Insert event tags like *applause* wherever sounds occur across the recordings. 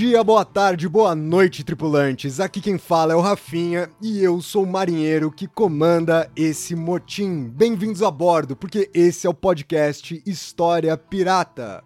Dia, boa tarde, boa noite, tripulantes. Aqui quem fala é o Rafinha e eu sou o marinheiro que comanda esse motim. Bem-vindos a bordo, porque esse é o podcast História Pirata.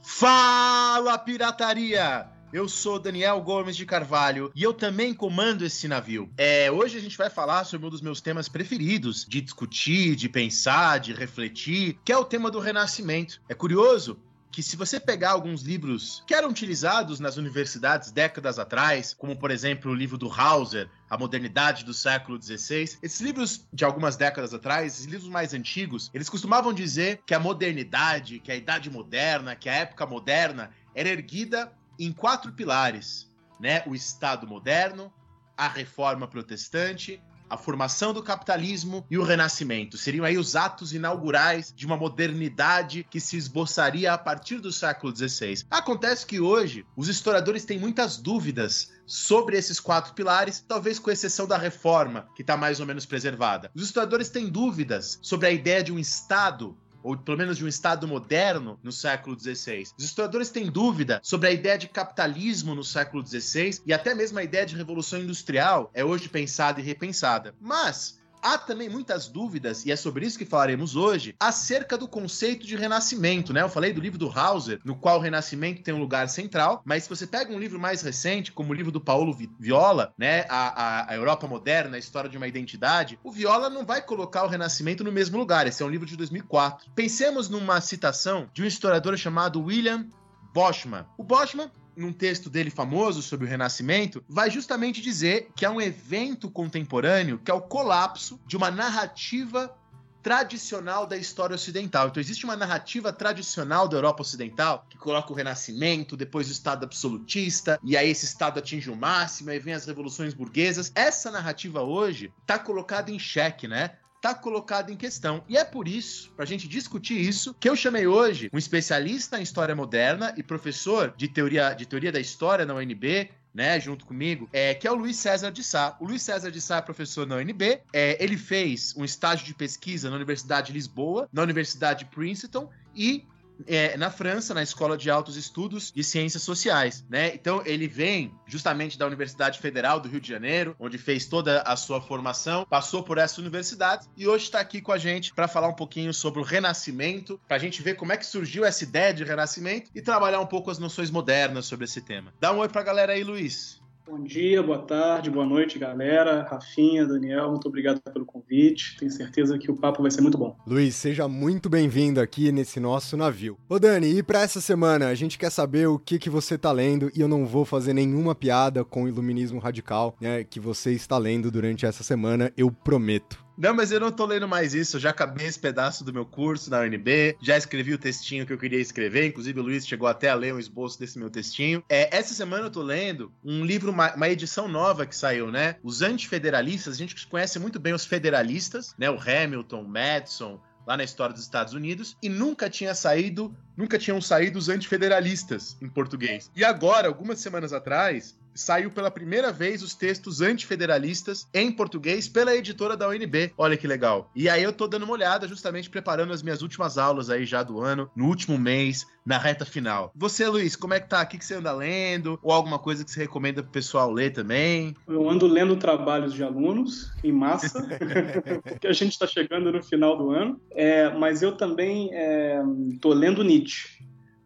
Fala, pirataria! Eu sou Daniel Gomes de Carvalho e eu também comando esse navio. É, hoje a gente vai falar sobre um dos meus temas preferidos de discutir, de pensar, de refletir, que é o tema do Renascimento. É curioso que se você pegar alguns livros que eram utilizados nas universidades décadas atrás, como por exemplo o livro do Hauser, A Modernidade do Século XVI, esses livros de algumas décadas atrás, esses livros mais antigos, eles costumavam dizer que a modernidade, que a idade moderna, que a época moderna era erguida em quatro pilares, né? O Estado moderno, a reforma protestante, a formação do capitalismo e o renascimento. Seriam aí os atos inaugurais de uma modernidade que se esboçaria a partir do século XVI. Acontece que hoje os historiadores têm muitas dúvidas sobre esses quatro pilares, talvez com exceção da reforma, que está mais ou menos preservada. Os historiadores têm dúvidas sobre a ideia de um Estado ou pelo menos de um Estado moderno no século XVI. Os historiadores têm dúvida sobre a ideia de capitalismo no século XVI e até mesmo a ideia de revolução industrial é hoje pensada e repensada. Mas Há também muitas dúvidas, e é sobre isso que falaremos hoje, acerca do conceito de renascimento, né? Eu falei do livro do Hauser, no qual o renascimento tem um lugar central, mas se você pega um livro mais recente, como o livro do Paulo Viola, né? A, a, a Europa Moderna, a História de uma Identidade, o Viola não vai colocar o renascimento no mesmo lugar. Esse é um livro de 2004. Pensemos numa citação de um historiador chamado William Boschman. O Boschman num texto dele famoso sobre o Renascimento, vai justamente dizer que é um evento contemporâneo que é o colapso de uma narrativa tradicional da história ocidental. Então existe uma narrativa tradicional da Europa Ocidental que coloca o Renascimento, depois o Estado absolutista, e aí esse Estado atinge o máximo, aí vem as revoluções burguesas. Essa narrativa hoje está colocada em xeque, né? Está colocado em questão. E é por isso, para a gente discutir isso, que eu chamei hoje um especialista em história moderna e professor de teoria, de teoria da história na UNB, né, junto comigo, é, que é o Luiz César de Sá. O Luiz César de Sá é professor na UNB, é, ele fez um estágio de pesquisa na Universidade de Lisboa, na Universidade de Princeton e é, na França, na Escola de Altos Estudos de Ciências Sociais, né? Então ele vem justamente da Universidade Federal do Rio de Janeiro, onde fez toda a sua formação, passou por essa universidade e hoje está aqui com a gente para falar um pouquinho sobre o Renascimento, para a gente ver como é que surgiu essa ideia de Renascimento e trabalhar um pouco as noções modernas sobre esse tema. Dá um oi para a galera aí, Luiz. Bom dia, boa tarde, boa noite, galera. Rafinha, Daniel, muito obrigado pelo convite. Tenho certeza que o papo vai ser muito bom. Luiz, seja muito bem-vindo aqui nesse nosso navio. Ô Dani, e para essa semana, a gente quer saber o que que você tá lendo e eu não vou fazer nenhuma piada com o iluminismo radical, né, que você está lendo durante essa semana, eu prometo. Não, mas eu não tô lendo mais isso. Eu já acabei esse pedaço do meu curso na UNB. Já escrevi o textinho que eu queria escrever. Inclusive, o Luiz chegou até a ler um esboço desse meu textinho. É, essa semana eu tô lendo um livro, uma, uma edição nova que saiu, né? Os antifederalistas. A gente conhece muito bem os federalistas, né? O Hamilton, Madison, lá na história dos Estados Unidos e nunca tinha saído, nunca tinham saído os antifederalistas em português. E agora, algumas semanas atrás, saiu pela primeira vez os textos antifederalistas em português pela editora da UNB. Olha que legal. E aí eu tô dando uma olhada, justamente preparando as minhas últimas aulas aí já do ano, no último mês, na reta final. Você, Luiz, como é que tá? O que você anda lendo? Ou alguma coisa que você recomenda pro pessoal ler também? Eu ando lendo trabalhos de alunos em massa, *laughs* *laughs* porque a gente está chegando no final do ano. É, mas eu também é, tô lendo Nietzsche.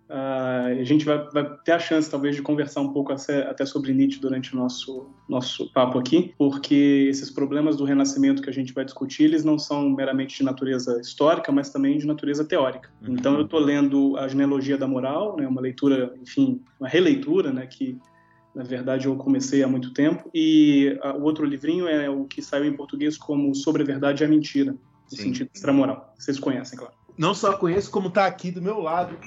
Uh, a gente vai, vai, ter a chance, talvez, de conversar um pouco até sobre Nietzsche durante o nosso, nosso papo aqui, porque esses problemas do renascimento que a gente vai discutir, eles não são meramente de natureza histórica, mas também de natureza teórica. Uhum. Então, eu estou lendo A Genealogia da Moral, né, uma leitura, enfim, uma releitura, né, que Na verdade, eu comecei há muito tempo. E a, o outro livrinho é o que saiu em português como Sobre a Verdade e a Mentira, no Sim. sentido extramoral. Vocês conhecem, claro. Não só conheço, como tá aqui do meu lado,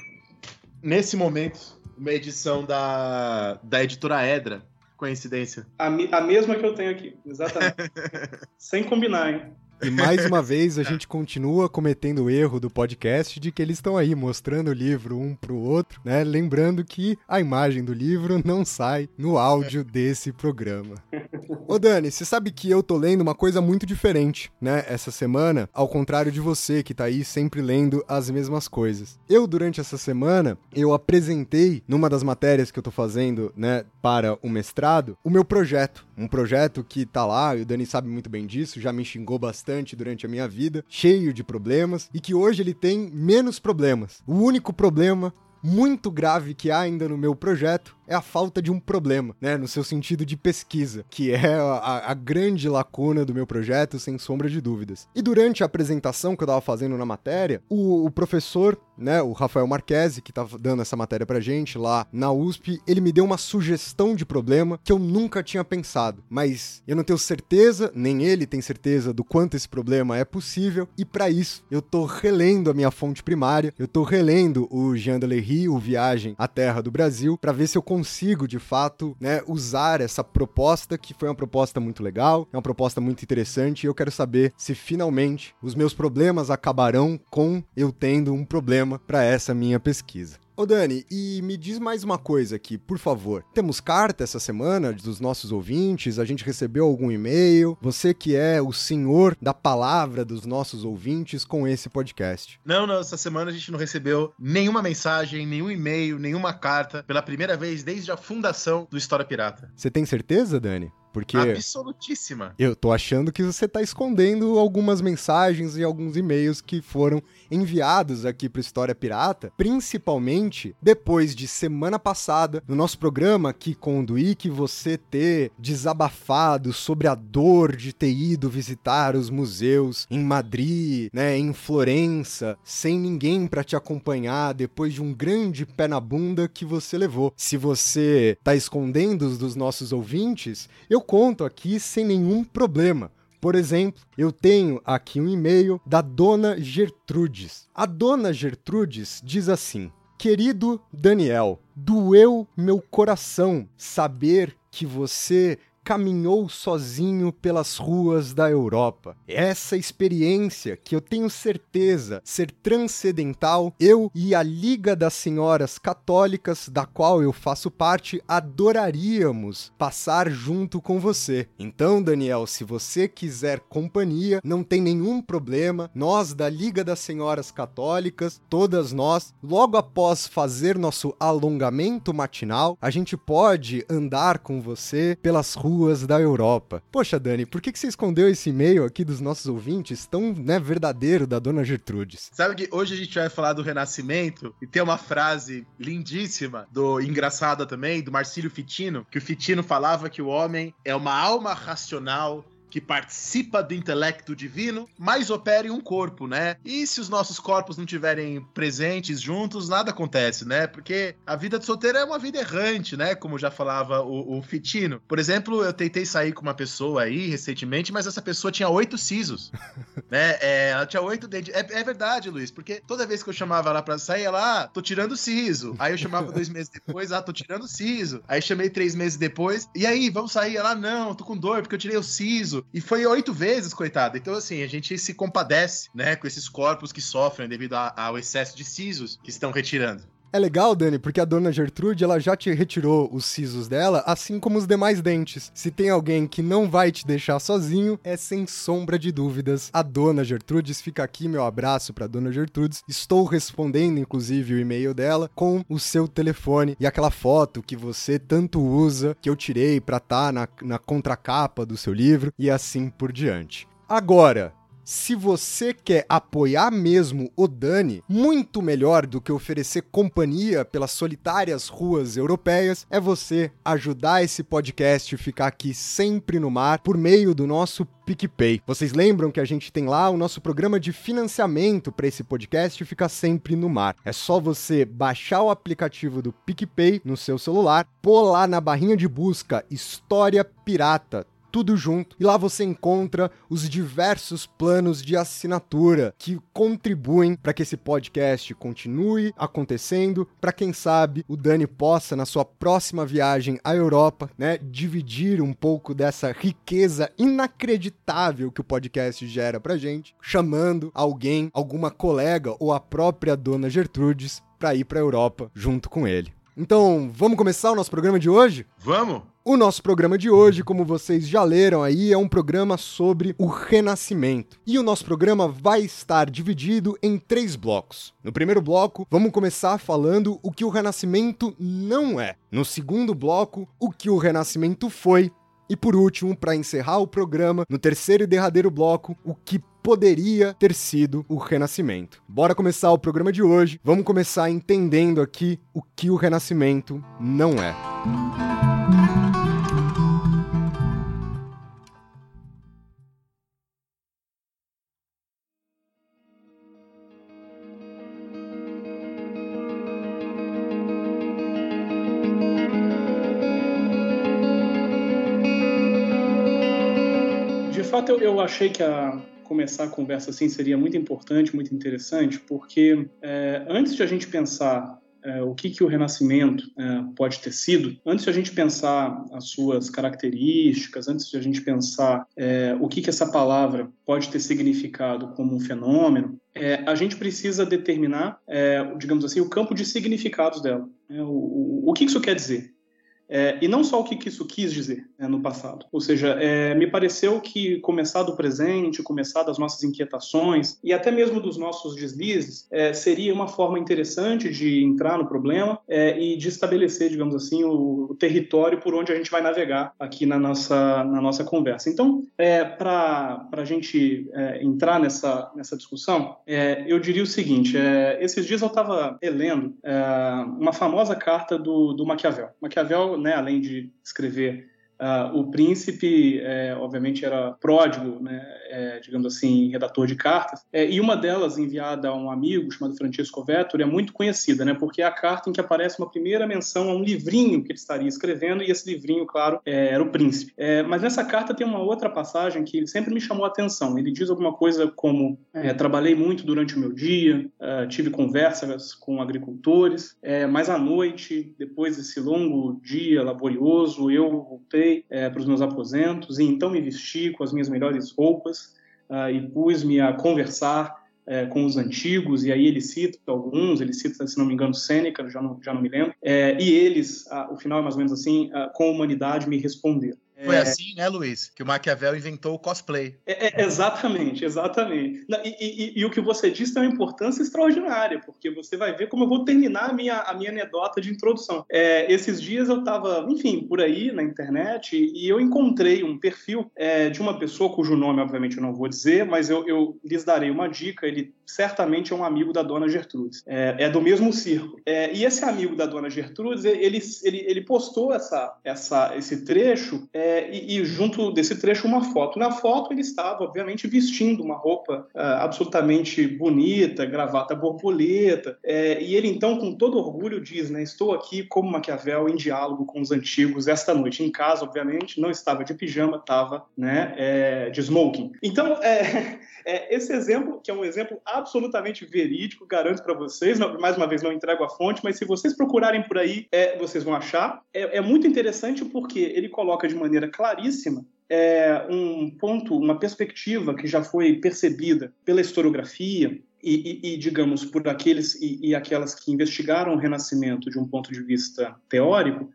nesse momento, uma edição da, da editora Edra. Coincidência. A, a mesma que eu tenho aqui, exatamente. *laughs* Sem combinar, hein? E mais uma *laughs* vez a gente continua cometendo o erro do podcast de que eles estão aí mostrando o livro um pro outro, né? Lembrando que a imagem do livro não sai no áudio desse programa. Ô Dani, você sabe que eu tô lendo uma coisa muito diferente, né? Essa semana, ao contrário de você que tá aí sempre lendo as mesmas coisas. Eu, durante essa semana, eu apresentei numa das matérias que eu tô fazendo, né, para o mestrado, o meu projeto. Um projeto que tá lá, e o Dani sabe muito bem disso, já me xingou bastante durante a minha vida, cheio de problemas, e que hoje ele tem menos problemas. O único problema muito grave que há ainda no meu projeto é a falta de um problema, né? No seu sentido de pesquisa, que é a, a grande lacuna do meu projeto, sem sombra de dúvidas. E durante a apresentação que eu tava fazendo na matéria, o, o professor, né, o Rafael Marquesi, que tava dando essa matéria pra gente lá na USP, ele me deu uma sugestão de problema que eu nunca tinha pensado. Mas eu não tenho certeza, nem ele tem certeza do quanto esse problema é possível, e para isso eu tô relendo a minha fonte primária, eu tô relendo o Jean Delery, o Viagem à Terra do Brasil, para ver se eu consigo de fato, né, usar essa proposta que foi uma proposta muito legal, é uma proposta muito interessante, e eu quero saber se finalmente os meus problemas acabarão com eu tendo um problema para essa minha pesquisa. Ô Dani, e me diz mais uma coisa aqui, por favor. Temos carta essa semana dos nossos ouvintes, a gente recebeu algum e-mail. Você que é o senhor da palavra dos nossos ouvintes com esse podcast. Não, não, essa semana a gente não recebeu nenhuma mensagem, nenhum e-mail, nenhuma carta, pela primeira vez desde a fundação do História Pirata. Você tem certeza, Dani? Porque Absolutíssima. eu tô achando que você tá escondendo algumas mensagens e alguns e-mails que foram enviados aqui pro História Pirata, principalmente depois de semana passada, no nosso programa aqui com o Duíque, você ter desabafado sobre a dor de ter ido visitar os museus em Madrid, né, em Florença, sem ninguém pra te acompanhar depois de um grande pé na bunda que você levou. Se você tá escondendo os dos nossos ouvintes, eu conto aqui sem nenhum problema. Por exemplo, eu tenho aqui um e-mail da dona Gertrudes. A dona Gertrudes diz assim: Querido Daniel, doeu meu coração saber que você caminhou sozinho pelas ruas da Europa. Essa experiência que eu tenho certeza ser transcendental, eu e a Liga das Senhoras Católicas, da qual eu faço parte, adoraríamos passar junto com você. Então, Daniel, se você quiser companhia, não tem nenhum problema. Nós da Liga das Senhoras Católicas, todas nós, logo após fazer nosso alongamento matinal, a gente pode andar com você pelas ruas da Europa. Poxa, Dani, por que, que você escondeu esse e-mail aqui dos nossos ouvintes tão né, verdadeiro da dona Gertrudes? Sabe que hoje a gente vai falar do Renascimento e tem uma frase lindíssima, do engraçada também, do Marcílio Fitino, que o Fitino falava que o homem é uma alma racional que participa do intelecto divino, mas opera em um corpo, né? E se os nossos corpos não tiverem presentes juntos, nada acontece, né? Porque a vida de solteiro é uma vida errante, né? Como já falava o, o Fitino. Por exemplo, eu tentei sair com uma pessoa aí recentemente, mas essa pessoa tinha oito sisos, *laughs* né? É, ela tinha oito dentes. É, é verdade, Luiz, porque toda vez que eu chamava ela pra sair, ela, ah, tô tirando siso. Aí eu chamava dois meses depois, ah, tô tirando siso. Aí chamei três meses depois, e aí, vamos sair? Ela, não, tô com dor porque eu tirei o siso. E foi oito vezes, coitada. Então, assim, a gente se compadece, né, com esses corpos que sofrem devido a- ao excesso de sisos que estão retirando. É legal, Dani, porque a dona Gertrude, ela já te retirou os sisos dela, assim como os demais dentes. Se tem alguém que não vai te deixar sozinho, é sem sombra de dúvidas a dona Gertrudes. Fica aqui meu abraço pra dona Gertrudes. Estou respondendo, inclusive, o e-mail dela com o seu telefone e aquela foto que você tanto usa, que eu tirei pra estar na, na contracapa do seu livro e assim por diante. Agora, se você quer apoiar mesmo o Dani, muito melhor do que oferecer companhia pelas solitárias ruas europeias, é você ajudar esse podcast a ficar aqui sempre no mar por meio do nosso PicPay. Vocês lembram que a gente tem lá o nosso programa de financiamento para esse podcast ficar sempre no mar. É só você baixar o aplicativo do PicPay no seu celular, pôr lá na barrinha de busca História Pirata tudo junto. E lá você encontra os diversos planos de assinatura que contribuem para que esse podcast continue acontecendo, para quem sabe o Dani possa na sua próxima viagem à Europa, né, dividir um pouco dessa riqueza inacreditável que o podcast gera pra gente, chamando alguém, alguma colega ou a própria dona Gertrudes para ir para a Europa junto com ele. Então, vamos começar o nosso programa de hoje? Vamos? O nosso programa de hoje, como vocês já leram aí, é um programa sobre o Renascimento. E o nosso programa vai estar dividido em três blocos. No primeiro bloco, vamos começar falando o que o Renascimento não é. No segundo bloco, o que o Renascimento foi. E por último, para encerrar o programa, no terceiro e derradeiro bloco, o que poderia ter sido o Renascimento. Bora começar o programa de hoje. Vamos começar entendendo aqui o que o Renascimento não é. De eu, achei que a, começar a conversa assim seria muito importante, muito interessante, porque é, antes de a gente pensar é, o que, que o Renascimento é, pode ter sido, antes de a gente pensar as suas características, antes de a gente pensar é, o que, que essa palavra pode ter significado como um fenômeno, é, a gente precisa determinar, é, digamos assim, o campo de significados dela. Né? O, o, o que isso quer dizer? É, e não só o que, isso quis dizer né, no passado. Ou seja, é, me pareceu que começar do presente, começar das nossas inquietações e até mesmo dos nossos deslizes é, seria uma forma interessante de entrar no problema é, e de estabelecer, digamos assim, o, o, território por onde a gente vai navegar aqui na nossa, na nossa conversa. Então, é, para a gente é, entrar nessa, nessa discussão, eu diria o seguinte: esses dias eu estava lendo uma famosa carta do, do Maquiavel. Maquiavel né, além de escrever Uh, o príncipe, é, obviamente, era pródigo, né, é, digamos assim, redator de cartas, é, e uma delas, enviada a um amigo chamado Francisco Vettori, é muito conhecida, né, porque é a carta em que aparece uma primeira menção a um livrinho que ele estaria escrevendo, e esse livrinho, claro, é, era o príncipe. É, mas nessa carta tem uma outra passagem que sempre me chamou a atenção. Ele diz alguma coisa como: é, trabalhei muito durante o meu dia, tive conversas com agricultores, mas à noite, depois desse longo dia laborioso, eu voltei é, para os meus aposentos e então me vesti com as minhas melhores roupas uh, e pus-me a conversar é, com os antigos, e aí ele cita alguns, ele cita, se não me engano, Sêneca, já não, já não me lembro, é, e eles, uh, o final é mais ou menos assim, uh, com a humanidade me responderam. Foi é... assim, né, Luiz, que o Maquiavel inventou o cosplay. É, é, exatamente, exatamente. E, e, e, o que você disse tem uma importância extraordinária, porque você vai ver como eu vou terminar a minha, a minha anedota de introdução. É, esses dias eu estava, enfim, por aí na internet e eu encontrei um perfil é, de uma pessoa cujo nome, obviamente, eu não vou dizer, mas eu, eu lhes darei uma dica. Ele certamente é um amigo da dona Gertrudes. É, é do mesmo circo. É, e esse amigo da dona Gertrudes, ele, ele, ele postou essa, essa, esse trecho. É, é, e, e, junto desse trecho uma foto. Na foto ele estava, obviamente, vestindo uma roupa uh, absolutamente bonita, gravata borboleta, é, e ele então, com todo orgulho, diz, né, estou aqui como Maquiavel em diálogo com os antigos esta noite. Em casa, obviamente, não estava de pijama, estava né, é, de smoking. Então, é, *laughs* é, esse exemplo, que é um exemplo absolutamente verídico, garanto para vocês, não, mais uma vez não entrego a fonte, mas se vocês procurarem por aí, é, vocês vão achar. É, é muito interessante porque ele coloca de maneira claríssima é, um ponto, uma perspectiva que já foi percebida pela historiografia e, e, e digamos, por aqueles e, e, aquelas que investigaram o Renascimento de um ponto de vista teórico,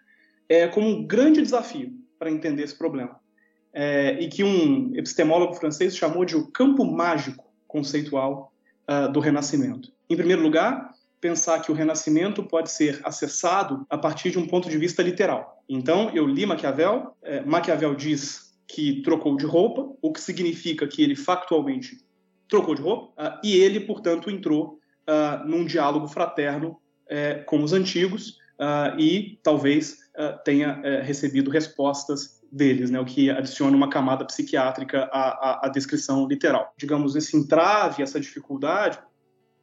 é, como um grande desafio para entender esse problema. É, e que um epistemólogo francês chamou de o campo mágico conceitual uh, do Renascimento. Em primeiro lugar, pensar que o Renascimento pode ser acessado a partir de um ponto de vista literal. Então, eu li Maquiavel, é, Maquiavel diz que trocou de roupa, o que significa que ele factualmente trocou de roupa e ele, portanto, entrou num diálogo fraterno é, com os antigos e talvez tenha é, recebido respostas deles, né, o que adiciona uma camada psiquiátrica à, à, à descrição literal. Digamos, esse entrave, essa dificuldade,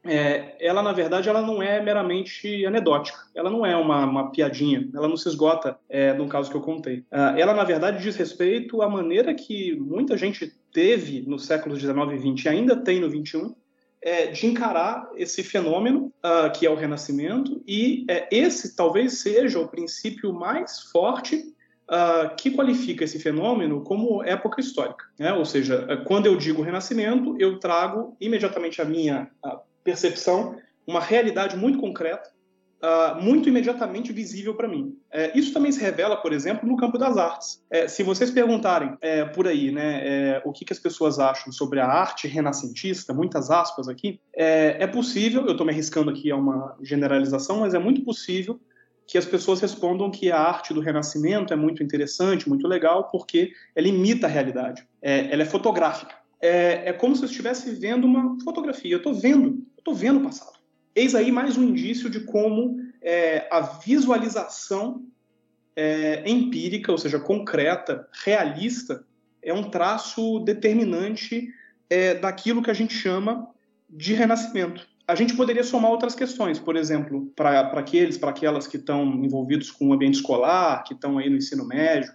é, ela na verdade ela não é meramente anedótica, ela não é uma, uma piadinha, ela não se esgota é, no caso que eu contei. Uh, ela na verdade diz respeito à maneira que muita gente teve no século XIX e XX e ainda tem no XXI é, de encarar esse fenômeno uh, que é o Renascimento e é, esse talvez seja o princípio mais forte Uh, que qualifica esse fenômeno como época histórica. Né? Ou seja, quando eu digo Renascimento, eu trago imediatamente a minha a percepção, uma realidade muito concreta, uh, muito imediatamente visível para mim. É, isso também se revela, por exemplo, no campo das artes. É, se vocês perguntarem é, por aí, né, é, o que, que, as pessoas acham sobre a arte renascentista, muitas aspas aqui, é, é possível, eu estou me arriscando aqui a uma generalização, mas é muito possível que as pessoas respondam que a arte do Renascimento é muito interessante, muito legal, porque ela imita a realidade. É, ela é fotográfica. É, é, como se eu estivesse vendo uma fotografia. Eu estou vendo estou vendo o passado. Eis aí mais um indício de como é, a visualização é, empírica, ou seja, concreta, realista, é um traço determinante é, daquilo que a gente chama de renascimento. A gente poderia somar outras questões, por exemplo, para aqueles, para aquelas que estão envolvidos com o ambiente escolar, que estão aí no ensino médio,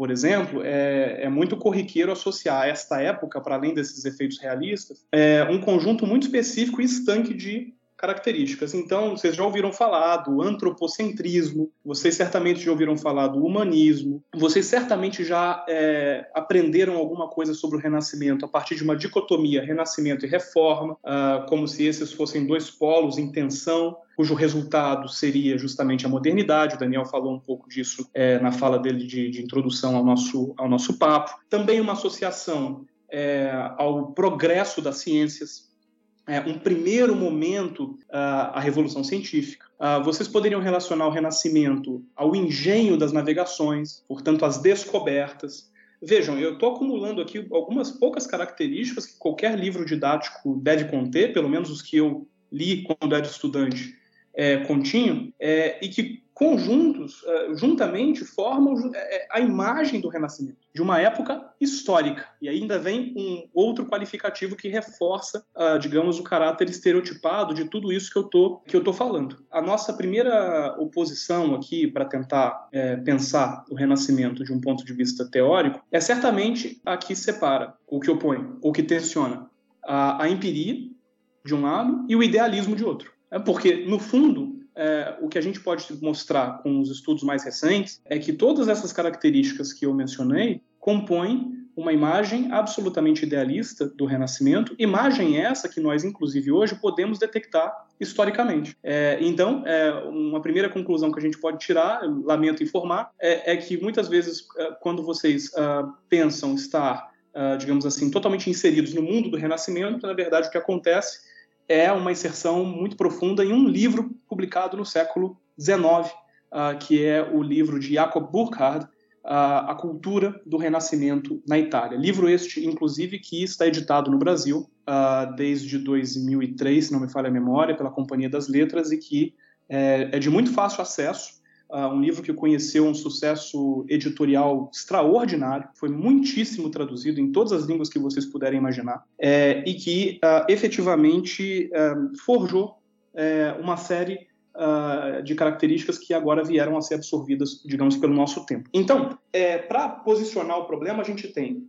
por exemplo, é, é, muito corriqueiro associar esta época, para além desses efeitos realistas, é, um conjunto muito específico e estanque de características. Então, vocês já ouviram falar do antropocentrismo, vocês certamente já ouviram falar do humanismo, vocês certamente já é, aprenderam alguma coisa sobre o Renascimento a partir de uma dicotomia Renascimento e Reforma, uh, como se esses fossem dois polos em tensão, cujo resultado seria justamente a modernidade. O Daniel falou um pouco disso é, na fala dele de, de, introdução ao nosso, ao nosso papo. Também uma associação é, ao progresso das ciências, é, um primeiro momento uh, a revolução científica. Uh, vocês poderiam relacionar o Renascimento ao engenho das navegações, portanto, às descobertas. Vejam, eu estou acumulando aqui algumas poucas características que qualquer livro didático deve conter, pelo menos os que eu li quando era estudante é, continham, é, e que conjuntos, uh, juntamente, formam uh, a imagem do Renascimento, de uma época histórica. E ainda vem um outro qualificativo que reforça, uh, digamos, o caráter estereotipado de tudo isso que eu tô, que eu tô falando. A nossa primeira oposição aqui para tentar é, pensar o Renascimento de um ponto de vista teórico é certamente a que separa, o que opõe, ou que tensiona a, a empiria de um lado e o idealismo de outro. É porque, no fundo, é, o que a gente pode mostrar com os estudos mais recentes é que todas essas características que eu mencionei compõem uma imagem absolutamente idealista do Renascimento, imagem essa que nós, inclusive, hoje podemos detectar historicamente. É, então, é, uma primeira conclusão que a gente pode tirar, lamento informar, é, é que muitas vezes, é, quando vocês uh, pensam estar, uh, digamos assim, totalmente inseridos no mundo do Renascimento, na verdade, o que acontece é uma inserção muito profunda em um livro publicado no século XIX, uh, ah, que é o livro de Jacob Burckhardt, uh, A Cultura do Renascimento na Itália. Livro este, inclusive, que está editado no Brasil uh, desde 2003, se não me falha a memória, pela Companhia das Letras e que é, é de muito fácil acesso Uh, um livro que conheceu um sucesso editorial extraordinário, foi muitíssimo traduzido em todas as línguas que vocês puderem imaginar, é, e que uh, efetivamente uh, forjou é, uma série de características que agora vieram a ser absorvidas, digamos, pelo nosso tempo. Então, é, para posicionar o problema, a gente tem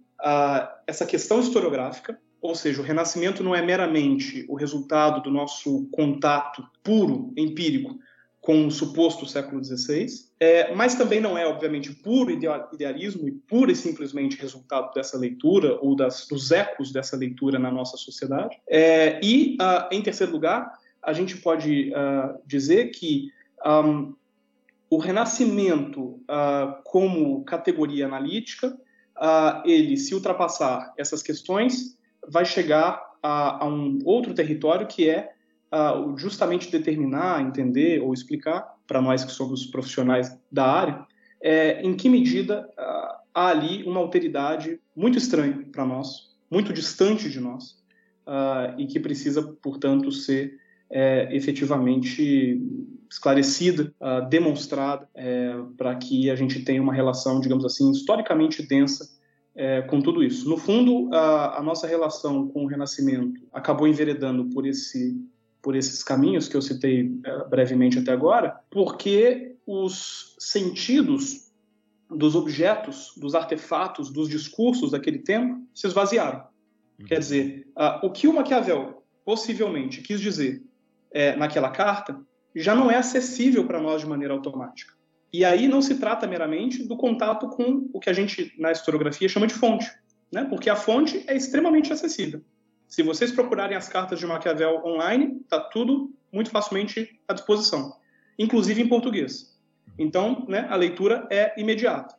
essa questão historiográfica, ou seja, o Renascimento não é meramente o resultado do nosso contato puro, empírico, com o suposto século XVI, é, mas também não é, obviamente, puro idealismo e pura e simplesmente resultado dessa leitura ou das, dos ecos dessa leitura na nossa sociedade. É, e, uh, em terceiro lugar, a gente pode uh, dizer que um, o Renascimento, uh, como categoria analítica, ele, se ultrapassar essas questões, vai chegar a, a um outro território que é justamente determinar, entender ou explicar para nós que somos profissionais da área, é, em que medida uh, há ali uma alteridade muito estranha para nós, muito distante de nós, uh, e que precisa, portanto, ser é, efetivamente esclarecida, uh, demonstrada, é, para que a gente tenha uma relação, digamos assim, historicamente densa é, com tudo isso. No fundo, a, a, nossa relação com o Renascimento acabou enveredando por, esse, por esses caminhos que eu citei é, brevemente até agora, porque os sentidos dos objetos, dos artefatos, dos discursos daquele tempo se esvaziaram. Uhum. Quer dizer, uh, o que o Maquiavel possivelmente quis dizer é, naquela carta já não é acessível para nós de maneira automática. E aí não se trata meramente do contato com o que a gente na historiografia chama de fonte, né? porque a fonte é extremamente acessível. Se vocês procurarem as cartas de Maquiavel online, está tudo muito facilmente à disposição, inclusive em português. Então, né, a leitura é imediata.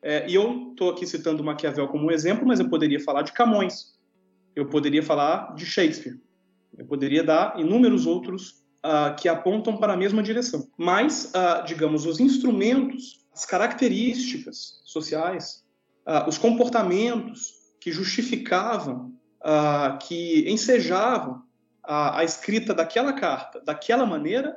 É, e eu estou aqui citando Maquiavel como um exemplo, mas eu poderia falar de Camões, eu poderia falar de Shakespeare, eu poderia dar inúmeros outros uh, que apontam para a mesma direção. Mas, uh, digamos, os instrumentos, as características sociais, uh, os comportamentos que justificavam, que ensejavam a, a escrita daquela carta daquela maneira,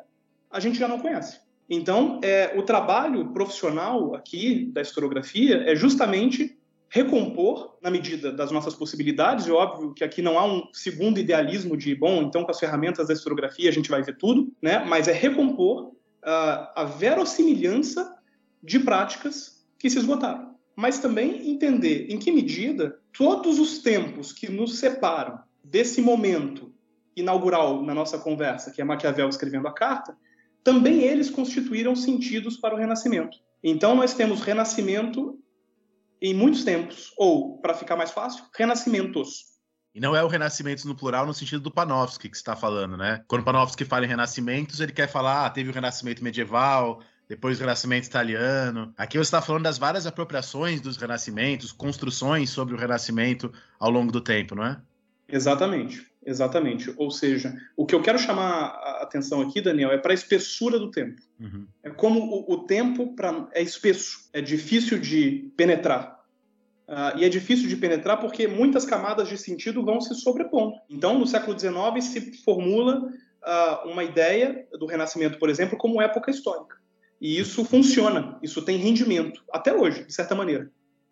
a gente já não conhece. Então, é, o trabalho profissional aqui da historiografia é justamente recompor na medida das nossas possibilidades, e óbvio que aqui não há um segundo idealismo de, bom, então com as ferramentas da historiografia a gente vai ver tudo, né? mas é recompor uh, a verossimilhança de práticas que se esgotaram. Mas também entender em que medida todos os tempos que nos separam desse momento inaugural na nossa conversa, que é Maquiavel escrevendo a carta, também eles constituíram sentidos para o Renascimento. Então nós temos Renascimento em muitos tempos, ou, para ficar mais fácil, renascimentos. E não é o renascimento no plural no sentido do Panofsky que está falando, né? Quando Panofsky fala em renascimentos, ele quer falar, ah, teve o renascimento medieval, depois o renascimento italiano. Aqui você está falando das várias apropriações dos renascimentos, construções sobre o renascimento ao longo do tempo, não é? Exatamente, exatamente. Ou seja, o que eu quero chamar a atenção aqui, Daniel, é para a espessura do tempo. Uhum. É como o, o tempo pra, é espesso, é difícil de penetrar. Uh, e é difícil de penetrar porque muitas camadas de sentido vão se sobrepondo. Então, no século XIX, se formula uh, uma ideia do Renascimento, por exemplo, como época histórica. E isso funciona, isso tem rendimento, até hoje, de certa maneira.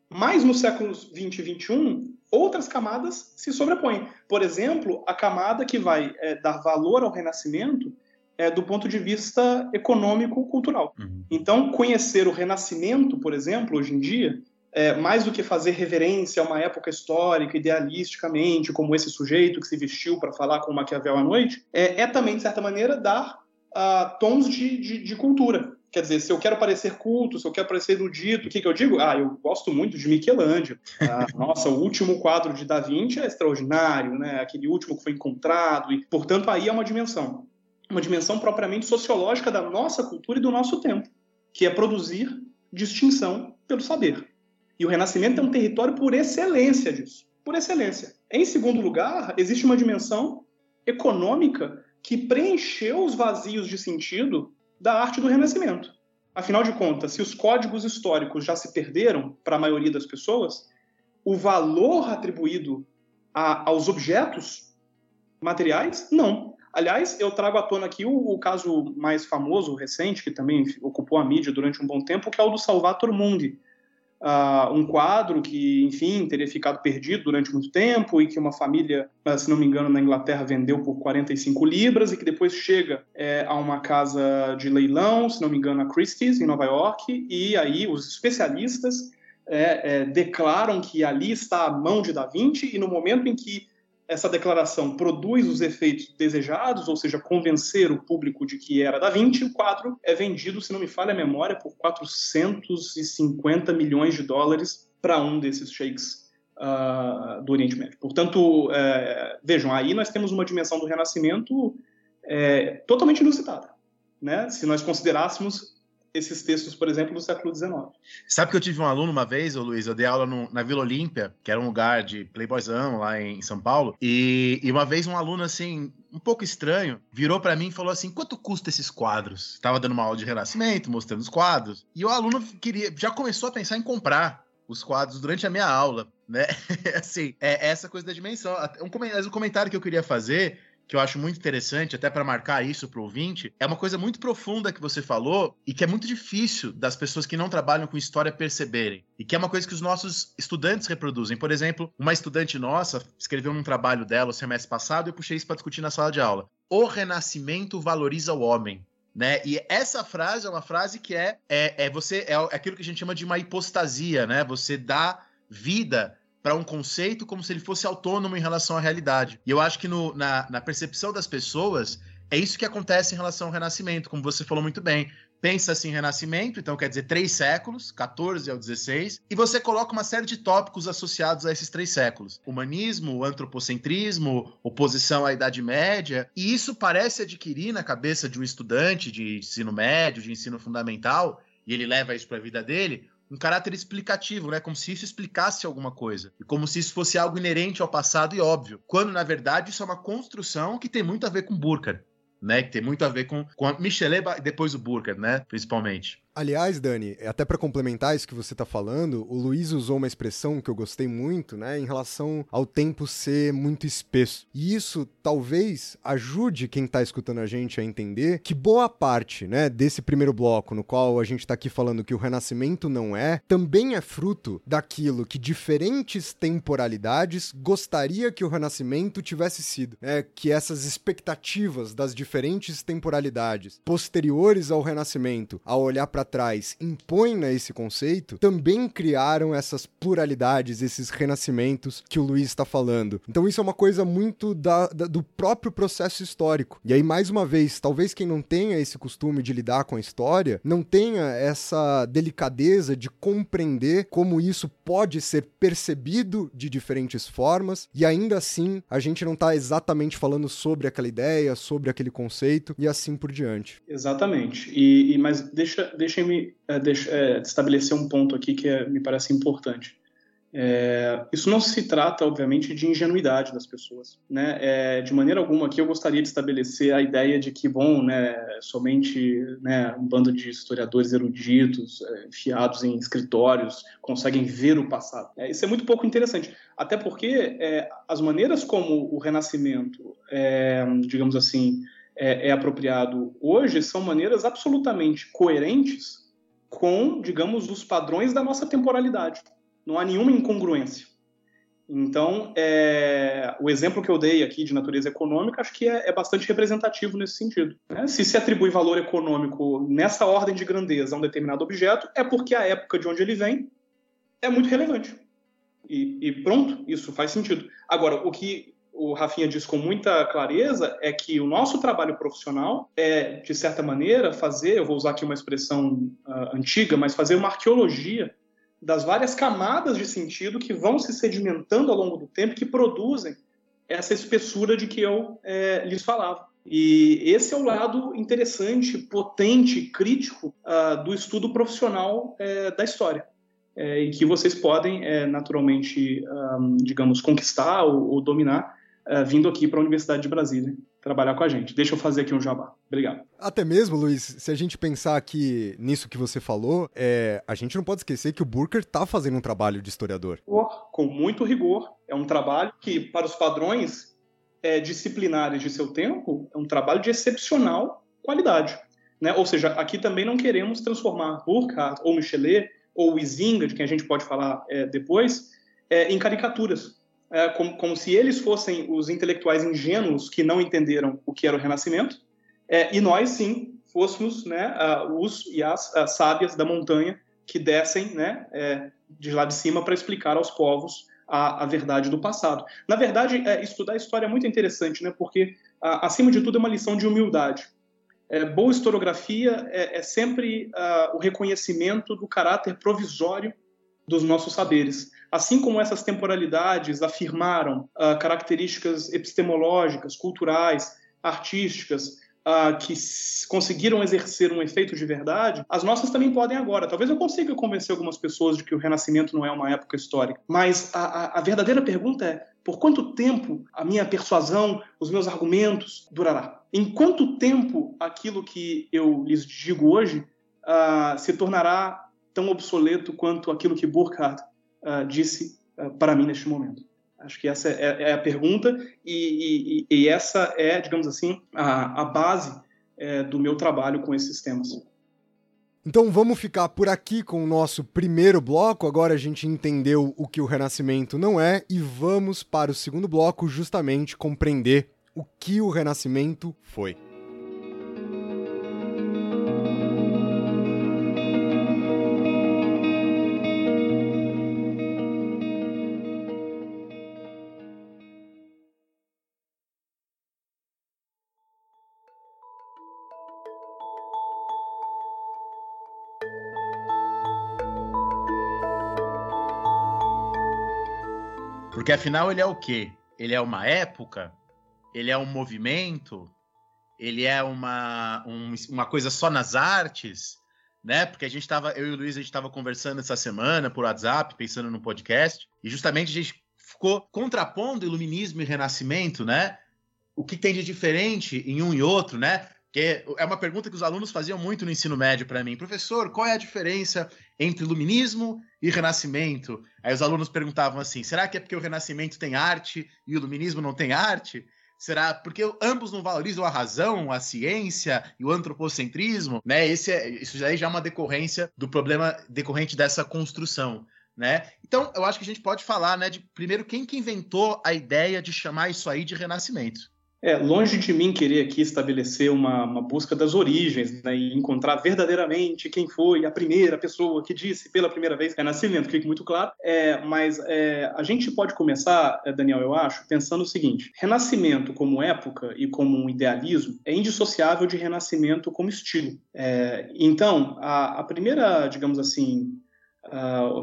Mas nos séculos 20 e 21, outras camadas se sobrepõem. Por exemplo, a camada que vai é, dar valor ao Renascimento é, do ponto de vista econômico-cultural. Uhum. Então, conhecer o Renascimento, por exemplo, hoje em dia, é, mais do que fazer reverência a uma época histórica, idealisticamente, como esse sujeito que se vestiu para falar com Maquiavel à noite, é, é também, de certa maneira, dar uh, tons de, de, de, cultura. Quer dizer, se eu quero parecer culto, se eu quero parecer erudito, o que, que eu digo? Ah, eu gosto muito de Michelangelo. Ah, *laughs* nossa, o último quadro de Da Vinci é extraordinário, né? aquele último que foi encontrado, e, portanto, aí é uma dimensão. Uma dimensão propriamente sociológica da nossa cultura e do nosso tempo, que é produzir distinção pelo saber. E o Renascimento é um território por excelência disso. Por excelência. Em segundo lugar, existe uma dimensão econômica que preencheu os vazios de sentido da arte do Renascimento. Afinal de contas, se os códigos históricos já se perderam para a maioria das pessoas, o valor atribuído a, aos objetos materiais, não. Aliás, eu trago à tona aqui o, o, caso mais famoso, recente, que também ocupou a mídia durante um bom tempo, que é o do Salvator Mundi, uh, um quadro que, enfim, teria ficado perdido durante muito tempo e que uma família, ah, se não me engano, na Inglaterra vendeu por 45 libras e que depois chega é, a uma casa de leilão, se não me engano, a Christie's, em Nova York, e aí os especialistas é, é, declaram que ali está a mão de Da Vinci e no momento em que essa declaração produz os efeitos desejados, ou seja, convencer o público de que era Da Vinci, o quadro é vendido, se não me falha a memória, por 450 milhões de dólares para um desses sheiks uh, do Oriente Médio. Portanto, é, vejam, aí nós temos uma dimensão do Renascimento é, totalmente inusitada. Né? Se nós considerássemos esses textos, por exemplo, do século XIX. Sabe que eu tive um aluno uma vez, ô Luiz, eu dei aula no, na Vila Olímpia, que era um lugar de playboyzão lá em, São Paulo, e, e, uma vez um aluno, assim, um pouco estranho, virou para mim e falou assim, quanto custa esses quadros? Tava dando uma aula de renascimento, mostrando os quadros, e o aluno queria, já começou a pensar em comprar os quadros durante a minha aula né? *laughs* assim, é essa coisa da dimensão. Um comentário que eu queria fazer que eu acho muito interessante, até para marcar isso para o ouvinte, é uma coisa muito profunda que você falou e que é muito difícil das pessoas que não trabalham com história perceberem. E que é uma coisa que os nossos estudantes reproduzem. Por exemplo, uma estudante nossa escreveu um trabalho dela o semestre passado e eu puxei isso para discutir na sala de aula. O renascimento valoriza o homem. Né? E essa frase é uma frase que é, é, é você é aquilo que a gente chama de uma hipostasia, né? Você dá vida para um conceito como se ele fosse autônomo em relação à realidade. E eu acho que no, na, na percepção das pessoas, é isso que acontece em relação ao Renascimento, como você falou muito bem. Pensa-se em Renascimento, então quer dizer três séculos, 14 ao 16, e você coloca uma série de tópicos associados a esses três séculos: humanismo, antropocentrismo, oposição à Idade Média, e isso parece adquirir na cabeça de um estudante de ensino médio, de ensino fundamental, e ele leva isso para a vida dele, um caráter explicativo, né? Como se isso explicasse alguma coisa. E como se isso fosse algo inerente ao passado e óbvio. Quando, na verdade, isso é uma construção que tem muito a ver com Burkhardt. Né, que tem muito a ver com, com a Michelet e depois o Burkhardt, né, principalmente. Aliás, Dani, até para complementar isso que você está falando, o Luiz usou uma expressão que eu gostei muito, né, em relação ao tempo ser muito espesso. E isso talvez ajude quem está escutando a gente a entender que boa parte, né, desse primeiro bloco no qual a gente está aqui falando que o renascimento não é, também é fruto daquilo que diferentes temporalidades gostaria que o renascimento tivesse sido, né, que essas expectativas das diferentes temporalidades posteriores ao renascimento, ao olhar para trás impõem a esse conceito, também criaram essas pluralidades, esses renascimentos que o Luiz está falando. Então isso é uma coisa muito da, da, do próprio processo histórico. E aí, mais uma vez, talvez quem não tenha esse costume de lidar com a história, não tenha essa delicadeza de compreender como isso pode ser percebido de diferentes formas, e ainda assim a gente não está exatamente falando sobre aquela ideia, sobre aquele conceito, e assim por diante. Exatamente. E, e mas deixa, deixa deixem-me é, é, estabelecer um ponto aqui que é, me parece importante. É, isso não se trata, obviamente, de ingenuidade das pessoas. Né? É, de maneira alguma aqui eu gostaria de estabelecer a ideia de que, bom, né, somente né, um bando de historiadores eruditos, é, enfiados em escritórios, conseguem ver o passado. Isso é muito pouco interessante. Até porque é, as maneiras como o Renascimento, digamos assim, é, é apropriado hoje são maneiras absolutamente coerentes com, digamos, os padrões da nossa temporalidade. Não há nenhuma incongruência. Então, é, o exemplo que eu dei aqui de natureza econômica acho que é, é bastante representativo nesse sentido. Né? Se se atribui valor econômico nessa ordem de grandeza a um determinado objeto, é porque a época de onde ele vem é muito relevante. E, e pronto, isso faz sentido. Agora, o que o Rafinha diz com muita clareza é que o nosso trabalho profissional é, de certa maneira, fazer, eu vou usar aqui uma expressão uh, antiga, mas fazer uma arqueologia das várias camadas de sentido que vão se sedimentando ao longo do tempo que produzem essa espessura de que eu é, lhes falava. E esse é o lado interessante, potente, crítico uh, do estudo profissional é, da história é, e que vocês podem, é, naturalmente, um, digamos, conquistar ou, ou dominar uh, vindo aqui para a Universidade de Brasília trabalhar com a gente. Deixa eu fazer aqui um jabá. Obrigado. Até mesmo, Luiz, se a gente pensar aqui nisso que você falou, é, a gente não pode esquecer que o Burker está fazendo um trabalho de historiador. Com muito rigor. É um trabalho que, para os padrões é, disciplinares de seu tempo, é um trabalho de excepcional qualidade. Né? Ou seja, aqui também não queremos transformar Burkhardt ou Michelet ou Izinga, de quem a gente pode falar é, depois, é, em caricaturas é, como, como, se eles fossem os intelectuais ingênuos que não entenderam o que era o Renascimento, é, e nós, sim, fôssemos né, os e as, as, sábias da montanha que descem né, é, de lá de cima para explicar aos povos a, a, verdade do passado. Na verdade, é, estudar história é muito interessante, né, porque, a, acima de tudo, é uma lição de humildade. É, boa historiografia é, é sempre o reconhecimento do caráter provisório dos nossos saberes. Assim como essas temporalidades afirmaram uh, características epistemológicas, culturais, artísticas, uh, que conseguiram exercer um efeito de verdade, as nossas também podem agora. Talvez eu consiga convencer algumas pessoas de que o Renascimento não é uma época histórica, mas a, a, a verdadeira pergunta é: por quanto tempo a minha persuasão, os meus argumentos durará? Em quanto tempo aquilo que eu lhes digo hoje uh, se tornará tão obsoleto quanto aquilo que Burkhardt uh, disse uh, para mim neste momento? Acho que essa é, é a pergunta e, e, e, essa é, digamos assim, a, a base é, do meu trabalho com esses temas. Então vamos ficar por aqui com o nosso primeiro bloco. Agora a gente entendeu o que o Renascimento não é e vamos para o segundo bloco justamente compreender o que o Renascimento foi. Porque afinal ele é o quê? Ele é uma época? Ele é um movimento? Ele é uma, um, uma coisa só nas artes? Né? Porque a gente estava, eu e o Luiz, a gente estava conversando essa semana por WhatsApp, pensando no podcast, e justamente a gente ficou contrapondo iluminismo e renascimento, né? O que tem de diferente em um e outro, né? Que é uma pergunta que os alunos faziam muito no ensino médio para mim. Professor, qual é a diferença entre iluminismo e renascimento? Aí os alunos perguntavam assim: será que é porque o renascimento tem arte e o iluminismo não tem arte? Será porque ambos não valorizam a razão, a ciência e o antropocentrismo? Né? Esse é, isso já é uma decorrência do problema decorrente dessa construção. Né? Então, eu acho que a gente pode falar, né, de primeiro quem que inventou a ideia de chamar isso aí de renascimento. É, longe de mim querer aqui estabelecer uma, uma busca das origens né, e encontrar verdadeiramente quem foi a primeira pessoa que disse pela primeira vez renascimento, fique muito claro. É, mas é, a gente pode começar, é, Daniel, eu acho, pensando o seguinte: renascimento como época e como um idealismo é indissociável de renascimento como estilo. É, então, a, a, primeira, digamos assim,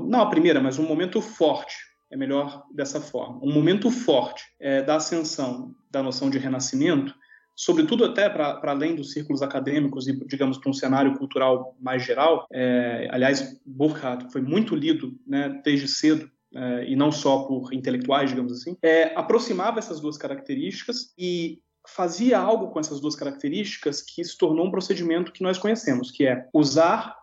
não a primeira, mas um momento forte é melhor dessa forma. Um momento forte é, da ascensão da noção de renascimento, sobretudo até para além dos círculos acadêmicos e, digamos, para um cenário cultural mais geral. É, aliás, Burkhardt foi muito lido né, desde cedo é, e não só por intelectuais, digamos assim, é, aproximava essas duas características e fazia algo com essas duas características que se tornou um procedimento que nós conhecemos, que é usar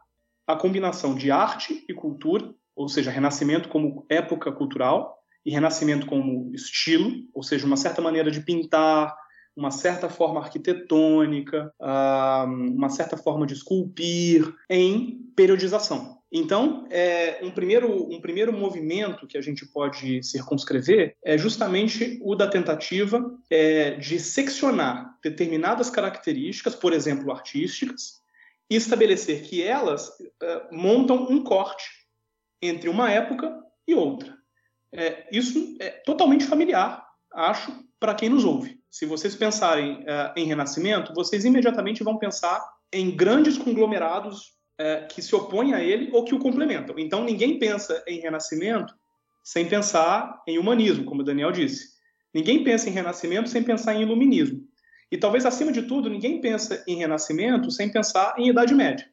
a combinação de arte e cultura ou seja, Renascimento como época cultural e Renascimento como estilo, ou seja, uma certa maneira de pintar, uma certa forma arquitetônica, uma certa forma de esculpir em periodização. Então, é, um, primeiro, um primeiro movimento que a gente pode circunscrever é justamente o da tentativa é, de seccionar determinadas características, por exemplo, artísticas, e estabelecer que elas é, montam um corte entre uma época e outra. É, isso é totalmente familiar, acho, para quem nos ouve. Se vocês pensarem é, em Renascimento, vocês imediatamente vão pensar em grandes conglomerados é, que se opõem a ele ou que o complementam. Então, ninguém pensa em Renascimento sem pensar em humanismo, como o Daniel disse. Ninguém pensa em Renascimento sem pensar em Iluminismo. E talvez, acima de tudo, ninguém pensa em Renascimento sem pensar em Idade Média.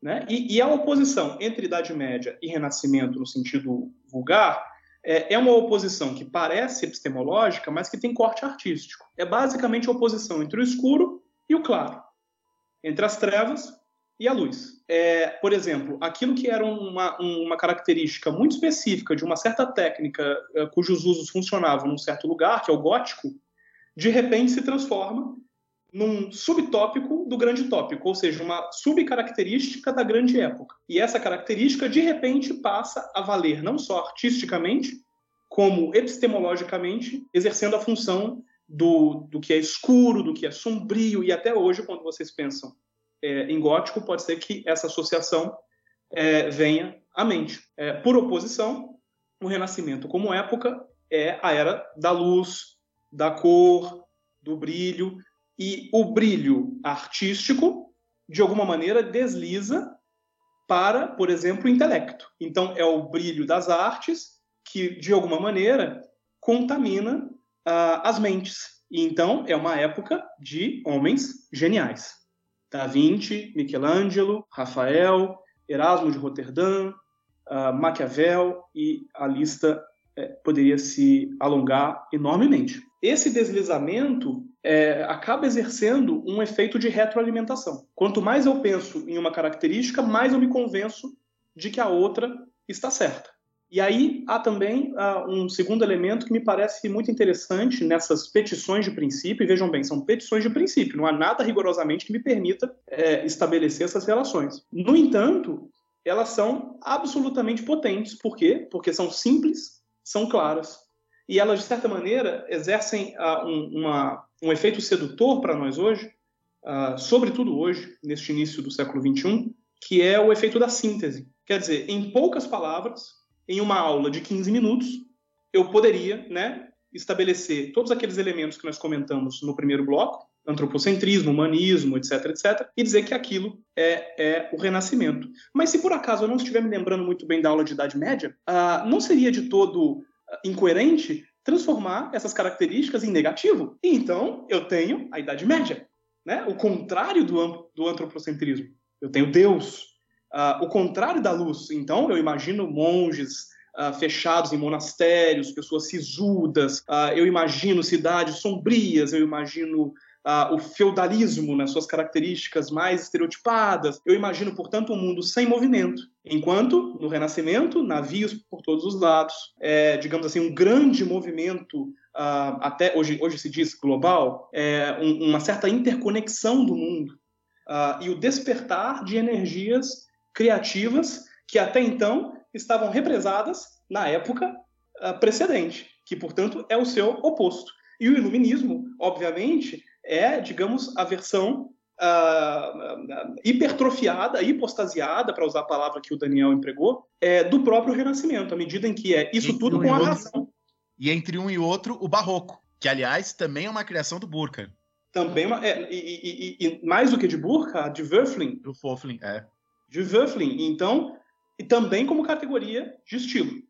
Né? E, e, a oposição entre Idade Média e Renascimento, no sentido vulgar, é, é, uma oposição que parece epistemológica, mas que tem corte artístico. É basicamente a oposição entre o escuro e o claro, entre as trevas e a luz. É, por exemplo, aquilo que era uma, uma característica muito específica de uma certa técnica é, cujos usos funcionavam num certo lugar, que é o gótico, de repente se transforma num subtópico do grande tópico, ou seja, uma subcaracterística da grande época. E essa característica, de repente, passa a valer não só artisticamente, como epistemologicamente, exercendo a função do, do que é escuro, do que é sombrio, e até hoje, quando vocês pensam é, em gótico, pode ser que essa associação é, venha à mente. É, por oposição, o Renascimento, como época, é a era da luz, da cor, do brilho, e o brilho artístico, de alguma maneira, desliza para, por exemplo, o intelecto. Então, é o brilho das artes que, de alguma maneira, contamina uh, as mentes. E, então, é uma época de homens geniais. Da Vinci, Michelangelo, Rafael, Erasmo de Roterdã, uh, Maquiavel e a lista é, poderia se alongar enormemente. Esse deslizamento é, acaba exercendo um efeito de retroalimentação. Quanto mais eu penso em uma característica, mais eu me convenço de que a outra está certa. E aí há também uh, um segundo elemento que me parece muito interessante nessas petições de princípio, e vejam bem, são petições de princípio, não há nada rigorosamente que me permita é, estabelecer essas relações. No entanto, elas são absolutamente potentes. Por quê? Porque são simples, são claras, e elas, de certa maneira, exercem uh, um, uma, um efeito sedutor para nós hoje, uh, sobretudo hoje, neste início do século XXI, que é o efeito da síntese. Quer dizer, em poucas palavras, em uma aula de 15 minutos, eu poderia né, estabelecer todos aqueles elementos que nós comentamos no primeiro bloco, antropocentrismo, humanismo, etc, etc, e dizer que aquilo é, é o renascimento. Mas se por acaso eu não estiver me lembrando muito bem da aula de Idade Média, uh, não seria de todo ah, incoerente transformar essas características em negativo. E então eu tenho a Idade Média, né? o contrário do, do antropocentrismo. Eu tenho Deus, Uh, o contrário da luz. Então, eu imagino monges uh, fechados em monastérios, pessoas sisudas, uh, eu imagino cidades sombrias, eu imagino o feudalismo nas suas características mais estereotipadas, eu imagino, portanto, um mundo sem movimento. Enquanto, no Renascimento, navios por todos os lados, é, digamos assim, um grande movimento até hoje, hoje se diz global, é, um, uma certa interconexão do mundo uh, e o despertar de energias criativas que até então estavam represadas na época uh, precedente, que, portanto, é o seu oposto. E o iluminismo, obviamente, é, digamos, a versão uh, hipertrofiada, hipostasiada, para usar a palavra que o Daniel empregou, é, do próprio Renascimento, à medida em que é isso tudo com a razão. E entre um e outro, o Barroco, que, aliás, também é uma criação do Burkhardt. Também, uma, é, e, e, e, mais do que de Burkhardt, de Wölfling. Do Wölfling, é de Wölfling. Então, e também como categoria de estilo.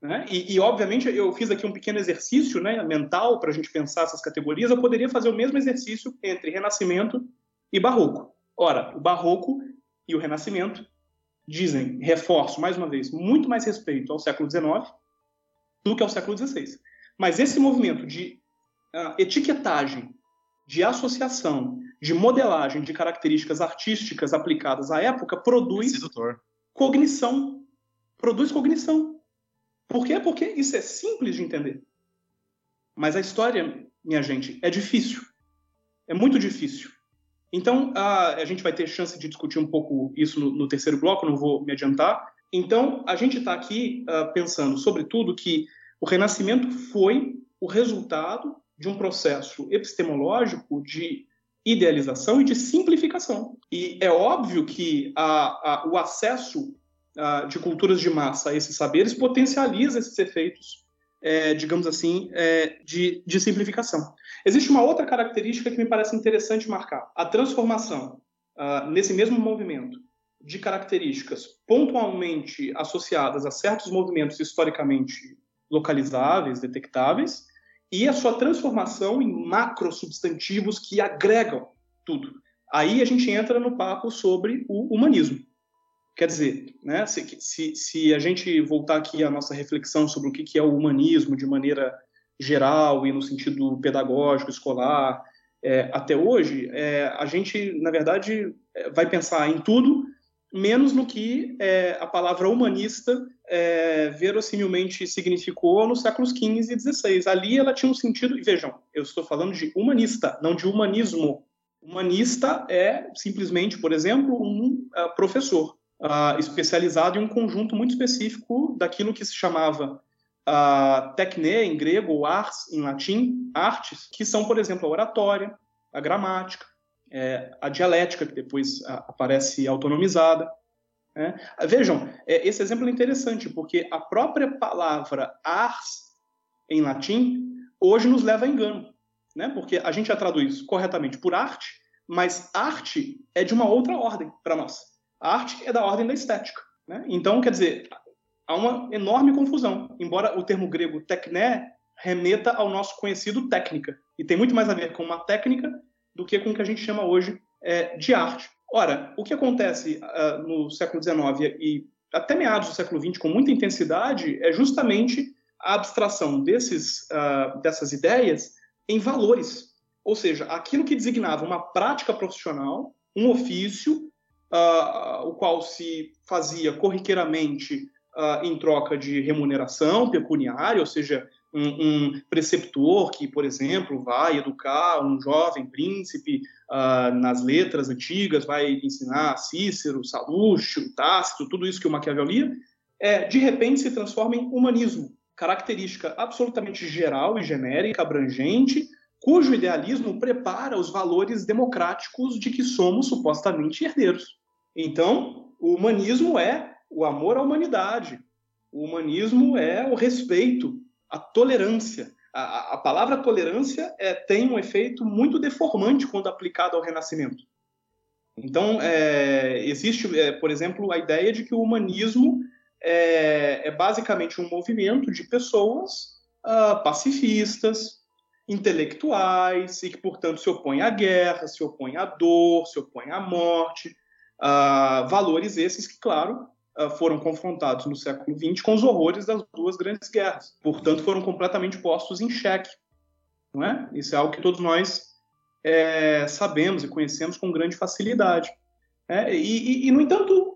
Né? E, e, obviamente, eu fiz aqui um pequeno exercício né, mental para a gente pensar essas categorias. Eu poderia fazer o mesmo exercício entre Renascimento e Barroco. Ora, o Barroco e o Renascimento dizem, reforço mais uma vez, muito mais respeito ao século XIX do que ao século XVI. Mas esse movimento de uh, etiquetagem, de associação, de modelagem de características artísticas aplicadas à época produz Sedutor. cognição. Produz cognição. Por quê? Porque isso é simples de entender. Mas a história, minha gente, é difícil. É muito difícil. Então, a, a gente vai ter chance de discutir um pouco isso no, no terceiro bloco, não vou me adiantar. Então, a gente está aqui uh, pensando, sobretudo, que o Renascimento foi o resultado de um processo epistemológico de idealização e de simplificação. E é óbvio que a, a, o acesso a, de culturas de massa a esses saberes potencializa esses efeitos, é, digamos assim, é, de, de simplificação. Existe uma outra característica que me parece interessante marcar: a transformação uh, nesse mesmo movimento de características pontualmente associadas a certos movimentos historicamente localizáveis, detectáveis, e a sua transformação em macro substantivos que agregam tudo. Aí a gente entra no papo sobre o humanismo. Quer dizer, né, se, se, se a gente voltar aqui à nossa reflexão sobre o que é o humanismo de maneira geral e no sentido pedagógico, escolar, é, até hoje, é, a gente, na verdade, é, vai pensar em tudo, menos no que é, a palavra humanista é, verossimilmente significou nos séculos XV e XVI. Ali ela tinha um sentido, e vejam, eu estou falando de humanista, não de humanismo. Humanista é simplesmente, por exemplo, um uh, professor uh, especializado em um conjunto muito específico daquilo que se chamava uh, tecne em grego ou ars em latim, artes, que são, por exemplo, a oratória, a gramática, é, a dialética, que depois aparece autonomizada, né? Vejam, é, esse exemplo é interessante, porque a própria palavra ars, em latim, hoje nos leva a engano, né? porque a gente já traduz corretamente por arte, mas arte é de uma outra ordem para nós. A arte é da ordem da estética. Né? Então, quer dizer, há uma enorme confusão, embora o termo grego tekné remeta ao nosso conhecido técnica, e tem muito mais a ver com uma técnica do que com o que a gente chama hoje é, de arte. Ora, o que acontece uh, no século XIX e até meados do século XX com muita intensidade é justamente a abstração desses, uh, dessas ideias em valores. Ou seja, aquilo que designava uma prática profissional, um ofício, uh, o qual se fazia corriqueiramente uh, em troca de remuneração pecuniária, ou seja, um, um, preceptor que, por exemplo, vai educar um jovem príncipe uh, nas letras antigas, vai ensinar Cícero, Salúcio, Tácito, tudo isso que o Maquiavel lia, é, de repente se transforma em humanismo, característica absolutamente geral e genérica, abrangente, cujo idealismo prepara os valores democráticos de que somos supostamente herdeiros. Então, o humanismo é o amor à humanidade, o humanismo é o respeito, a tolerância. A, a palavra tolerância é, tem um efeito muito deformante quando aplicado ao Renascimento. Então, é, existe, é, por exemplo, a ideia de que o humanismo é, é basicamente um movimento de pessoas uh, pacifistas, intelectuais, e que, portanto, se opõem à guerra, se opõem à dor, se opõem à morte. Uh, valores esses que, claro, uh, foram confrontados no século XX com os horrores das duas grandes guerras. Portanto, foram completamente postos em xeque. Não é? Isso é algo que todos nós é, sabemos e conhecemos com grande facilidade. É, e, e, e, no entanto,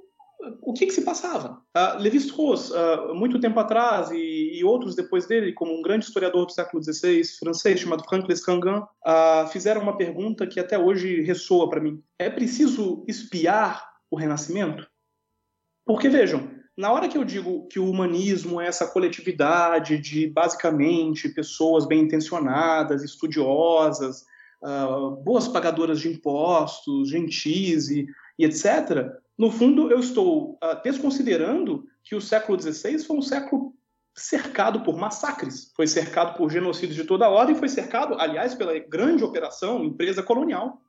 o que, que se passava? Uh, Lévi-Strauss, uh, muito tempo atrás, e, e, outros depois dele, como um grande historiador do século XVI francês chamado Franck Lescangan, uh, fizeram uma pergunta que até hoje ressoa para mim. É preciso espiar o Renascimento? Porque, vejam, na hora que eu digo que o humanismo é essa coletividade de, basicamente, pessoas bem intencionadas, estudiosas, boas pagadoras de impostos, gentis e, e etc., no fundo, eu estou uh, desconsiderando que o século XVI foi um século cercado por massacres, foi cercado por genocídios de toda ordem, foi cercado, aliás, pela grande operação empresa colonial.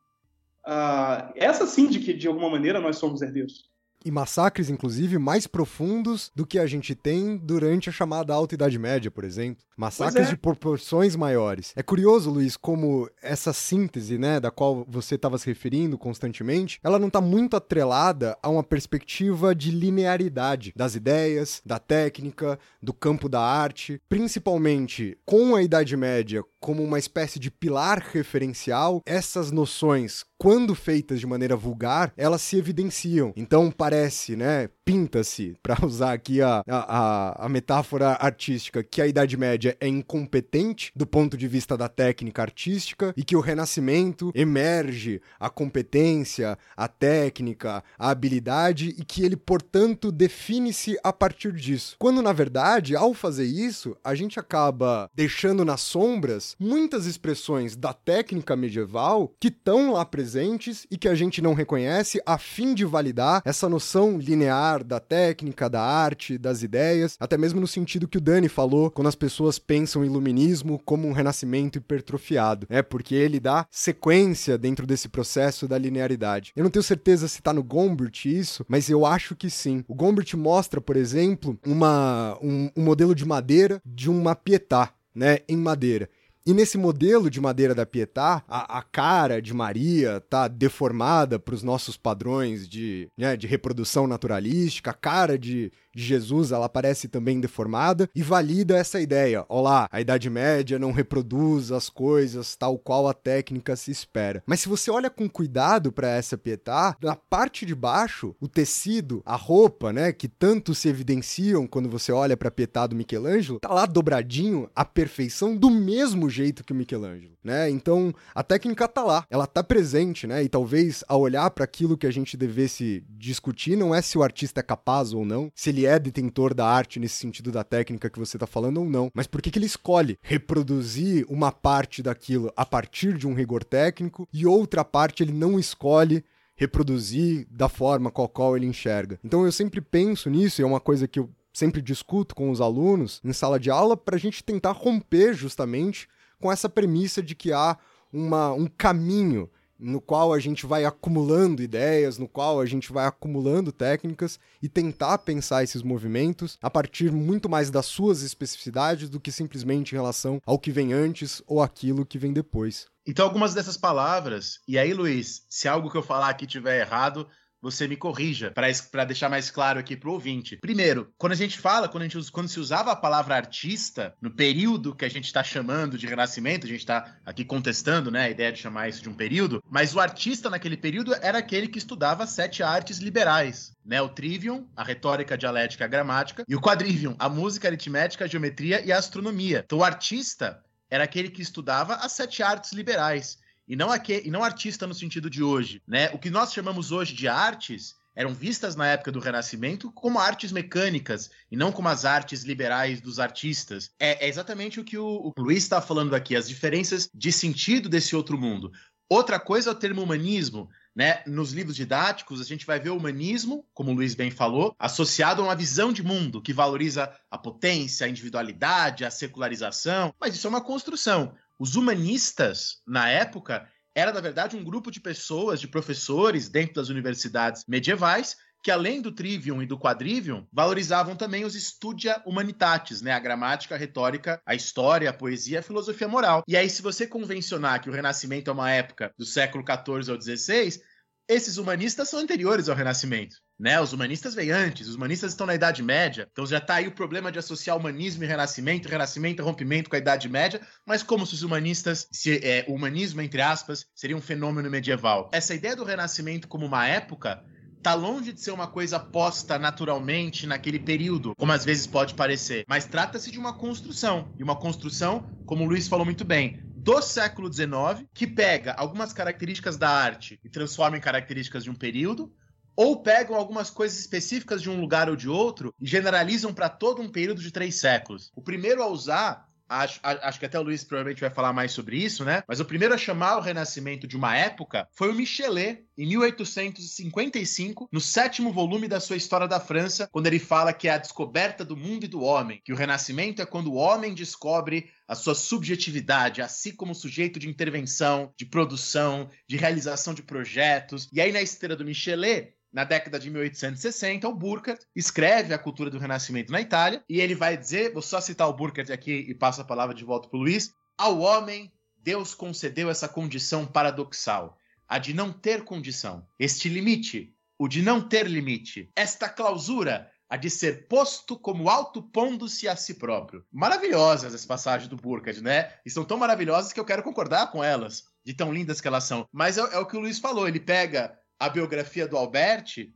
Uh, essa sim de que, de alguma maneira, nós somos herdeiros e massacres, inclusive, mais profundos do que a gente tem durante a chamada Alta Idade Média, por exemplo. Massacres é. de proporções maiores. É curioso, Luiz, como essa síntese, né, da qual você estava se referindo constantemente, ela não está muito atrelada a uma perspectiva de linearidade das ideias, da técnica, do campo da arte, principalmente com a Idade Média como uma espécie de pilar referencial, essas noções quando feitas de maneira vulgar, elas se evidenciam. Então parece, né, pinta-se, *laughs* para usar aqui a, a, a, metáfora artística, que a Idade Média é incompetente do ponto de vista da técnica artística e que o Renascimento emerge a competência, a técnica, a habilidade e que ele, portanto, define-se a partir disso. Quando, na verdade, ao fazer isso, a gente acaba deixando nas sombras muitas expressões da técnica medieval que estão lá presentes e que a gente não reconhece a fim de validar essa noção linear da técnica, da arte, das ideias, até mesmo no sentido que o Dani falou quando as pessoas pensam iluminismo como um renascimento hipertrofiado, é porque ele dá sequência dentro desse processo da linearidade. Eu não tenho certeza se tá no Gombrich isso, mas eu acho que sim. O Gombrich mostra, por exemplo, uma, um, um modelo de madeira de uma pietà, né, em madeira. E nesse modelo de madeira da Pietà, a, a cara de Maria tá deformada para os nossos padrões de, né, de reprodução naturalística, a cara de, de Jesus, ela aparece também deformada e valida essa ideia. Olá, a Idade Média não reproduz as coisas tal qual a técnica se espera. Mas se você olha com cuidado para essa pietá, na parte de baixo, o tecido, a roupa, né, que tanto se evidenciam quando você olha para a pietá do Michelangelo, tá lá dobradinho à perfeição do mesmo jeito que o Michelangelo, né? Então, a técnica tá lá, ela tá presente, né? E talvez ao olhar para aquilo que a gente devesse discutir não é se o artista é capaz ou não, se ele é detentor da arte nesse sentido da técnica que você está falando ou não, mas por que, que ele escolhe reproduzir uma parte daquilo a partir de um rigor técnico e outra parte ele não escolhe reproduzir da forma com a qual ele enxerga. Então eu sempre penso nisso, e é uma coisa que eu sempre discuto com os alunos em sala de aula para a gente tentar romper justamente com essa premissa de que há uma, um caminho no qual a gente vai acumulando ideias, no qual a gente vai acumulando técnicas e tentar pensar esses movimentos a partir muito mais das suas especificidades do que simplesmente em relação ao que vem antes ou aquilo que vem depois. Então, algumas dessas palavras, e aí, Luiz, se algo que eu falar aqui tiver errado, você me corrija, para deixar mais claro aqui pro ouvinte. Primeiro, quando a gente fala, quando, a gente, quando se usava a palavra artista, no período que a gente está chamando de Renascimento, a gente está aqui contestando né, a ideia de chamar isso de um período, mas o artista naquele período era aquele que estudava sete artes liberais. Né, o trivium, a retórica, a dialética, a gramática, e o quadrivium, a música, a aritmética, a geometria e a astronomia. Então, o artista era aquele que estudava as sete artes liberais e não, aqui, e não artista no sentido de hoje. Né? O que nós chamamos hoje de artes eram vistas na época do Renascimento como artes mecânicas e não como as artes liberais dos artistas. É, é exatamente o que o, o Luiz está falando aqui, as diferenças de sentido desse outro mundo. Outra coisa é o termo humanismo. Né? Nos livros didáticos, a gente vai ver o humanismo, como o Luiz bem falou, associado a uma visão de mundo que valoriza a potência, a individualidade, a secularização, mas isso é uma construção. Os humanistas, na época, era, na verdade, um grupo de pessoas, de professores dentro das universidades medievais, que além do trivium e do quadrivium, valorizavam também os studia humanitatis, né? A gramática, a retórica, a história, a poesia, a filosofia moral. E aí, se você convencionar que o Renascimento é uma época do século XIV ao XVI, esses humanistas são anteriores ao Renascimento. Né? Os humanistas vêm antes, os humanistas estão na Idade Média, então já está aí o problema de associar humanismo e renascimento, renascimento e rompimento com a Idade Média, mas como se os humanistas, se é, o humanismo, entre aspas, seria um fenômeno medieval. Essa ideia do renascimento como uma época tá longe de ser uma coisa posta naturalmente naquele período, como às vezes pode parecer, mas trata-se de uma construção, e uma construção, como o Luiz falou muito bem, do século XIX, que pega algumas características da arte e transforma em características de um período, ou pegam algumas coisas específicas de um lugar ou de outro e generalizam para todo um período de três séculos. O primeiro a usar Acho, acho, que até o Luiz provavelmente vai falar mais sobre isso, né? Mas o primeiro a chamar o Renascimento de uma época foi o Michelet, em 1855, no sétimo volume da sua História da França, quando ele fala que é a descoberta do mundo e do homem, que o Renascimento é quando o homem descobre a sua subjetividade, assim como sujeito de intervenção, de produção, de realização de projetos. E aí, na esteira do Michelet, na década de 1860, o Burkhardt escreve a cultura do Renascimento na Itália, e ele vai dizer, vou só citar o Burkhardt aqui e passo a palavra de volta para o Luiz, ao homem Deus concedeu essa condição paradoxal, a de não ter condição, este limite, o de não ter limite, esta clausura, a de ser posto como autopondo-se a si próprio. Maravilhosas as passagens do Burkhardt, né? E são tão maravilhosas que eu quero concordar com elas, de tão lindas que elas são. Mas é, é o que o Luiz falou, ele pega a biografia do Albert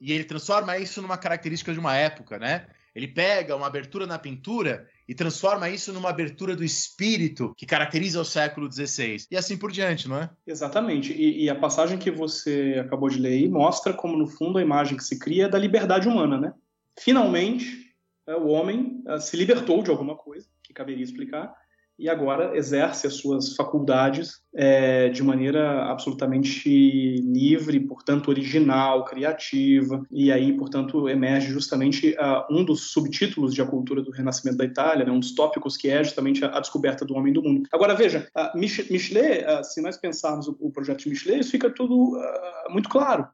e ele transforma isso numa característica de uma época, né? Ele pega uma abertura na pintura e transforma isso numa abertura do espírito que caracteriza o século XVI. E assim por diante, não é? Exatamente. E, e, a passagem que você acabou de ler aí mostra como, no fundo, a imagem que se cria é da liberdade humana, né? Finalmente, é, o homem é, se libertou de alguma coisa, que caberia explicar, e agora exerce as suas faculdades é, de maneira absolutamente livre, portanto original, criativa, e aí, portanto, emerge justamente uh, um dos subtítulos de A Cultura do Renascimento da Itália, né, um dos tópicos que é justamente a, a descoberta do homem do mundo. Agora, veja, uh, Michelet, uh, se nós pensarmos o, o, projeto de Michelet, isso fica tudo muito claro.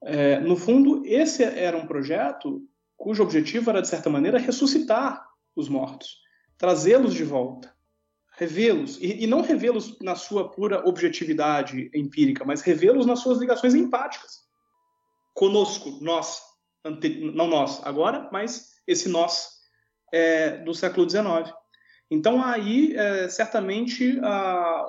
No fundo, esse era um projeto cujo objetivo era, de certa maneira, ressuscitar os mortos, trazê-los de volta revê-los, e, e, não revê-los na sua pura objetividade empírica, mas revê-los nas suas ligações empáticas. Conosco, nós, ante, não nós agora, mas esse nós é, do século XIX. Então, aí, é, certamente,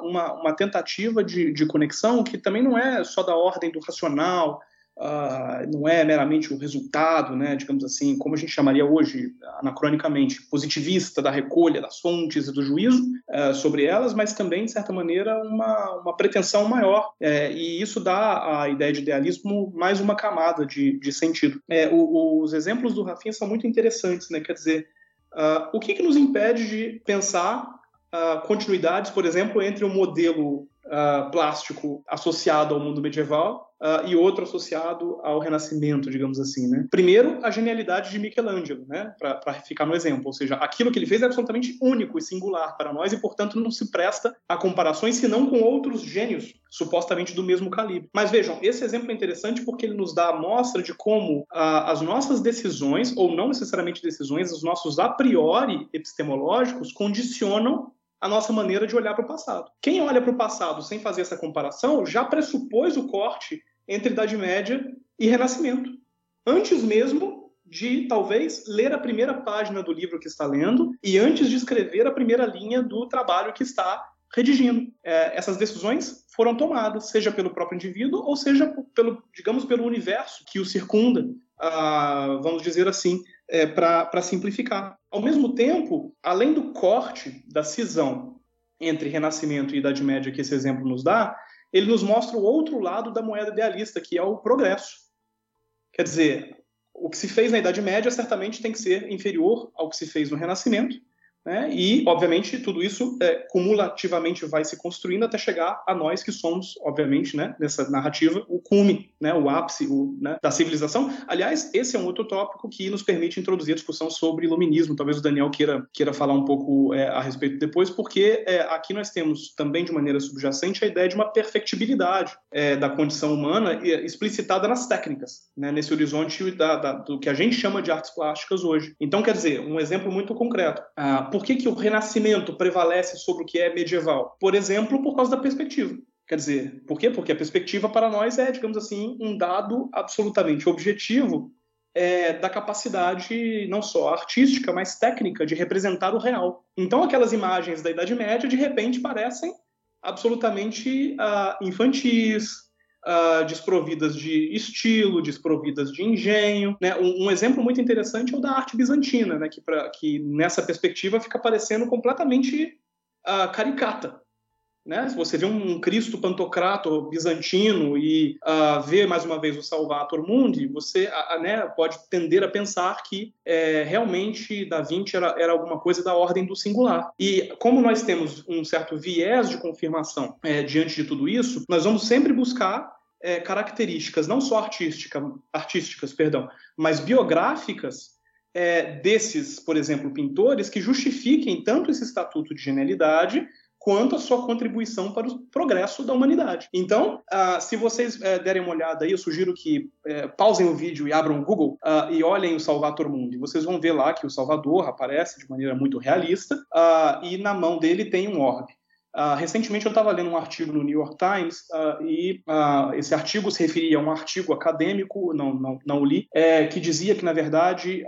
uma, uma tentativa de, de conexão que também não é só da ordem do racional, Uh, não é meramente o resultado, né, digamos assim, como a gente chamaria hoje, anacronicamente, positivista da recolha das fontes e do juízo uh, sobre elas, mas também, de certa maneira, uma, uma pretensão maior. É, e isso dá à ideia de idealismo mais uma camada de, de sentido. É, o, os exemplos do Rafinha são muito interessantes, né, quer dizer, uh, o que, que nos impede de pensar continuidades, por exemplo, entre o modelo plástico associado ao mundo medieval uh, e outro associado ao Renascimento, digamos assim. Né? Primeiro, a genialidade de Michelangelo, né? para ficar no exemplo, ou seja, aquilo que ele fez é absolutamente único e singular para nós e, portanto, não se presta a comparações senão com outros gênios supostamente do mesmo calibre. Mas vejam, esse exemplo é interessante porque ele nos dá a mostra de como uh, as nossas decisões, ou não necessariamente decisões, os nossos a priori epistemológicos condicionam a nossa maneira de olhar para o passado. Quem olha para o passado sem fazer essa comparação já pressupôs o corte entre Idade Média e Renascimento. Antes mesmo de, talvez, ler a primeira página do livro que está lendo e antes de escrever a primeira linha do trabalho que está redigindo. É, essas decisões foram tomadas, seja pelo próprio indivíduo ou seja pelo, digamos, pelo universo que o circunda, ah, vamos dizer assim, é, para simplificar. Ao mesmo tempo, além do corte da cisão entre Renascimento e Idade Média que esse exemplo nos dá, ele nos mostra o outro lado da moeda idealista, que é o progresso. Quer dizer, o que se fez na Idade Média certamente tem que ser inferior ao que se fez no Renascimento, né? E, obviamente, tudo isso é, cumulativamente vai se construindo até chegar a nós que somos, obviamente, né, nessa narrativa, o cume, né, o ápice o, né, da civilização. Aliás, esse é um outro tópico que nos permite introduzir a discussão sobre iluminismo. Talvez o Daniel queira, queira falar um pouco é, a respeito depois, porque é, aqui nós temos também, de maneira subjacente, a ideia de uma perfectibilidade é, da condição humana explicitada nas técnicas, né, nesse horizonte da, da, do que a gente chama de artes plásticas hoje. Então, quer dizer, um exemplo muito concreto. Por que, que o Renascimento prevalece sobre o que é medieval? Por exemplo, por causa da perspectiva. Quer dizer, por quê? Porque a perspectiva para nós é, digamos assim, um dado absolutamente objetivo é, da capacidade não só artística, mas técnica de representar o real. Então, aquelas imagens da Idade Média, de repente, parecem absolutamente uh, infantis, uh, desprovidas de estilo, desprovidas de engenho. Né? Um, um, exemplo muito interessante é o da arte bizantina, né? que, pra, que nessa perspectiva fica parecendo completamente uh, caricata. Né? Se você vê um Cristo pantocrato bizantino e uh, vê mais uma vez o Salvator Mundi, você né, pode tender a pensar que é, realmente Da Vinci era, era, alguma coisa da ordem do singular. E como nós temos um certo viés de confirmação é, diante de tudo isso, nós vamos sempre buscar é, características não só artística, artísticas, perdão, mas biográficas desses, por exemplo, pintores que justifiquem tanto esse estatuto de genialidade quanto a sua contribuição para o progresso da humanidade. Então, uh, se vocês uh, derem uma olhada aí, eu sugiro que uh, pausem o vídeo e abram o Google ah, e olhem o Salvator Mundi. Vocês vão ver lá que o Salvador aparece de maneira muito realista e na mão dele tem um orbe. Uh, recentemente eu estava lendo um artigo no New York Times uh, e uh, esse artigo se referia a um artigo acadêmico, não, não, não li, é, que dizia que, na verdade,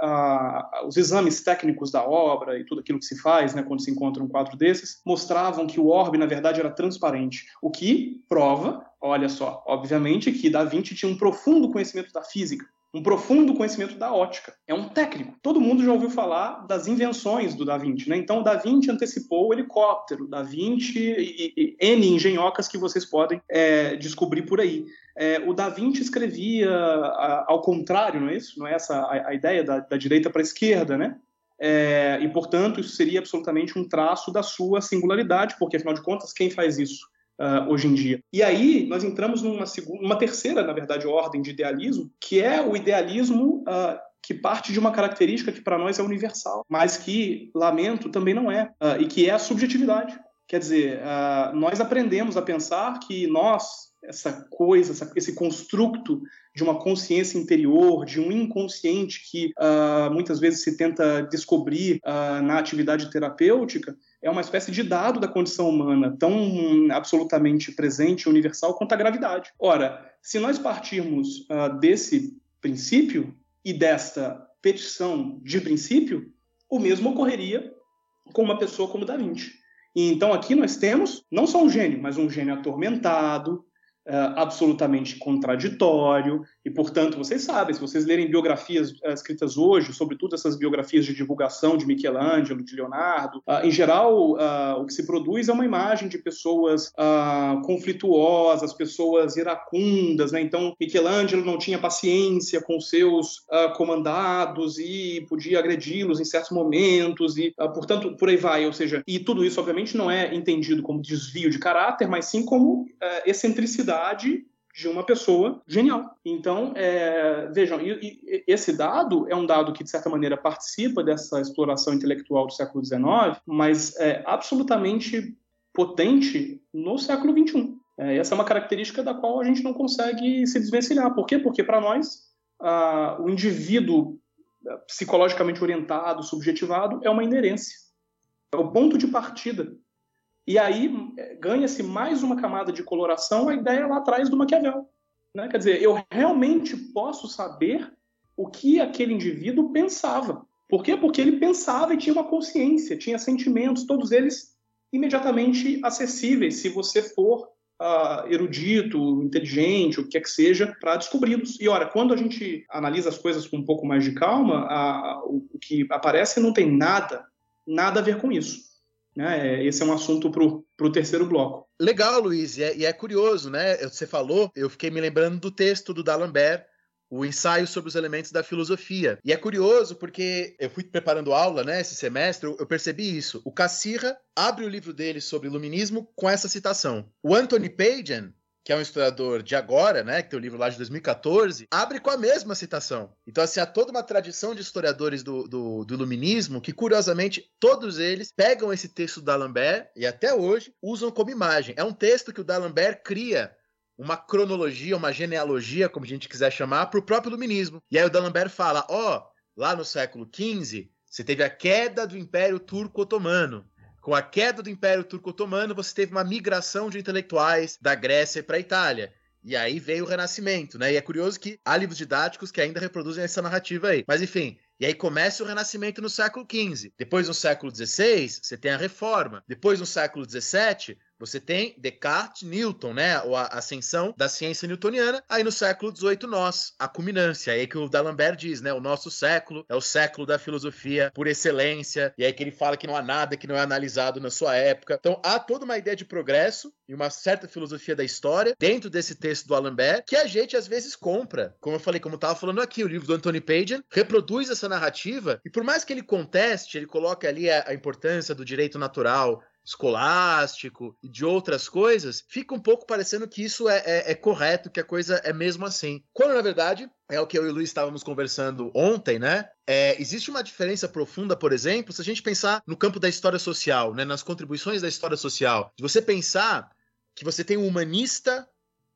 os exames técnicos da obra e tudo aquilo que se faz né, quando se encontra um quadro desses mostravam que o orbe, na verdade, era transparente, o que prova, olha só, obviamente, que Da Vinci tinha um profundo conhecimento da física um profundo conhecimento da ótica. É um técnico. Todo mundo já ouviu falar das invenções do Da Vinci, né? Então, o Da Vinci antecipou o helicóptero, Da Vinci e, e, N engenhocas que vocês podem é, descobrir por aí. É, o Da Vinci escrevia a, ao contrário, não é isso? Não é essa a, a ideia da, da direita para a esquerda, né? É, e, portanto, isso seria absolutamente um traço da sua singularidade, porque, afinal de contas, quem faz isso? Uh, hoje em dia. E aí nós entramos numa segunda, uma terceira, na verdade, ordem de idealismo, que é o idealismo uh, que parte de uma característica que para nós é universal, mas que, lamento, também não é, uh, e que é a subjetividade. Quer dizer, nós aprendemos a pensar que nós, essa coisa, essa, esse construto de uma consciência interior, de um inconsciente que uh, muitas vezes se tenta descobrir uh, na atividade terapêutica, é uma espécie de dado da condição humana, tão absolutamente presente e universal quanto a gravidade. Ora, se nós partirmos uh, desse princípio e desta petição de princípio, o mesmo ocorreria com uma pessoa como Da Vinci. E então aqui nós temos não só um gênio, mas um gênio atormentado, absolutamente contraditório, e, portanto, vocês sabem, se vocês lerem biografias uh, escritas hoje, sobretudo essas biografias de divulgação de Michelangelo, de Leonardo, uh, em geral, o que se produz é uma imagem de pessoas conflituosas, pessoas iracundas, né? Então, Michelangelo não tinha paciência com seus comandados e podia agredi-los em certos momentos, e, portanto, por aí vai. Ou seja, e tudo isso, obviamente, não é entendido como desvio de caráter, mas sim como excentricidade de uma pessoa genial. Então, é, vejam, e, e, esse dado é um dado que, de certa maneira, participa dessa exploração intelectual do século XIX, mas é absolutamente potente no século XXI. É, essa é uma característica da qual a gente não consegue se desvencilhar. Por quê? Porque, para nós, a, o indivíduo é, psicologicamente orientado, subjetivado, é uma inerência. É o ponto de partida e aí é, ganha-se mais uma camada de coloração a ideia lá atrás do Maquiavel. Né? Quer dizer, eu realmente posso saber o que aquele indivíduo pensava. Por quê? Porque ele pensava e tinha uma consciência, tinha sentimentos, todos eles imediatamente acessíveis, se você for uh, erudito, inteligente, o que quer que seja, para descobri-los. E olha, quando a gente analisa as coisas com um pouco mais de calma, o, o que aparece não tem nada, nada a ver com isso. Né? É, esse é um assunto para o terceiro bloco. Legal, Luiz, e é, e é, curioso, né? Você falou, eu fiquei me lembrando do texto do D'Alembert, o ensaio sobre os elementos da filosofia. E é curioso porque eu fui preparando aula, né, esse semestre, eu percebi isso. O Cassirra abre o livro dele sobre iluminismo com essa citação. O Anthony Pagan, que é um historiador de agora, né, que tem o livro lá de 2014, abre com a mesma citação. Então, assim, há toda uma tradição de historiadores do, do, do iluminismo que, curiosamente, todos eles pegam esse texto do D'Alembert e até hoje usam como imagem. É um texto que o D'Alembert cria uma cronologia, uma genealogia, como a gente quiser chamar, para o próprio iluminismo. E aí o D'Alembert fala, ó, oh, lá no século XV, você teve a queda do Império Turco-Otomano. Com a queda do Império Turco-Otomano, você teve uma migração de intelectuais da Grécia para a Itália. E aí veio o Renascimento, né? E é curioso que há livros didáticos que ainda reproduzem essa narrativa aí. Mas enfim, e aí começa o Renascimento no século XV. Depois, no século XVI, você tem a Reforma. Depois, no século XVII, você tem Descartes, Newton, né? A ascensão da ciência newtoniana. Aí no século XVIII, nós, a culminância. Aí que o D'Alembert diz, né? O nosso século é o século da filosofia por excelência. E aí que ele fala que não há nada que não é analisado na sua época. Então há toda uma ideia de progresso e uma certa filosofia da história dentro desse texto do D'Alembert que a gente às vezes compra. Como eu falei, como eu estava falando aqui, o livro do Anthony Pagan reproduz essa narrativa e por mais que ele conteste, ele coloque ali a importância do direito natural, escolástico e de outras coisas, fica um pouco parecendo que isso é, é, é, correto, que a coisa é mesmo assim. Quando, na verdade, é o que eu e o Luiz estávamos conversando ontem, né? É, existe uma diferença profunda, por exemplo, se a gente pensar no campo da história social, né? nas contribuições da história social. Se você pensar que você tem um humanista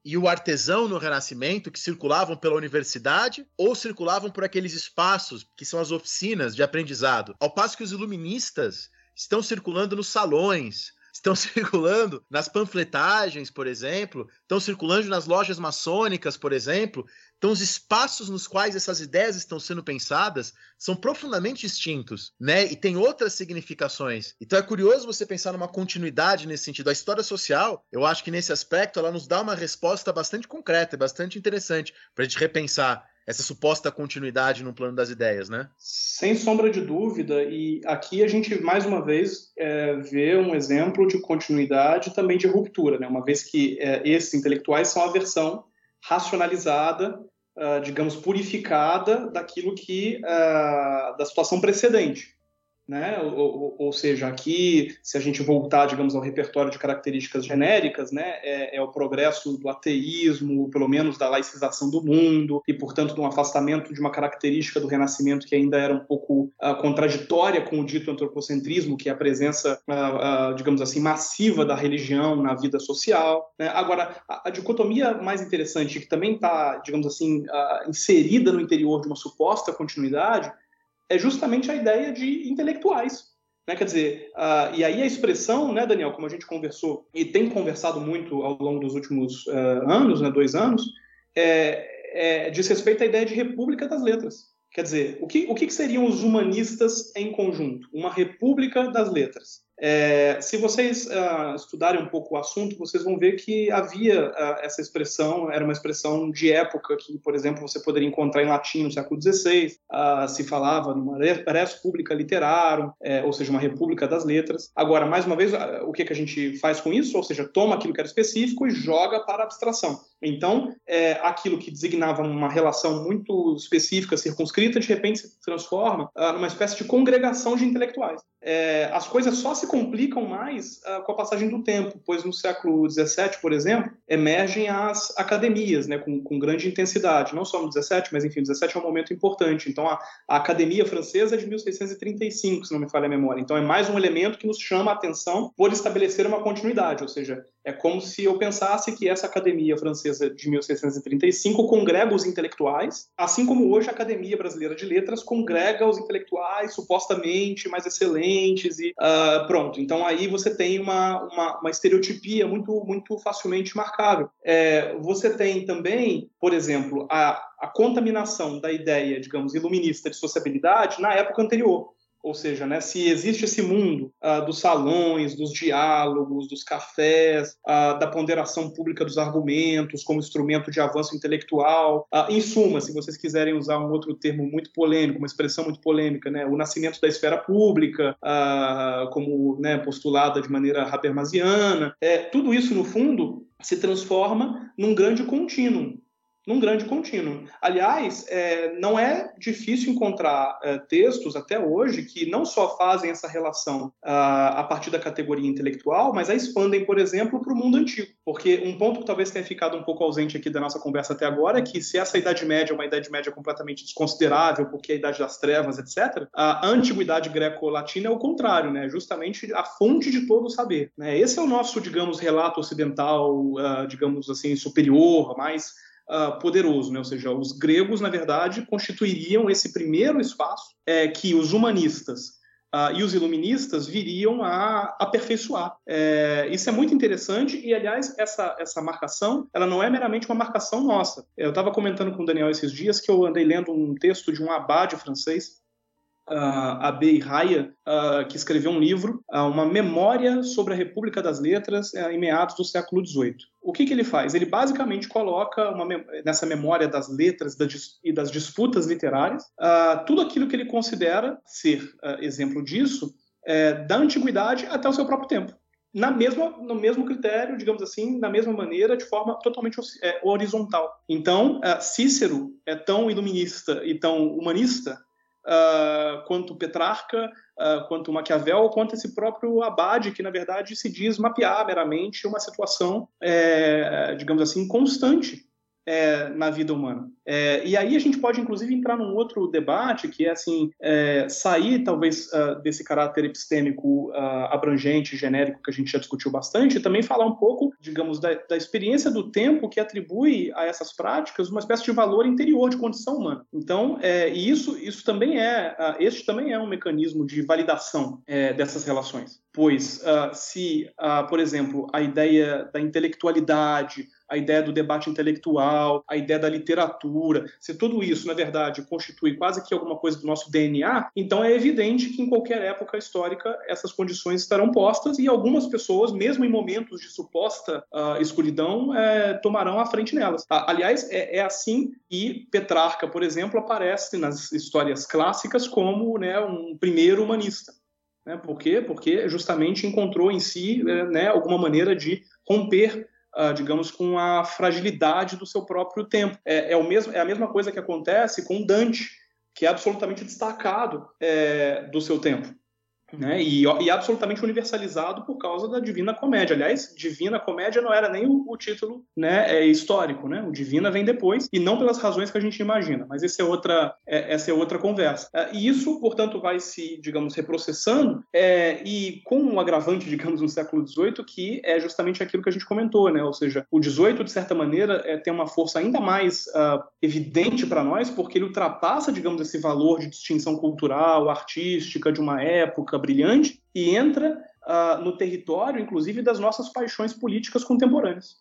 e o artesão no Renascimento que circulavam pela universidade ou circulavam por aqueles espaços que são as oficinas de aprendizado. Ao passo que os iluministas estão circulando nos salões, estão *laughs* circulando nas panfletagens, por exemplo, estão circulando nas lojas maçônicas, por exemplo. Então, os espaços nos quais essas ideias estão sendo pensadas são profundamente distintos, né? E tem outras significações. Então, é curioso você pensar numa continuidade nesse sentido. A história social, eu acho que nesse aspecto, ela nos dá uma resposta bastante concreta, bastante interessante para a gente repensar essa suposta continuidade no plano das ideias, né? Sem sombra de dúvida, e aqui a gente mais uma vez é, vê um exemplo de continuidade também de ruptura, né? Uma vez que é, esses intelectuais são a versão racionalizada, uh, digamos purificada daquilo que uh, da situação precedente né? Ou, ou, seja, aqui, se a gente voltar, digamos, ao repertório de características genéricas, né, é, é, o progresso do ateísmo, pelo menos da laicização do mundo, e, portanto, de um afastamento de uma característica do Renascimento que ainda era um pouco uh, contraditória com o dito antropocentrismo, que é a presença, uh, uh, digamos assim, massiva da religião na vida social. Né? Agora, a, a, dicotomia mais interessante, que também está, digamos assim, inserida no interior de uma suposta continuidade, é justamente a ideia de intelectuais. Né? Quer dizer, uh, e aí a expressão, né, Daniel, como a gente conversou e tem conversado muito ao longo dos últimos uh, anos, né, dois anos, é, é, diz respeito à ideia de república das letras. Quer dizer, o que, o que seriam os humanistas em conjunto? Uma república das letras. É, se vocês uh, estudarem um pouco o assunto, vocês vão ver que havia uh, essa expressão, era uma expressão de época que, por exemplo, você poderia encontrar em latim no século XVI, uh, ah, se falava numa res publica literarum, é, ou seja, uma república das letras. Agora, mais uma vez, o que, que a gente faz com isso? Ou seja, toma aquilo que era específico e joga para a abstração. Então, é, aquilo que designava uma relação muito específica, circunscrita, de repente se transforma numa espécie de congregação de intelectuais. É, as coisas só se complicam mais uh, com a passagem do tempo, pois no século XVII, por exemplo, emergem as academias, né, com, com grande intensidade, não só no XVII, mas enfim, o XVII é um momento importante. Então, a, a Academia Francesa é de 1635, se não me falha a memória. Então, é mais um elemento que nos chama a atenção por estabelecer uma continuidade, ou seja, é como se eu pensasse que essa Academia Francesa de 1635 congrega os intelectuais, assim como hoje a Academia Brasileira de Letras congrega os intelectuais supostamente mais excelentes e uh, pronto. Então aí você tem uma, uma, uma, estereotipia muito, muito facilmente destacável. É, você tem também, por exemplo, a, a contaminação da ideia, digamos, iluminista de sociabilidade na época anterior. Ou seja, né, se existe esse mundo uh, dos salões, dos diálogos, dos cafés, uh, da ponderação pública dos argumentos como instrumento de avanço intelectual, uh, em suma, se vocês quiserem usar um outro termo muito polêmico, uma expressão muito polêmica, né, o nascimento da esfera pública, como né, postulada de maneira habermasiana, é, tudo isso, no fundo, se transforma num grande contínuo num grande contínuo. Aliás, é, não é difícil encontrar é, textos até hoje que não só fazem essa relação a, a partir da categoria intelectual, mas a expandem, por exemplo, para o mundo antigo. Porque um ponto que talvez tenha ficado um pouco ausente aqui da nossa conversa até agora é que se essa Idade Média é uma Idade Média completamente desconsiderável, porque é a Idade das Trevas, etc., a antiguidade greco-latina é o contrário, né? justamente a fonte de todo o saber. Né? Esse é o nosso, digamos, relato ocidental, uh, digamos assim, superior, mais uh, poderoso, né? ou seja, os gregos, na verdade, constituiriam esse primeiro espaço é, que os humanistas Uh, e os iluministas viriam a aperfeiçoar. É, isso é muito interessante e, aliás, essa, essa marcação ela não é meramente uma marcação nossa. Eu estava comentando com o Daniel esses dias que eu andei lendo um texto de um abade francês uh, Abei Raya, uh, que escreveu um livro, uh, uma memória sobre a República das Letras uh, em meados do século XVIII. O que, que ele faz? Ele basicamente coloca uma, nessa memória das letras e das disputas literárias tudo aquilo que ele considera ser exemplo disso, é, da antiguidade até o seu próprio tempo na mesma, no mesmo critério, digamos assim, da mesma maneira, de forma totalmente é, horizontal. Então, Cícero é tão iluminista e tão humanista uh, quanto Petrarca, uh, quanto Maquiavel, quanto esse próprio Abade, que na verdade se diz mapear meramente uma situação, é, digamos assim, constante é, na vida humana. É, e aí a gente pode, inclusive, entrar num outro debate, que é assim, é, sair talvez uh, desse caráter epistêmico uh, abrangente, genérico, que a gente já discutiu bastante, e também falar um pouco, digamos, da, da, experiência do tempo que atribui a essas práticas uma espécie de valor interior de condição humana. Então, é, e isso, isso também é, uh, este também é um mecanismo de validação é, dessas relações. Pois, se, por exemplo, a ideia da intelectualidade, a ideia do debate intelectual, a ideia da literatura, se tudo isso, na verdade, constitui quase que alguma coisa do nosso DNA, então é evidente que em qualquer época histórica essas condições estarão postas e algumas pessoas, mesmo em momentos de suposta uh, escuridão, é, tomarão a frente nelas. Aliás, é, é, assim que Petrarca, por exemplo, aparece nas histórias clássicas como né, um primeiro humanista. Né? Por quê? Porque justamente encontrou em si né, alguma maneira de romper uh, digamos, com a fragilidade do seu próprio tempo. É, é, o mesmo, é a mesma coisa que acontece com Dante, que é absolutamente destacado é, do seu tempo né? E, e, absolutamente universalizado por causa da Divina Comédia. Aliás, Divina Comédia não era nem o, o, título né, é histórico, né? O Divina vem depois e não pelas razões que a gente imagina. Mas essa é outra, é, essa é outra conversa. É, e isso, portanto, vai se, digamos, reprocessando é, e com um agravante, *laughs* digamos, no século XVIII que é justamente aquilo que a gente comentou, né? Ou seja, o XVIII de certa maneira é, tem uma força ainda mais uh, evidente para nós porque ele ultrapassa, digamos, esse valor de distinção cultural, artística de uma época brilhante e entra uh, no território, inclusive, das nossas paixões políticas contemporâneas.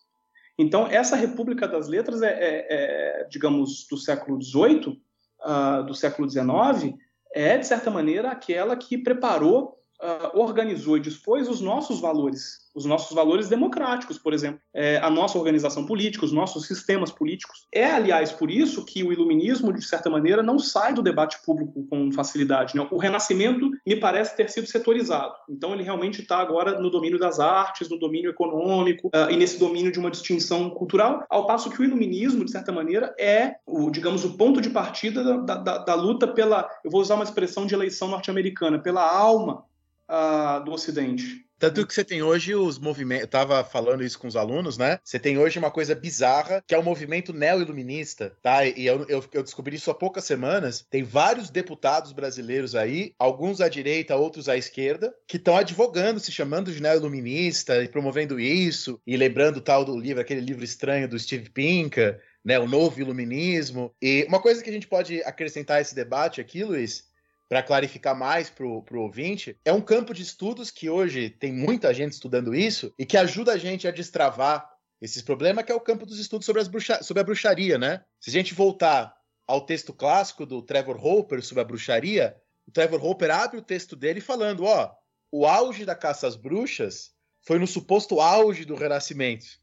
Então, essa República das Letras é, é, é digamos, do século XVIII, uh, ah, do século XIX, é, de certa maneira, aquela que preparou, uh, organizou e dispôs os nossos valores os nossos valores democráticos, por exemplo, é, a nossa organização política, os nossos sistemas políticos. É, aliás, por isso que o iluminismo, de certa maneira, não sai do debate público com facilidade. Né? O Renascimento me parece ter sido setorizado. Então, ele realmente está agora no domínio das artes, no domínio econômico uh, e nesse domínio de uma distinção cultural, ao passo que o iluminismo, de certa maneira, é, o, digamos, o ponto de partida da, da, da luta pela, eu vou usar uma expressão de eleição norte-americana, pela alma uh, do Ocidente. Tanto que você tem hoje os movimentos. Eu tava falando isso com os alunos, né? Você tem hoje uma coisa bizarra, que é o movimento neo-iluminista, tá? E eu, eu, eu, descobri isso há poucas semanas. Tem vários deputados brasileiros aí, alguns à direita, outros à esquerda, que estão advogando, se chamando de neo-iluminista e promovendo isso, e lembrando tal do livro, aquele livro estranho do Steve Pinker, né? O novo iluminismo. E uma coisa que a gente pode acrescentar a esse debate aqui, Luiz, para clarificar mais para o ouvinte, é um campo de estudos que hoje tem muita gente estudando isso e que ajuda a gente a destravar esses problemas, que é o campo dos estudos sobre, bruxa... sobre a bruxaria, né? Se a gente voltar ao texto clássico do Trevor Hopper sobre a bruxaria, o Trevor Hopper abre o texto dele falando, ó, o auge da caça às bruxas foi no suposto auge do Renascimento.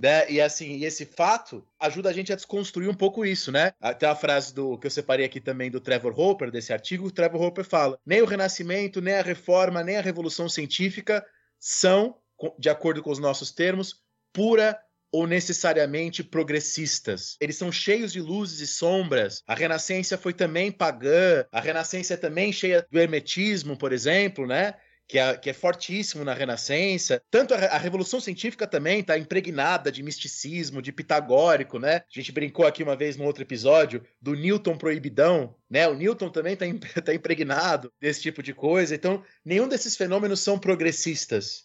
Né? E assim, esse fato ajuda a gente a desconstruir um pouco isso, né? Tem a frase do que eu separei aqui também do Trevor Hopper, desse artigo, o Trevor Hopper fala: nem o Renascimento, nem a Reforma, nem a Revolução Científica são, de acordo com os nossos termos, pura ou necessariamente progressistas. Eles são cheios de luzes e sombras. A Renascença foi também pagã, a Renascença é também cheia do hermetismo, por exemplo, né? Que é, que é fortíssimo na Renascença. Tanto a, a Revolução Científica também está impregnada de misticismo, de pitagórico, né? A gente brincou aqui uma vez no outro episódio do Newton proibidão, né? O Newton também está *laughs* tá impregnado desse tipo de coisa. Então, nenhum desses fenômenos são progressistas,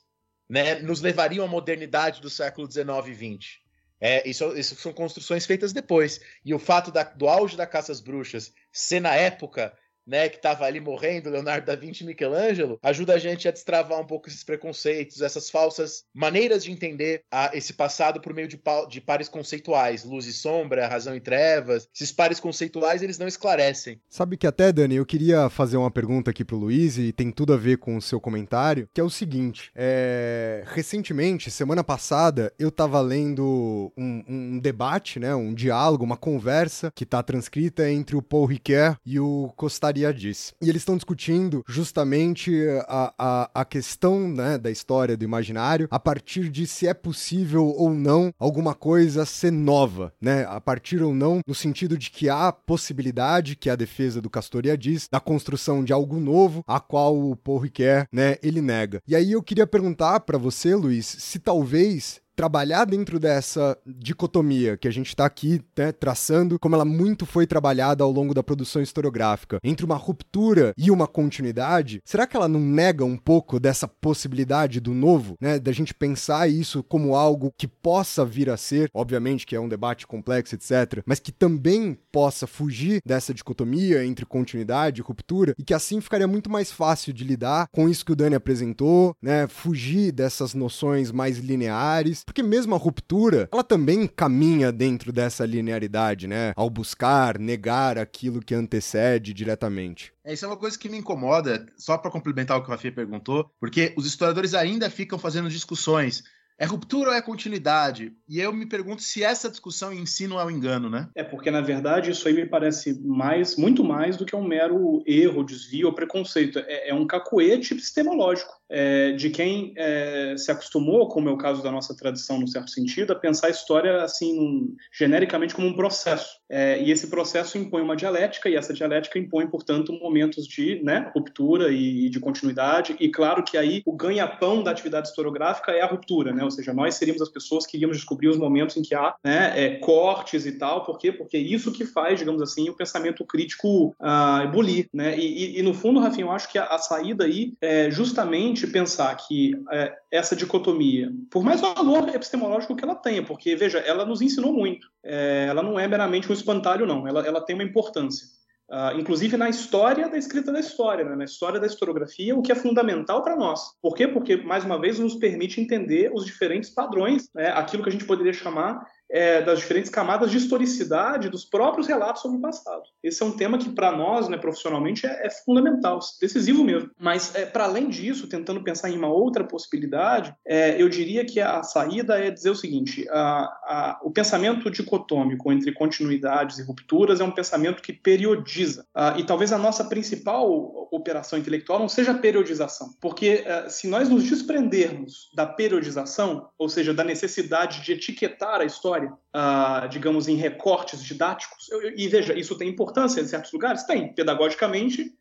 né? Nos levariam à modernidade do século XIX e XX. É, isso, isso, são construções feitas depois. E o fato da, do auge da caça às bruxas ser na época né, que estava ali morrendo, Leonardo da Vinci e Michelangelo, ajuda a gente a destravar um pouco esses preconceitos, essas falsas maneiras de entender a, esse passado por meio de, de, pares conceituais, luz e sombra, razão e trevas. Esses pares conceituais, eles não esclarecem. Sabe que até, Dani, eu queria fazer uma pergunta aqui pro Luiz e tem tudo a ver com o seu comentário, que é o seguinte, é... recentemente, semana passada, eu estava lendo um, um, debate, né, um diálogo, uma conversa que está transcrita entre o Paul Ricoeur e o Costa Maria disse. E eles estão discutindo justamente a, a, a questão né, da história do imaginário a partir de se é possível ou não alguma coisa ser nova, né? A partir ou não, no sentido de que há possibilidade, que a defesa do Castoria diz, da construção de algo novo, a qual o Paul Ricoeur, né, ele nega. E aí eu queria perguntar para você, Luiz, se talvez trabalhar dentro dessa dicotomia que a gente está aqui né, traçando, como ela muito foi trabalhada ao longo da produção historiográfica, entre uma ruptura e uma continuidade, será que ela não nega um pouco dessa possibilidade do novo, né, da gente pensar isso como algo que possa vir a ser, obviamente que é um debate complexo, etc., mas que também possa fugir dessa dicotomia entre continuidade e ruptura e que assim ficaria muito mais fácil de lidar com isso que o Dani apresentou, né, fugir dessas noções mais lineares porque mesmo a ruptura, ela também caminha dentro dessa linearidade, né? Ao buscar, negar aquilo que antecede diretamente. É, isso é uma coisa que me incomoda, só para complementar o que o Rafinha perguntou, porque os historiadores ainda ficam fazendo discussões é ruptura ou é continuidade? E eu me pergunto se essa discussão em si não é um engano, né? É porque, na verdade, isso aí me parece mais, muito mais do que um mero erro, desvio ou preconceito. É, é um cacoete epistemológico é, de quem é, se acostumou, como é o caso da nossa tradição, no certo sentido, a pensar a história assim, num, genericamente como um processo. É, e esse processo impõe uma dialética, e essa dialética impõe, portanto, momentos de né, ruptura e, e de continuidade. E claro que aí o ganha-pão da atividade historiográfica é a ruptura, né? Ou seja, nós seríamos as pessoas que iríamos descobrir os momentos em que há né, é, cortes e tal. Por quê? Porque é isso que faz, digamos assim, o pensamento crítico ebulir. Né? E, e, e, no fundo, Rafinha, eu acho que a, a saída aí é justamente pensar que é, essa dicotomia, por mais valor epistemológico que ela tenha, porque, veja, ela nos ensinou muito. É, ela não é meramente um espantalho, não. Ela, ela tem uma importância. Uh, inclusive na história da escrita da história, né? na história da historiografia, o que é fundamental para nós. Por quê? Porque, mais uma vez, nos permite entender os diferentes padrões, né? aquilo que a gente poderia chamar é, das diferentes camadas de historicidade dos próprios relatos sobre o passado. Esse é um tema que, para nós, né, profissionalmente, é, é, fundamental, decisivo mesmo. Mas, é, para além disso, tentando pensar em uma outra possibilidade, é, eu diria que a saída é dizer o seguinte: a, a, o pensamento dicotômico entre continuidades e rupturas é um pensamento que periodiza. Ah, e talvez a nossa principal operação intelectual não seja a periodização, porque eh, se nós nos desprendermos da periodização, ou seja, da necessidade de etiquetar a história, uh, digamos, em recortes didáticos. Eu, eu, e veja, isso tem importância em certos lugares? Tem. Pedagogicamente,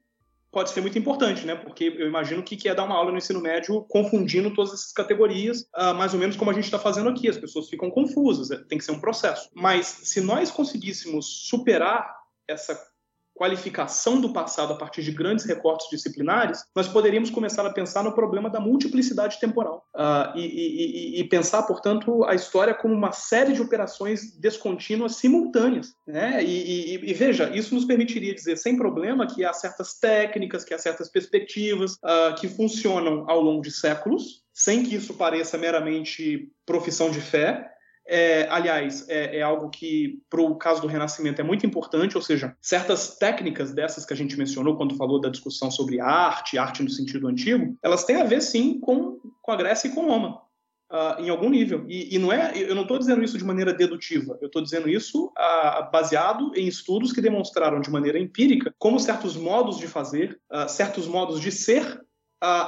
pode ser muito importante, né? Porque eu imagino que, que é dar uma aula no ensino médio confundindo todas essas categorias, uh, mais ou menos como a gente está fazendo aqui. As pessoas ficam confusas, é, tem que ser um processo. Mas se nós conseguíssemos superar essa qualificação do passado a partir de grandes recortes disciplinares, nós poderíamos começar a pensar no problema da multiplicidade temporal uh, e, e, e, pensar, portanto, a história como uma série de operações descontínuas simultâneas. Né? E, e, veja, isso nos permitiria dizer sem problema que há certas técnicas, que há certas perspectivas uh, que funcionam ao longo de séculos, sem que isso pareça meramente profissão de fé, é, aliás, é, é, algo que, para o caso do Renascimento, é muito importante, ou seja, certas técnicas dessas que a gente mencionou quando falou da discussão sobre arte, arte no sentido antigo, elas têm a ver, sim, com, com a Grécia e com Roma. Uh, em algum nível. E, e, não é, eu não estou dizendo isso de maneira dedutiva, eu estou dizendo isso uh, baseado em estudos que demonstraram de maneira empírica como certos modos de fazer, uh, certos modos de ser,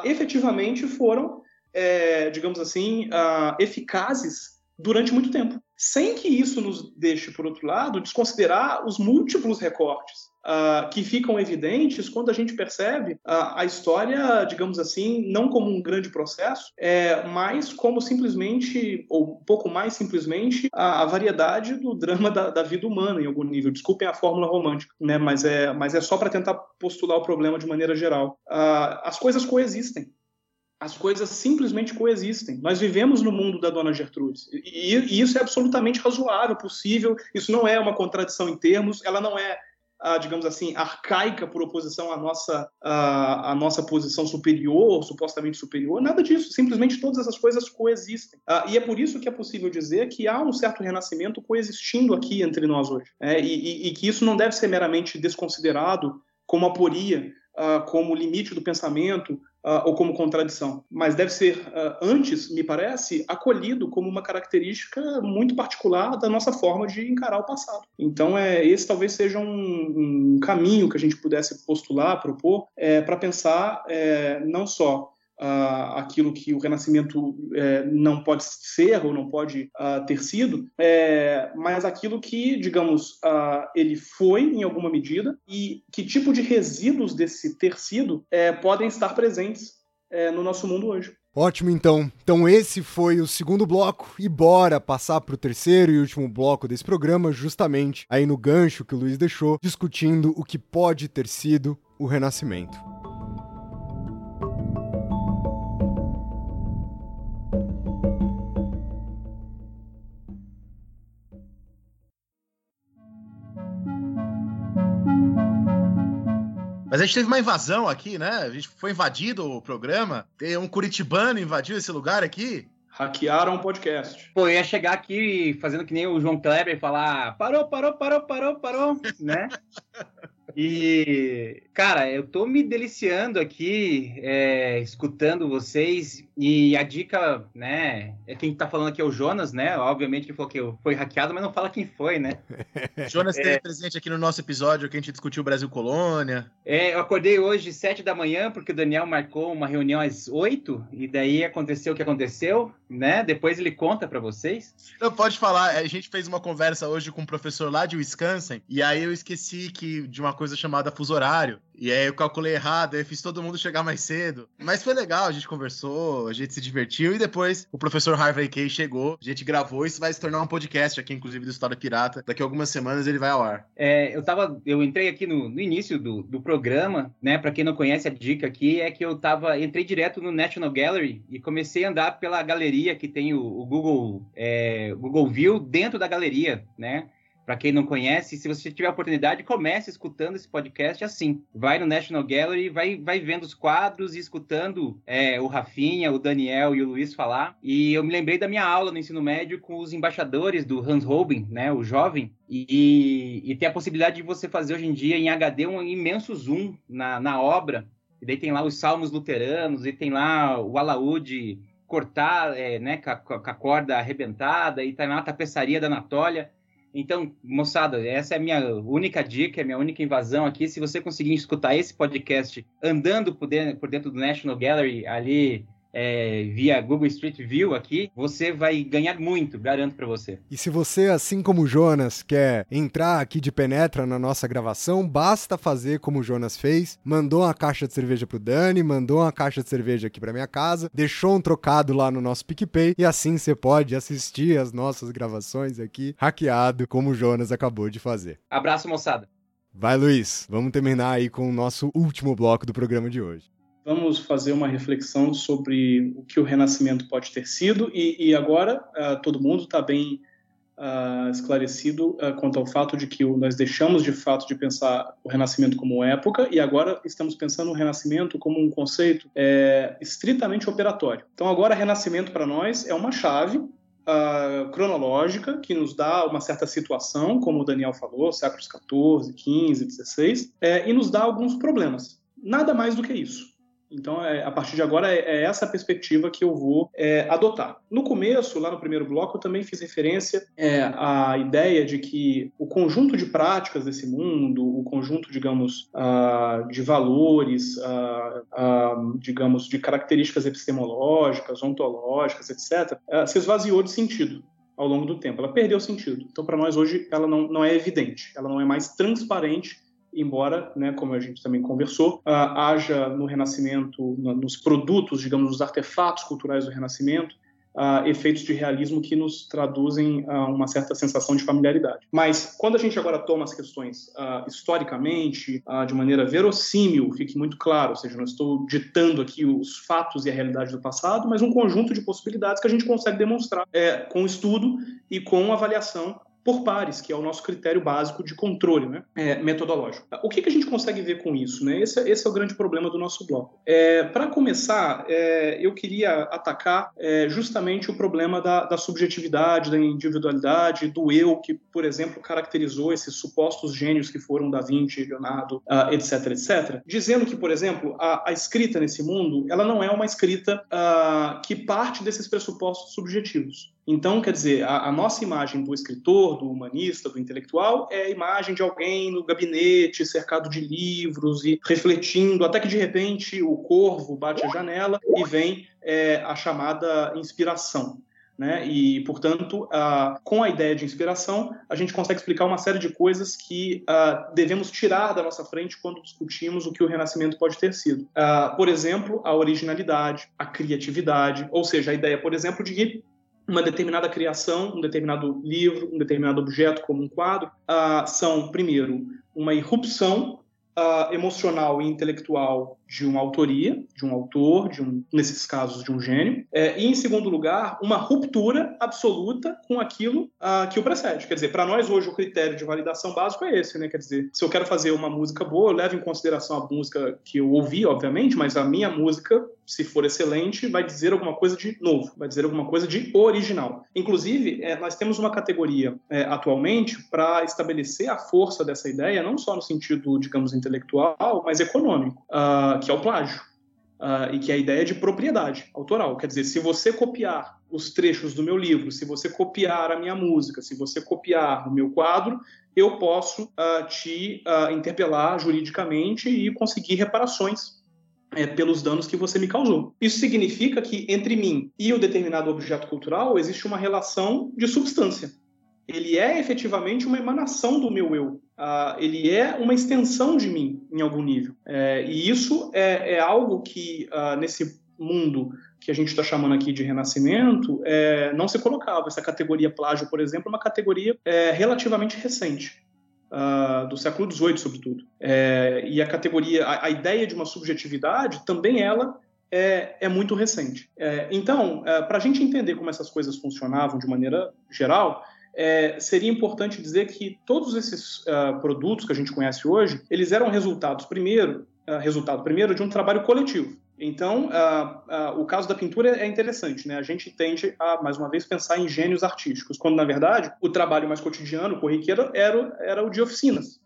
efetivamente foram, é, digamos assim, eficazes durante muito tempo. Sem que isso nos deixe, por outro lado, desconsiderar os múltiplos recortes uh, que ficam evidentes quando a gente percebe uh, a história, digamos assim, não como um grande processo, é, mas como simplesmente, ou um pouco mais simplesmente, a, a variedade do drama da, da, vida humana em algum nível. Desculpem a fórmula romântica, né? mas, é, mas é só para tentar postular o problema de maneira geral. Uh, as coisas coexistem as coisas simplesmente coexistem. Nós vivemos no mundo da Dona Gertrudes. E, e, isso é absolutamente razoável, possível. Isso não é uma contradição em termos, ela não é, ah, digamos assim, arcaica por oposição à nossa, à, nossa posição superior, supostamente superior. Nada disso. Simplesmente todas essas coisas coexistem. Ah, e é por isso que é possível dizer que há um certo renascimento coexistindo aqui entre nós hoje. É, e, e, que isso não deve ser meramente desconsiderado como aporia, ah, como limite do pensamento, uh, ou como contradição, mas deve ser, uh, antes, me parece, acolhido como uma característica muito particular da nossa forma de encarar o passado. Então, é, esse talvez seja um, um caminho que a gente pudesse postular, propor, é, para pensar é, não só Uh, aquilo que o Renascimento é, não pode ser ou não pode uh, ter sido, é, mas aquilo que, digamos, uh, ele foi em alguma medida e que tipo de resíduos desse ter sido é, podem estar presentes no nosso mundo hoje. Ótimo, então. Então esse foi o segundo bloco e bora passar para o terceiro e último bloco desse programa, justamente aí no gancho que o Luiz deixou, discutindo o que pode ter sido o Renascimento. A gente teve uma invasão aqui, né? A gente foi invadido o programa. Tem um curitibano invadiu esse lugar aqui. Hackearam o podcast. Pô, eu ia chegar aqui fazendo que nem o João Kleber e falar parou, parou, parou, parou, parou, *laughs* né? E, cara, eu tô me deliciando aqui, é, escutando vocês. E a dica, né? É quem tá falando aqui é o Jonas, né? Obviamente que falou que foi hackeado, mas não fala quem foi, né? *laughs* Jonas esteve é, presente aqui no nosso episódio que a gente discutiu Brasil Colônia. É, eu acordei hoje sete da manhã, porque o Daniel marcou uma reunião às oito, e daí aconteceu o que aconteceu, né? Depois ele conta para vocês. Não, pode falar. A gente fez uma conversa hoje com um professor lá de Wisconsin, e aí eu esqueci que de uma coisa coisa chamada fuso horário. E aí eu calculei errado, aí fiz todo mundo chegar mais cedo. Mas foi legal, a gente conversou, a gente se divertiu e depois o professor Harvey Kay chegou, a gente gravou, isso vai se tornar um podcast aqui, inclusive, do História Pirata. Daqui a algumas semanas ele vai ao ar. É, eu tava, eu entrei aqui no, no início do, do programa, né? Para quem não conhece a dica aqui, é que eu tava, entrei direto no National Gallery e comecei a andar pela galeria que tem o, o Google, é, Google View dentro da galeria, né? Para quem não conhece, se você tiver a oportunidade, comece escutando esse podcast assim. Vai no National Gallery, vai, vai vendo os quadros e escutando é, o Rafinha, o Daniel e o Luiz falar. E eu me lembrei da minha aula no ensino médio com os embaixadores do Hans Holbein, né, o jovem, e, e tem a possibilidade de você fazer hoje em dia em HD um imenso zoom na, na obra. E daí tem lá os salmos luteranos, e tem lá o alaúde cortar, é, né, com a, com a corda arrebentada, e tem a tapeçaria da Anatólia. Então, moçada, essa é a minha única dica, é a minha única invasão aqui. Se você conseguir escutar esse podcast andando por dentro, por dentro do National Gallery, ali é, via Google Street View aqui, você vai ganhar muito, garanto para você. E se você, assim como o Jonas, quer entrar aqui de penetra na nossa gravação, basta fazer como o Jonas fez, mandou uma caixa de cerveja pro Dani, mandou uma caixa de cerveja aqui para minha casa, deixou um trocado lá no nosso PicPay e assim você pode assistir as nossas gravações aqui hackeado, como o Jonas acabou de fazer. Abraço, moçada. Vai, Luiz. Vamos terminar aí com o nosso último bloco do programa de hoje vamos fazer uma reflexão sobre o que o Renascimento pode ter sido e, e agora uh, todo mundo está bem uh, esclarecido uh, quanto ao fato de que nós deixamos de fato de pensar o Renascimento como época e agora estamos pensando o Renascimento como um conceito é, estritamente operatório. Então agora Renascimento para nós é uma chave uh, cronológica que nos dá uma certa situação, como o Daniel falou, séculos 14, 15, 16, é, e nos dá alguns problemas. Nada mais do que isso. Então, é, a partir de agora, é, é, essa perspectiva que eu vou é, adotar. No começo, lá no primeiro bloco, eu também fiz referência é, à ideia de que o conjunto de práticas desse mundo, o conjunto, digamos, uh, de valores, uh, uh, digamos, de características epistemológicas, ontológicas, etc., se esvaziou de sentido ao longo do tempo. Ela perdeu sentido. Então, para nós hoje, ela não, não é evidente, ela não é mais transparente embora, né, como a gente também conversou, uh, haja no Renascimento, no, nos produtos, digamos, nos artefatos culturais do Renascimento, uh, efeitos de realismo que nos traduzem uh, uma certa sensação de familiaridade. Mas quando a gente agora toma as questões historicamente, de maneira verossímil, fique muito claro, ou seja, não estou ditando aqui os fatos e a realidade do passado, mas um conjunto de possibilidades que a gente consegue demonstrar é, com estudo e com avaliação por pares, que é o nosso critério básico de controle né, é, metodológico. O que, que, a gente consegue ver com isso? Né? Esse, esse é o grande problema do nosso bloco. É, Para começar, é, eu queria atacar é, justamente o problema da, da, subjetividade, da individualidade, do eu, que, por exemplo, caracterizou esses supostos gênios que foram Da Vinci, Leonardo, uh, etc, etc, dizendo que, por exemplo, a, a, escrita nesse mundo, ela não é uma escrita uh, que parte desses pressupostos subjetivos. Então, quer dizer, a, a, nossa imagem do escritor, do humanista, do intelectual, é a imagem de alguém no gabinete, cercado de livros e refletindo, até que de repente o corvo bate a janela e vem é, a chamada inspiração. Né? E, portanto, com a ideia de inspiração, a gente consegue explicar uma série de coisas que devemos tirar da nossa frente quando discutimos o que o Renascimento pode ter sido. Por exemplo, a originalidade, a criatividade, ou seja, a ideia, por exemplo, de que uma determinada criação, um determinado livro, um determinado objeto, como um quadro, uh, são, primeiro, uma irrupção uh, emocional e intelectual de uma autoria, de um autor, de um, nesses casos de um gênio, é, e em segundo lugar, uma ruptura absoluta com aquilo uh, que o precede. Quer dizer, para nós hoje o critério de validação básico é esse, né? Quer dizer, se eu quero fazer uma música boa, eu levo em consideração a música que eu ouvi, obviamente, mas a minha música, se for excelente, vai dizer alguma coisa de novo, vai dizer alguma coisa de original. Inclusive, é, nós temos uma categoria é, atualmente para estabelecer a força dessa ideia, não só no sentido, digamos, intelectual, mas econômico. Uh, que é o plágio. Uh, e que é a ideia de propriedade autoral. Quer dizer, se você copiar os trechos do meu livro, se você copiar a minha música, se você copiar o meu quadro, eu posso uh, te interpelar juridicamente e conseguir reparações é, pelos danos que você me causou. Isso significa que entre mim e o determinado objeto cultural existe uma relação de substância ele é efetivamente uma emanação do meu eu. Uh, ele é uma extensão de mim em algum nível. É, e isso é, é, algo que uh, nesse mundo que a gente está chamando aqui de renascimento é, não se colocava. Essa categoria plágio, por exemplo, é uma categoria é, relativamente recente. Uh, do século XVIII, sobretudo. É, e a categoria, a, a, ideia de uma subjetividade, também ela é, é muito recente. Então, para a gente entender como essas coisas funcionavam de maneira geral, é, seria importante dizer que todos esses uh, produtos que a gente conhece hoje, eles eram resultados primeiro, uh, resultado primeiro de um trabalho coletivo. Então, uh, o caso da pintura é interessante, né? A gente tende a, mais uma vez, pensar em gênios artísticos, quando, na verdade, o trabalho mais cotidiano, corriqueiro, era, era o de oficinas.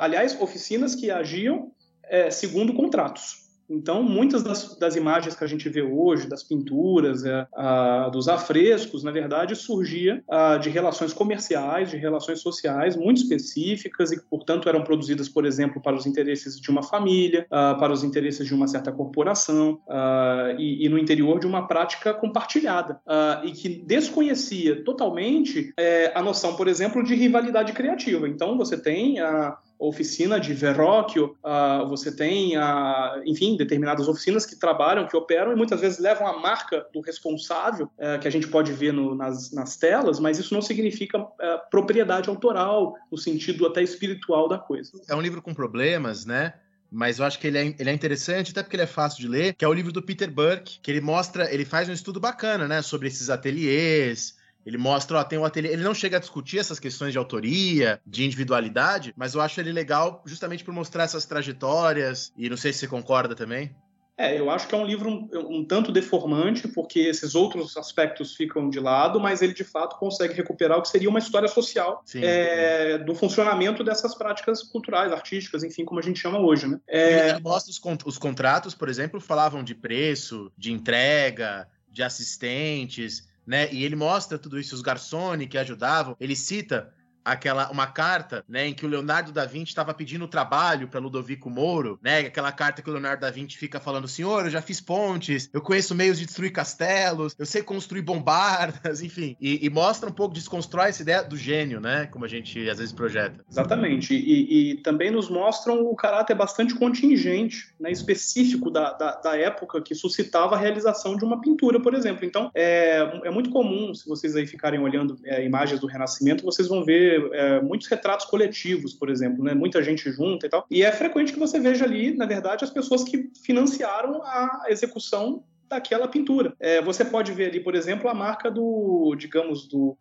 aliás, oficinas que agiam é, segundo contratos. Então, muitas das, das, imagens que a gente vê hoje, das pinturas, é, a, dos afrescos, na verdade, surgia a, de relações comerciais, de relações sociais muito específicas e que, portanto, eram produzidas, por exemplo, para os interesses de uma família, a, para os interesses de uma certa corporação e, e, no interior de uma prática compartilhada e que desconhecia totalmente é, a noção, por exemplo, de rivalidade criativa. Então, você tem a oficina de Verrocchio, uh, você tem, uh, enfim, determinadas oficinas que trabalham, que operam e muitas vezes levam a marca do responsável, uh, que a gente pode ver no, nas, nas, telas, mas isso não significa eh, propriedade autoral, no sentido até espiritual da coisa. É um livro com problemas, né? mas eu acho que ele é, ele é interessante, até porque ele é fácil de ler, que é o livro do Peter Burke, que ele mostra, ele faz um estudo bacana, né, sobre esses ateliês, ele mostra, ó, tem um ateliê. Ele não chega a discutir essas questões de autoria, de individualidade, mas eu acho ele legal justamente por mostrar essas trajetórias. E não sei se você concorda também. É, eu acho que é um livro um, um, tanto deformante, porque esses outros aspectos ficam de lado, mas ele de fato consegue recuperar o que seria uma história social é, do funcionamento dessas práticas culturais, artísticas, enfim, como a gente chama hoje. Né? É... Ele mostra os, os contratos, por exemplo, falavam de preço, de entrega, de assistentes, né? E ele mostra tudo isso, os garçons que ajudavam, ele cita aquela uma carta, né, em que o Leonardo da Vinci estava pedindo trabalho para Ludovico Moro, né, aquela carta que o Leonardo da Vinci fica falando: "Senhor, eu já fiz pontes, eu conheço meios de destruir castelos, eu sei construir bombardas, *laughs* enfim". E, e mostra um pouco desconstrói essa ideia do gênio, né, como a gente às vezes projeta. Exatamente. E, e também nos mostram o caráter bastante contingente, né, específico da, da, da, época que suscitava a realização de uma pintura, por exemplo. Então, é, é muito comum, se vocês aí ficarem olhando é, imagens do Renascimento, vocês vão ver é, muitos retratos coletivos, por exemplo, né? muita gente junta e tal. E é frequente que você veja ali, na verdade, as pessoas que financiaram a execução daquela pintura. É, você pode ver ali, por exemplo, a marca do, digamos, do,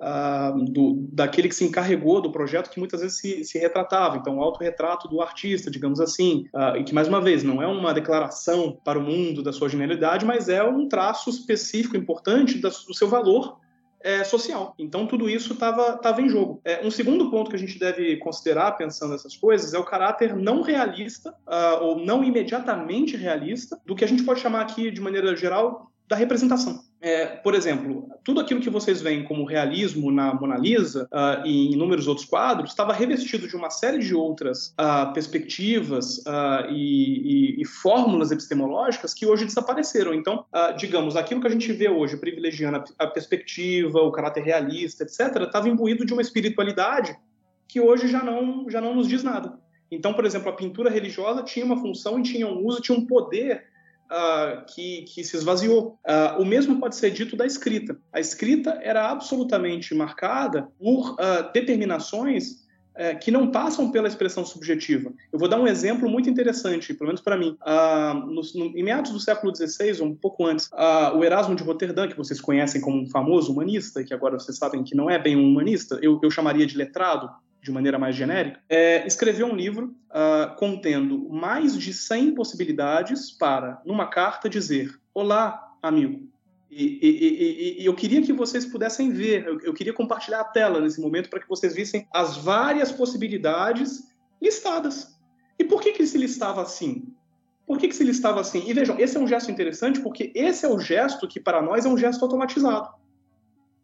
do, daquele que se encarregou do projeto que muitas vezes se, se retratava. Então, o autorretrato do artista, digamos assim, uh, e que, mais uma vez, não é uma declaração para o mundo da sua genialidade, mas é um traço específico, importante do seu valor é, social. Então, tudo isso estava tava em jogo. É, um segundo ponto que a gente deve considerar, pensando nessas coisas, é o caráter não realista, uh, ou não imediatamente realista, do que a gente pode chamar aqui, de maneira geral, da representação. É, por exemplo, tudo aquilo que vocês veem como realismo na Mona Lisa uh, e em inúmeros outros quadros estava revestido de uma série de outras uh, perspectivas uh, e, e, e, fórmulas epistemológicas que hoje desapareceram. Então, digamos, aquilo que a gente vê hoje privilegiando a, a perspectiva, o caráter realista, etc., estava imbuído de uma espiritualidade que hoje já não, já não nos diz nada. Então, por exemplo, a pintura religiosa tinha uma função e tinha um uso, tinha um poder uh, que, que, se esvaziou. Uh, o mesmo pode ser dito da escrita. A escrita era absolutamente marcada por uh, determinações eh, que não passam pela expressão subjetiva. Eu vou dar um exemplo muito interessante, pelo menos para mim. No, no, em meados do século XVI, um pouco antes, o Erasmo de Roterdã, que vocês conhecem como um famoso humanista, que agora vocês sabem que não é bem um humanista, eu, eu chamaria de letrado, de maneira mais genérica, é, escreveu um livro uh, contendo mais de 100 possibilidades para, numa carta, dizer: Olá, amigo. E, e, e, e eu queria que vocês pudessem ver, eu, eu queria compartilhar a tela nesse momento para que vocês vissem as várias possibilidades listadas. E por que, que se listava assim? Por que, que se listava assim? E vejam, esse é um gesto interessante porque esse é o gesto que para nós é um gesto automatizado,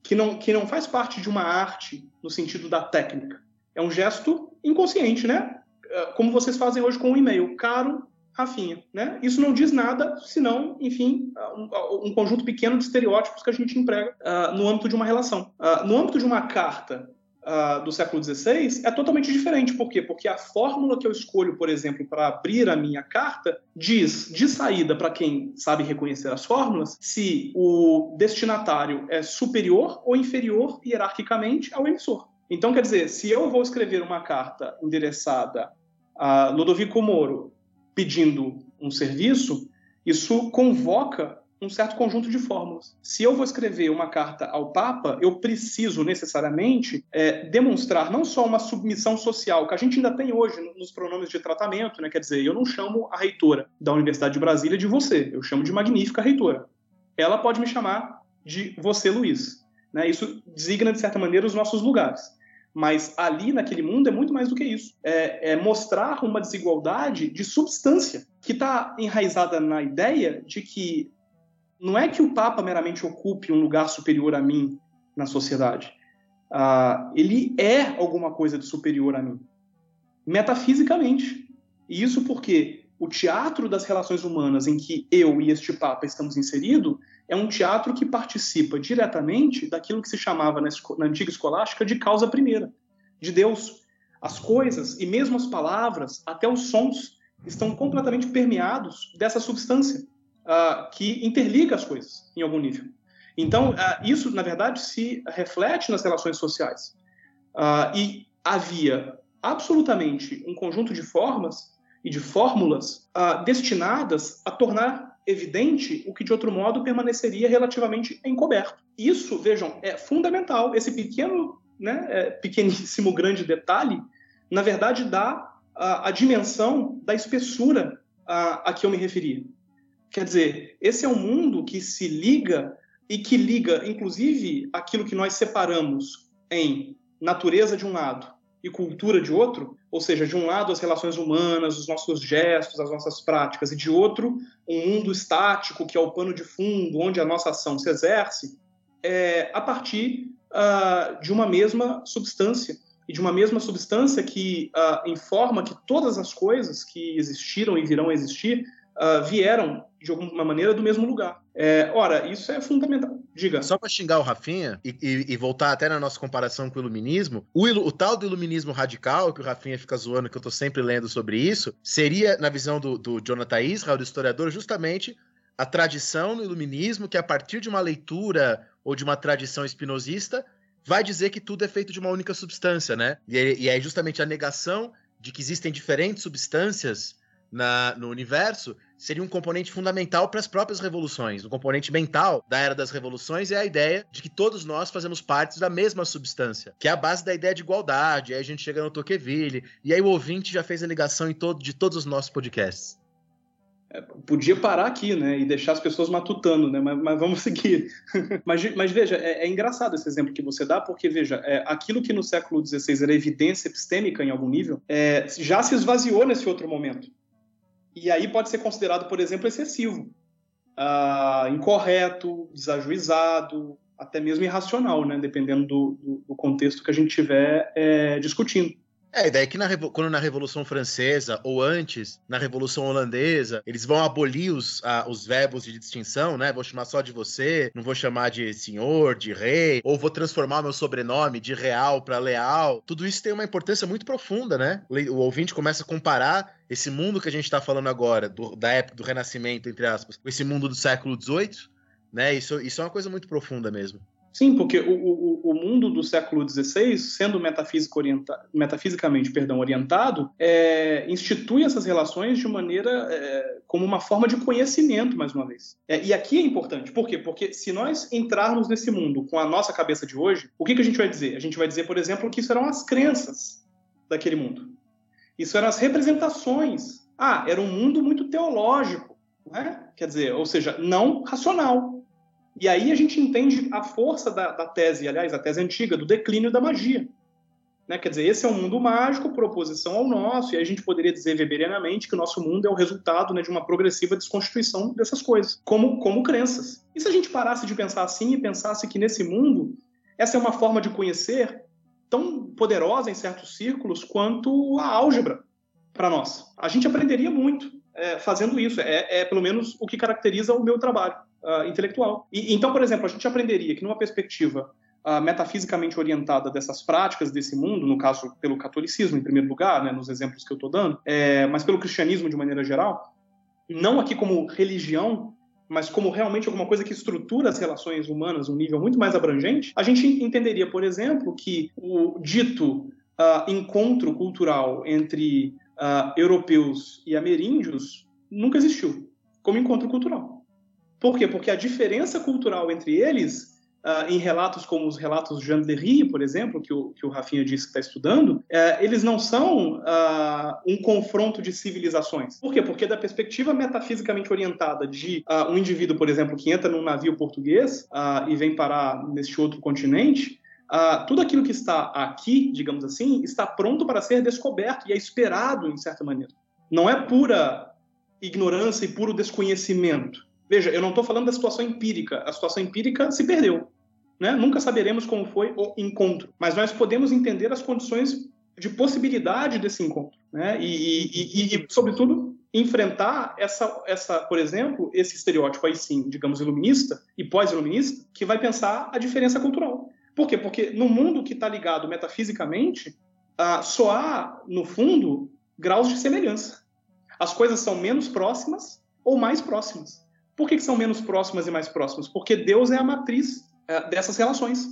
que não, que não faz parte de uma arte no sentido da técnica. É um gesto inconsciente, né? É, como vocês fazem hoje com o e-mail. Caro Rafinha, né? Isso não diz nada, senão, enfim, um, um conjunto pequeno de estereótipos que a gente emprega uh, no âmbito de uma relação. Uh, no âmbito de uma carta uh, do século XVI, é totalmente diferente. Por quê? Porque a fórmula que eu escolho, por exemplo, para abrir a minha carta, diz de saída para quem sabe reconhecer as fórmulas se o destinatário é superior ou inferior hierarquicamente ao emissor. Então, quer dizer, se eu vou escrever uma carta endereçada a Ludovico Moro pedindo um serviço, isso convoca um certo conjunto de fórmulas. Se eu vou escrever uma carta ao Papa, eu preciso necessariamente é, demonstrar não só uma submissão social, que a gente ainda tem hoje nos pronomes de tratamento, né? quer dizer, eu não chamo a reitora da Universidade de Brasília de você, eu chamo de magnífica reitora. Ela pode me chamar de você, Luiz. Né? Isso designa, de certa maneira, os nossos lugares. Mas ali, naquele mundo, é muito mais do que isso. É, é mostrar uma desigualdade de substância que está enraizada na ideia de que não é que o Papa meramente ocupe um lugar superior a mim na sociedade. Uh, ele é alguma coisa de superior a mim, metafisicamente. E isso porque o teatro das relações humanas em que eu e este Papa estamos inseridos é um teatro que participa diretamente daquilo que se chamava na, na antiga escolástica de causa primeira, de Deus. As coisas e mesmo as palavras, até os sons, estão completamente permeados dessa substância uh, que interliga as coisas em algum nível. Então, uh, isso, na verdade, se reflete nas relações sociais. Uh, e havia absolutamente um conjunto de formas e de fórmulas destinadas a tornar evidente o que de outro modo permaneceria relativamente encoberto. Isso, vejam, é fundamental. Esse pequeno, né, é, pequeníssimo grande detalhe, na verdade, dá a, a dimensão da espessura a, a, que eu me referi. Quer dizer, esse é um mundo que se liga e que liga, inclusive, aquilo que nós separamos em natureza de um lado e cultura de outro, ou seja, de um lado as relações humanas, os nossos gestos, as nossas práticas, e de outro um mundo estático que é o pano de fundo onde a nossa ação se exerce, é, a partir uh, de uma mesma substância e de uma mesma substância que uh, informa que todas as coisas que existiram e virão a existir uh, vieram de alguma maneira do mesmo lugar. É, ora, isso é fundamental. Diga. Só para xingar o Rafinha e, e, e, voltar até na nossa comparação com o iluminismo, o, o, tal do iluminismo radical, que o Rafinha fica zoando, que eu tô sempre lendo sobre isso, seria, na visão do, do Jonathan Israel, do historiador, justamente a tradição no iluminismo que, a partir de uma leitura ou de uma tradição espinosista, vai dizer que tudo é feito de uma única substância, né? E, é, e é justamente a negação de que existem diferentes substâncias na, no universo seria um componente fundamental para as próprias revoluções. O componente mental da era das revoluções é a ideia de que todos nós fazemos parte da mesma substância, que é a base da ideia de igualdade. Aí a gente chega no Tocqueville, e aí o ouvinte já fez a ligação todo, de todos os nossos podcasts. É, podia parar aqui, né, e deixar as pessoas matutando, né, mas, mas vamos *laughs* seguir. mas, mas, veja, é, é, engraçado esse exemplo que você dá, porque veja, é, aquilo que no século XVI era evidência epistêmica em algum nível, é, já se esvaziou nesse outro momento. E aí pode ser considerado, por exemplo, excessivo, uh, incorreto, desajuizado, até mesmo irracional, né, dependendo do, do, do contexto que a gente estiver é, discutindo. É, daí que na, quando na Revolução Francesa, ou antes, na Revolução Holandesa, eles vão abolir os, os verbos de distinção, né? Vou chamar só de você, não vou chamar de senhor, de rei, ou vou transformar meu sobrenome de real para leal. Tudo isso tem uma importância muito profunda, né? O ouvinte começa a comparar esse mundo que a gente está falando agora, do, da época do Renascimento, entre aspas, com esse mundo do século XVIII, né? Isso, isso é uma coisa muito profunda mesmo. Sim, porque o, o mundo do século XVI, sendo orienta, metafisicamente perdão, orientado, é, institui essas relações de maneira é, como uma forma de conhecimento, mais uma vez. É, e aqui é importante, por quê? Porque se nós entrarmos nesse mundo com a nossa cabeça de hoje, o que, que a gente vai dizer? A gente vai dizer, por exemplo, que isso eram as crenças daquele mundo. Isso eram as representações. Ah, era um mundo muito teológico, né? quer dizer, ou seja, não racional. E aí a gente entende a força da, da tese, aliás, a tese antiga, do declínio da magia. Né? Quer dizer, esse é um mundo mágico, proposição ao nosso, e a gente poderia dizer weberianamente que o nosso mundo é o resultado né, de uma progressiva desconstituição dessas coisas, como, como crenças. E se a gente parasse de pensar assim e pensasse que nesse mundo, essa é uma forma de conhecer tão poderosa em certos círculos quanto a álgebra para nós? A gente aprenderia muito é, fazendo isso, é, é pelo menos o que caracteriza o meu trabalho uh, intelectual. E, então, por exemplo, a gente aprenderia que numa perspectiva uh, metafisicamente orientada dessas práticas desse mundo, no caso pelo catolicismo em primeiro lugar, né, nos exemplos que eu estou dando, é, mas pelo cristianismo de maneira geral, não aqui como religião, mas como realmente alguma coisa que estrutura as relações humanas num nível muito mais abrangente, a gente entenderia, por exemplo, que o dito uh, encontro cultural entre uh, europeus e ameríndios nunca existiu como encontro cultural. Por quê? Porque a diferença cultural entre eles, uh, em relatos como os relatos de Jean Derry, por exemplo, que o, que o Rafinha disse que está estudando, uh, eles não são uh, um confronto de civilizações. Por quê? Porque da perspectiva metafisicamente orientada de ah, um indivíduo, por exemplo, que entra num navio português e vem parar neste outro continente, tudo aquilo que está aqui, digamos assim, está pronto para ser descoberto e é esperado, em certa maneira. Não é pura ignorância e puro desconhecimento. Veja, eu não estou falando da situação empírica. A situação empírica se perdeu. Né? Nunca saberemos como foi o encontro, mas nós podemos entender as condições de possibilidade desse encontro, né? E, e, e, e, sobretudo enfrentar essa, essa, por exemplo, esse estereótipo aí sim, digamos iluminista e pós-iluminista, que vai pensar a diferença cultural. Por quê? Porque no mundo que está ligado metafisicamente, ah, só há no fundo graus de semelhança. As coisas são menos próximas ou mais próximas. Por que, que são menos próximas e mais próximas? Porque Deus é a matriz é, dessas relações.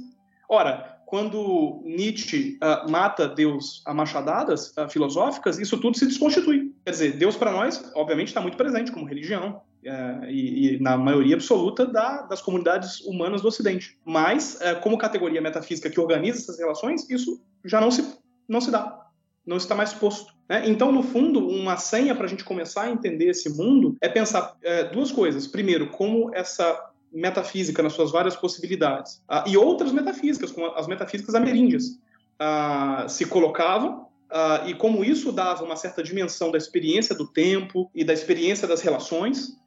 Ora, quando Nietzsche uh, mata Deus a machadadas uh, filosóficas, isso tudo se desconstitui. Quer dizer, Deus para nós, obviamente, está muito presente como religião, uh, e, e, na maioria absoluta da, das comunidades humanas do Ocidente. Mas, como categoria metafísica que organiza essas relações, isso já não se, não se dá. Não está mais posto. Né? Então, no fundo, uma senha para a gente começar a entender esse mundo é pensar é, duas coisas. Primeiro, como essa metafísica nas suas várias possibilidades ah, e outras metafísicas, como as metafísicas ameríndias, ah, se colocavam ah, e como isso dava uma certa dimensão da experiência do tempo e da experiência das relações.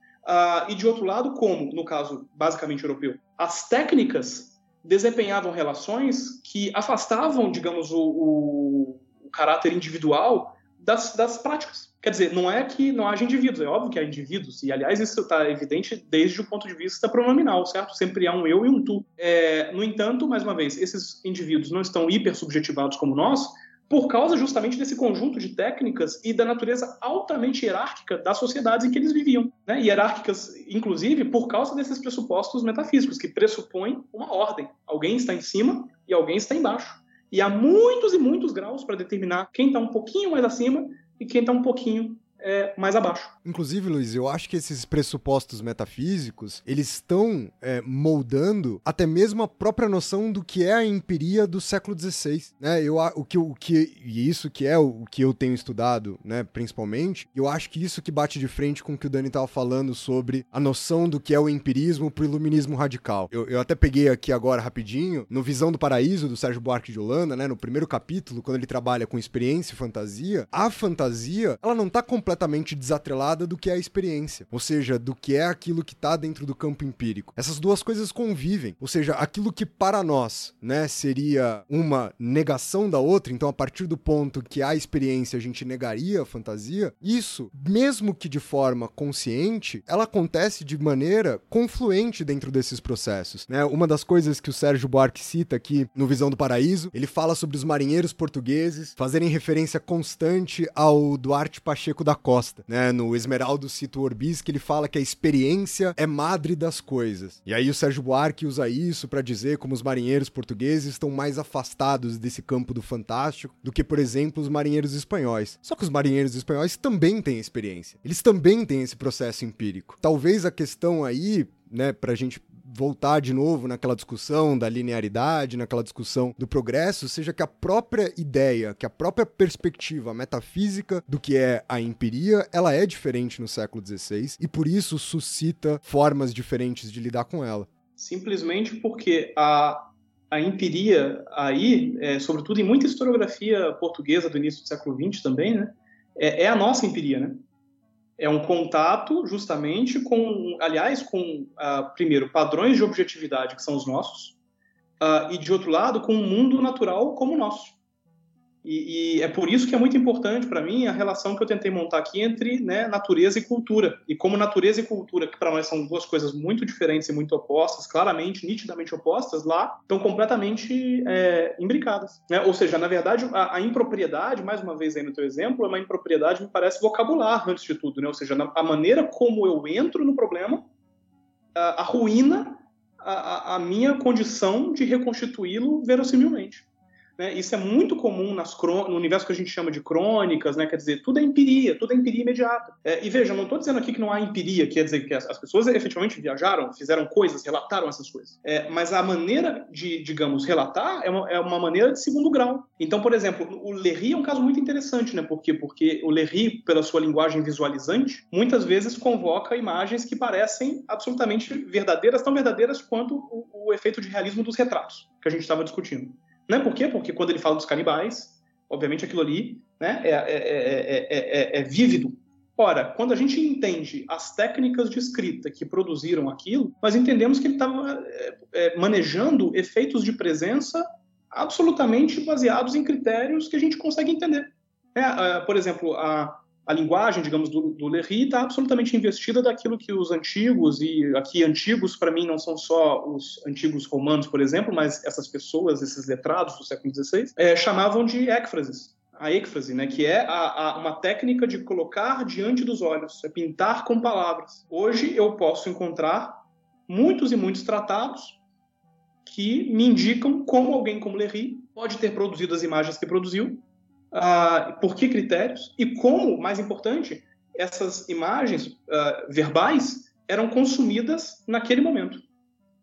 E de outro lado, como, no caso basicamente europeu, as técnicas desempenhavam relações que afastavam, digamos, o, o, o caráter individual das, das, práticas. Quer dizer, não é que não haja indivíduos, é óbvio que há indivíduos, e aliás isso está evidente desde o ponto de vista pronominal, certo? Sempre há um eu e um tu. É, no entanto, mais uma vez, esses indivíduos não estão hipersubjetivados como nós, por causa justamente desse conjunto de técnicas e da natureza altamente hierárquica das sociedades em que eles viviam. Né? Hierárquicas, inclusive, por causa desses pressupostos metafísicos, que pressupõem uma ordem. Alguém está em cima e alguém está embaixo. E há muitos e muitos graus para determinar quem está um pouquinho mais acima e quem está um pouquinho é, mais abaixo. Inclusive, Luiz, eu acho que esses pressupostos metafísicos, eles estão é, moldando até mesmo a própria noção do que é a empiria do século XVI, né? Eu, o que, o que, e isso que é o que eu tenho estudado, né, principalmente, eu acho que isso que bate de frente com o que o Dani estava falando sobre a noção do que é o empirismo pro iluminismo radical. Eu, eu até peguei aqui agora rapidinho, no Visão do Paraíso, do Sérgio Buarque de Holanda, né, no primeiro capítulo, quando ele trabalha com experiência e fantasia, a fantasia, ela não tá completamente desatrelada do que é a experiência, ou seja, do que é aquilo que está dentro do campo empírico. Essas duas coisas convivem, ou seja, aquilo que para nós, né, seria uma negação da outra, então a partir do ponto que há experiência a gente negaria a fantasia, isso, mesmo que de forma consciente, ela acontece de maneira confluente dentro desses processos, né? Uma das coisas que o Sérgio Buarque cita aqui no Visão do Paraíso, ele fala sobre os marinheiros portugueses fazerem referência constante ao Duarte Pacheco da Costa, né, no Esmeraldo cita o Orbis, que ele fala que a experiência é madre das coisas. E aí o Sérgio Buarque usa isso para dizer como os marinheiros portugueses estão mais afastados desse campo do fantástico do que, por exemplo, os marinheiros espanhóis. Só que os marinheiros espanhóis também têm experiência. Eles também têm esse processo empírico. Talvez a questão aí, né, pra gente voltar de novo naquela discussão da linearidade, naquela discussão do progresso, seja que a própria ideia, que a própria perspectiva metafísica do que é a empiria, ela é diferente no século XVI e por isso suscita formas diferentes de lidar com ela. Simplesmente porque a, a empiria aí, é, sobretudo em muita historiografia portuguesa do início do século XX também, né, é, é a nossa empiria, né? É um contato justamente com, aliás, com, uh, primeiro, padrões de objetividade que são os nossos, uh, e de outro lado, com um mundo natural como o nosso. E, e, é por isso que é muito importante para mim a relação que eu tentei montar aqui entre né, natureza e cultura. E como natureza e cultura, que para nós são duas coisas muito diferentes e muito opostas, claramente, nitidamente opostas, lá estão completamente é, imbricadas. Né? Ou seja, na verdade, a, a, impropriedade, mais uma vez aí no teu exemplo, é uma impropriedade, me parece, vocabular antes de tudo. Né? Ou seja, na, a maneira como eu entro no problema arruína a, a minha condição de reconstituí-lo verossimilmente. Né? Isso é muito comum no universo que a gente chama de crônicas, né? quer dizer, tudo é empiria, tudo é empiria imediata. É, e veja, não estou dizendo aqui que não há empiria, quer dizer que as, as, pessoas efetivamente viajaram, fizeram coisas, relataram essas coisas. É, mas a maneira de, digamos, relatar é uma, é uma, maneira de segundo grau. Então, por exemplo, o Lery é um caso muito interessante, né? Por quê? Porque o Lery, pela sua linguagem visualizante, muitas vezes convoca imagens que parecem absolutamente verdadeiras, tão verdadeiras quanto o, o efeito de realismo dos retratos que a gente estava discutindo. Né? Por quê? Porque quando ele fala dos canibais, obviamente aquilo ali né, é, é, é, é, vívido. Ora, quando a gente entende as técnicas de escrita que produziram aquilo, nós entendemos que ele estava manejando efeitos de presença absolutamente baseados em critérios que a gente consegue entender. por exemplo, a, a linguagem, digamos, do, do Lery está absolutamente investida daquilo que os antigos, e aqui antigos para mim não são só os antigos romanos, por exemplo, mas essas pessoas, esses letrados do século XVI, é, chamavam de écfrases. A êxfrase, né, que é a, a, uma técnica de colocar diante dos olhos, é pintar com palavras. Hoje eu posso encontrar muitos e muitos tratados que me indicam como alguém como Lery pode ter produzido as imagens que produziu uh, por que critérios e como, mais importante, essas imagens uh, verbais eram consumidas naquele momento.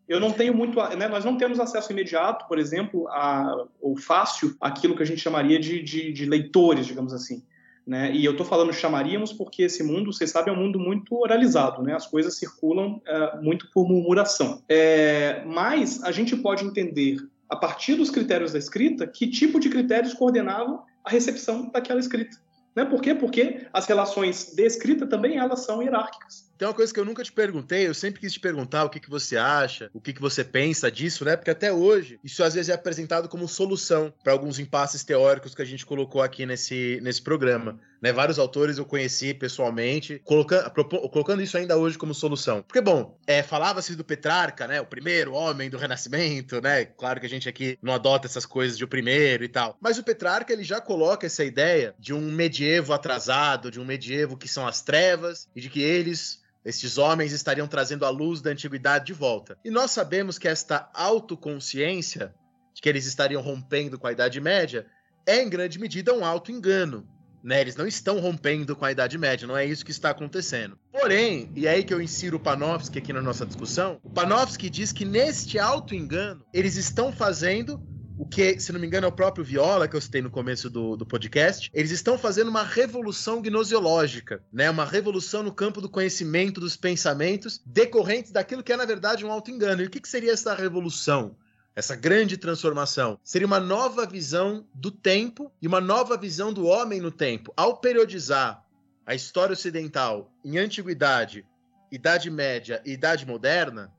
eu não tenho muito, né, nós não temos acesso imediato, por exemplo, a, ou fácil, aquilo que a gente chamaria de, de, de leitores, digamos assim. Né? E eu estou falando chamaríamos porque esse mundo, vocês sabem, é um mundo muito oralizado, né? As coisas circulam é, muito por murmuração. É, mas a gente pode entender, a partir dos critérios da escrita, que tipo de critérios coordenavam a recepção daquela escrita. Né? Por quê? Porque as relações de escrita também elas são hierárquicas. Tem uma coisa que eu nunca te perguntei, eu sempre quis te perguntar o que, que você acha, o que, que você pensa disso, né? Porque até hoje, isso às vezes é apresentado como solução para alguns impasses teóricos que a gente colocou aqui nesse, nesse programa. Né? Vários autores eu conheci pessoalmente, colocando, colocando isso ainda hoje como solução. Porque, bom, é, falava-se do Petrarca, né? O primeiro homem do Renascimento, né? Claro que a gente aqui não adota essas coisas de o primeiro e tal. Mas o Petrarca, ele já coloca essa ideia de um medievo atrasado, de um medievo que são as trevas, e de que eles estes homens estariam trazendo a luz da antiguidade de volta. E nós sabemos que esta autoconsciência, de que eles estariam rompendo com a Idade Média, é em grande medida um auto-engano. Né? Eles não estão rompendo com a Idade Média, não é isso que está acontecendo. Porém, e é aí que eu insiro o Panofsky aqui na nossa discussão, o Panofsky diz que neste auto-engano eles estão fazendo o que, se não me engano, é o próprio Viola, que eu citei no começo do, do podcast, eles estão fazendo uma revolução gnosiológica, né? Uma revolução no campo do conhecimento, dos pensamentos, decorrentes daquilo que é, na verdade, um auto-engano. E o que, que seria essa revolução? Essa grande transformação seria uma nova visão do tempo e uma nova visão do homem no tempo. Ao periodizar a história ocidental em antiguidade, Idade Média e Idade Moderna,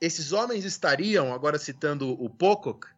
esses homens estariam, agora citando o Pocock,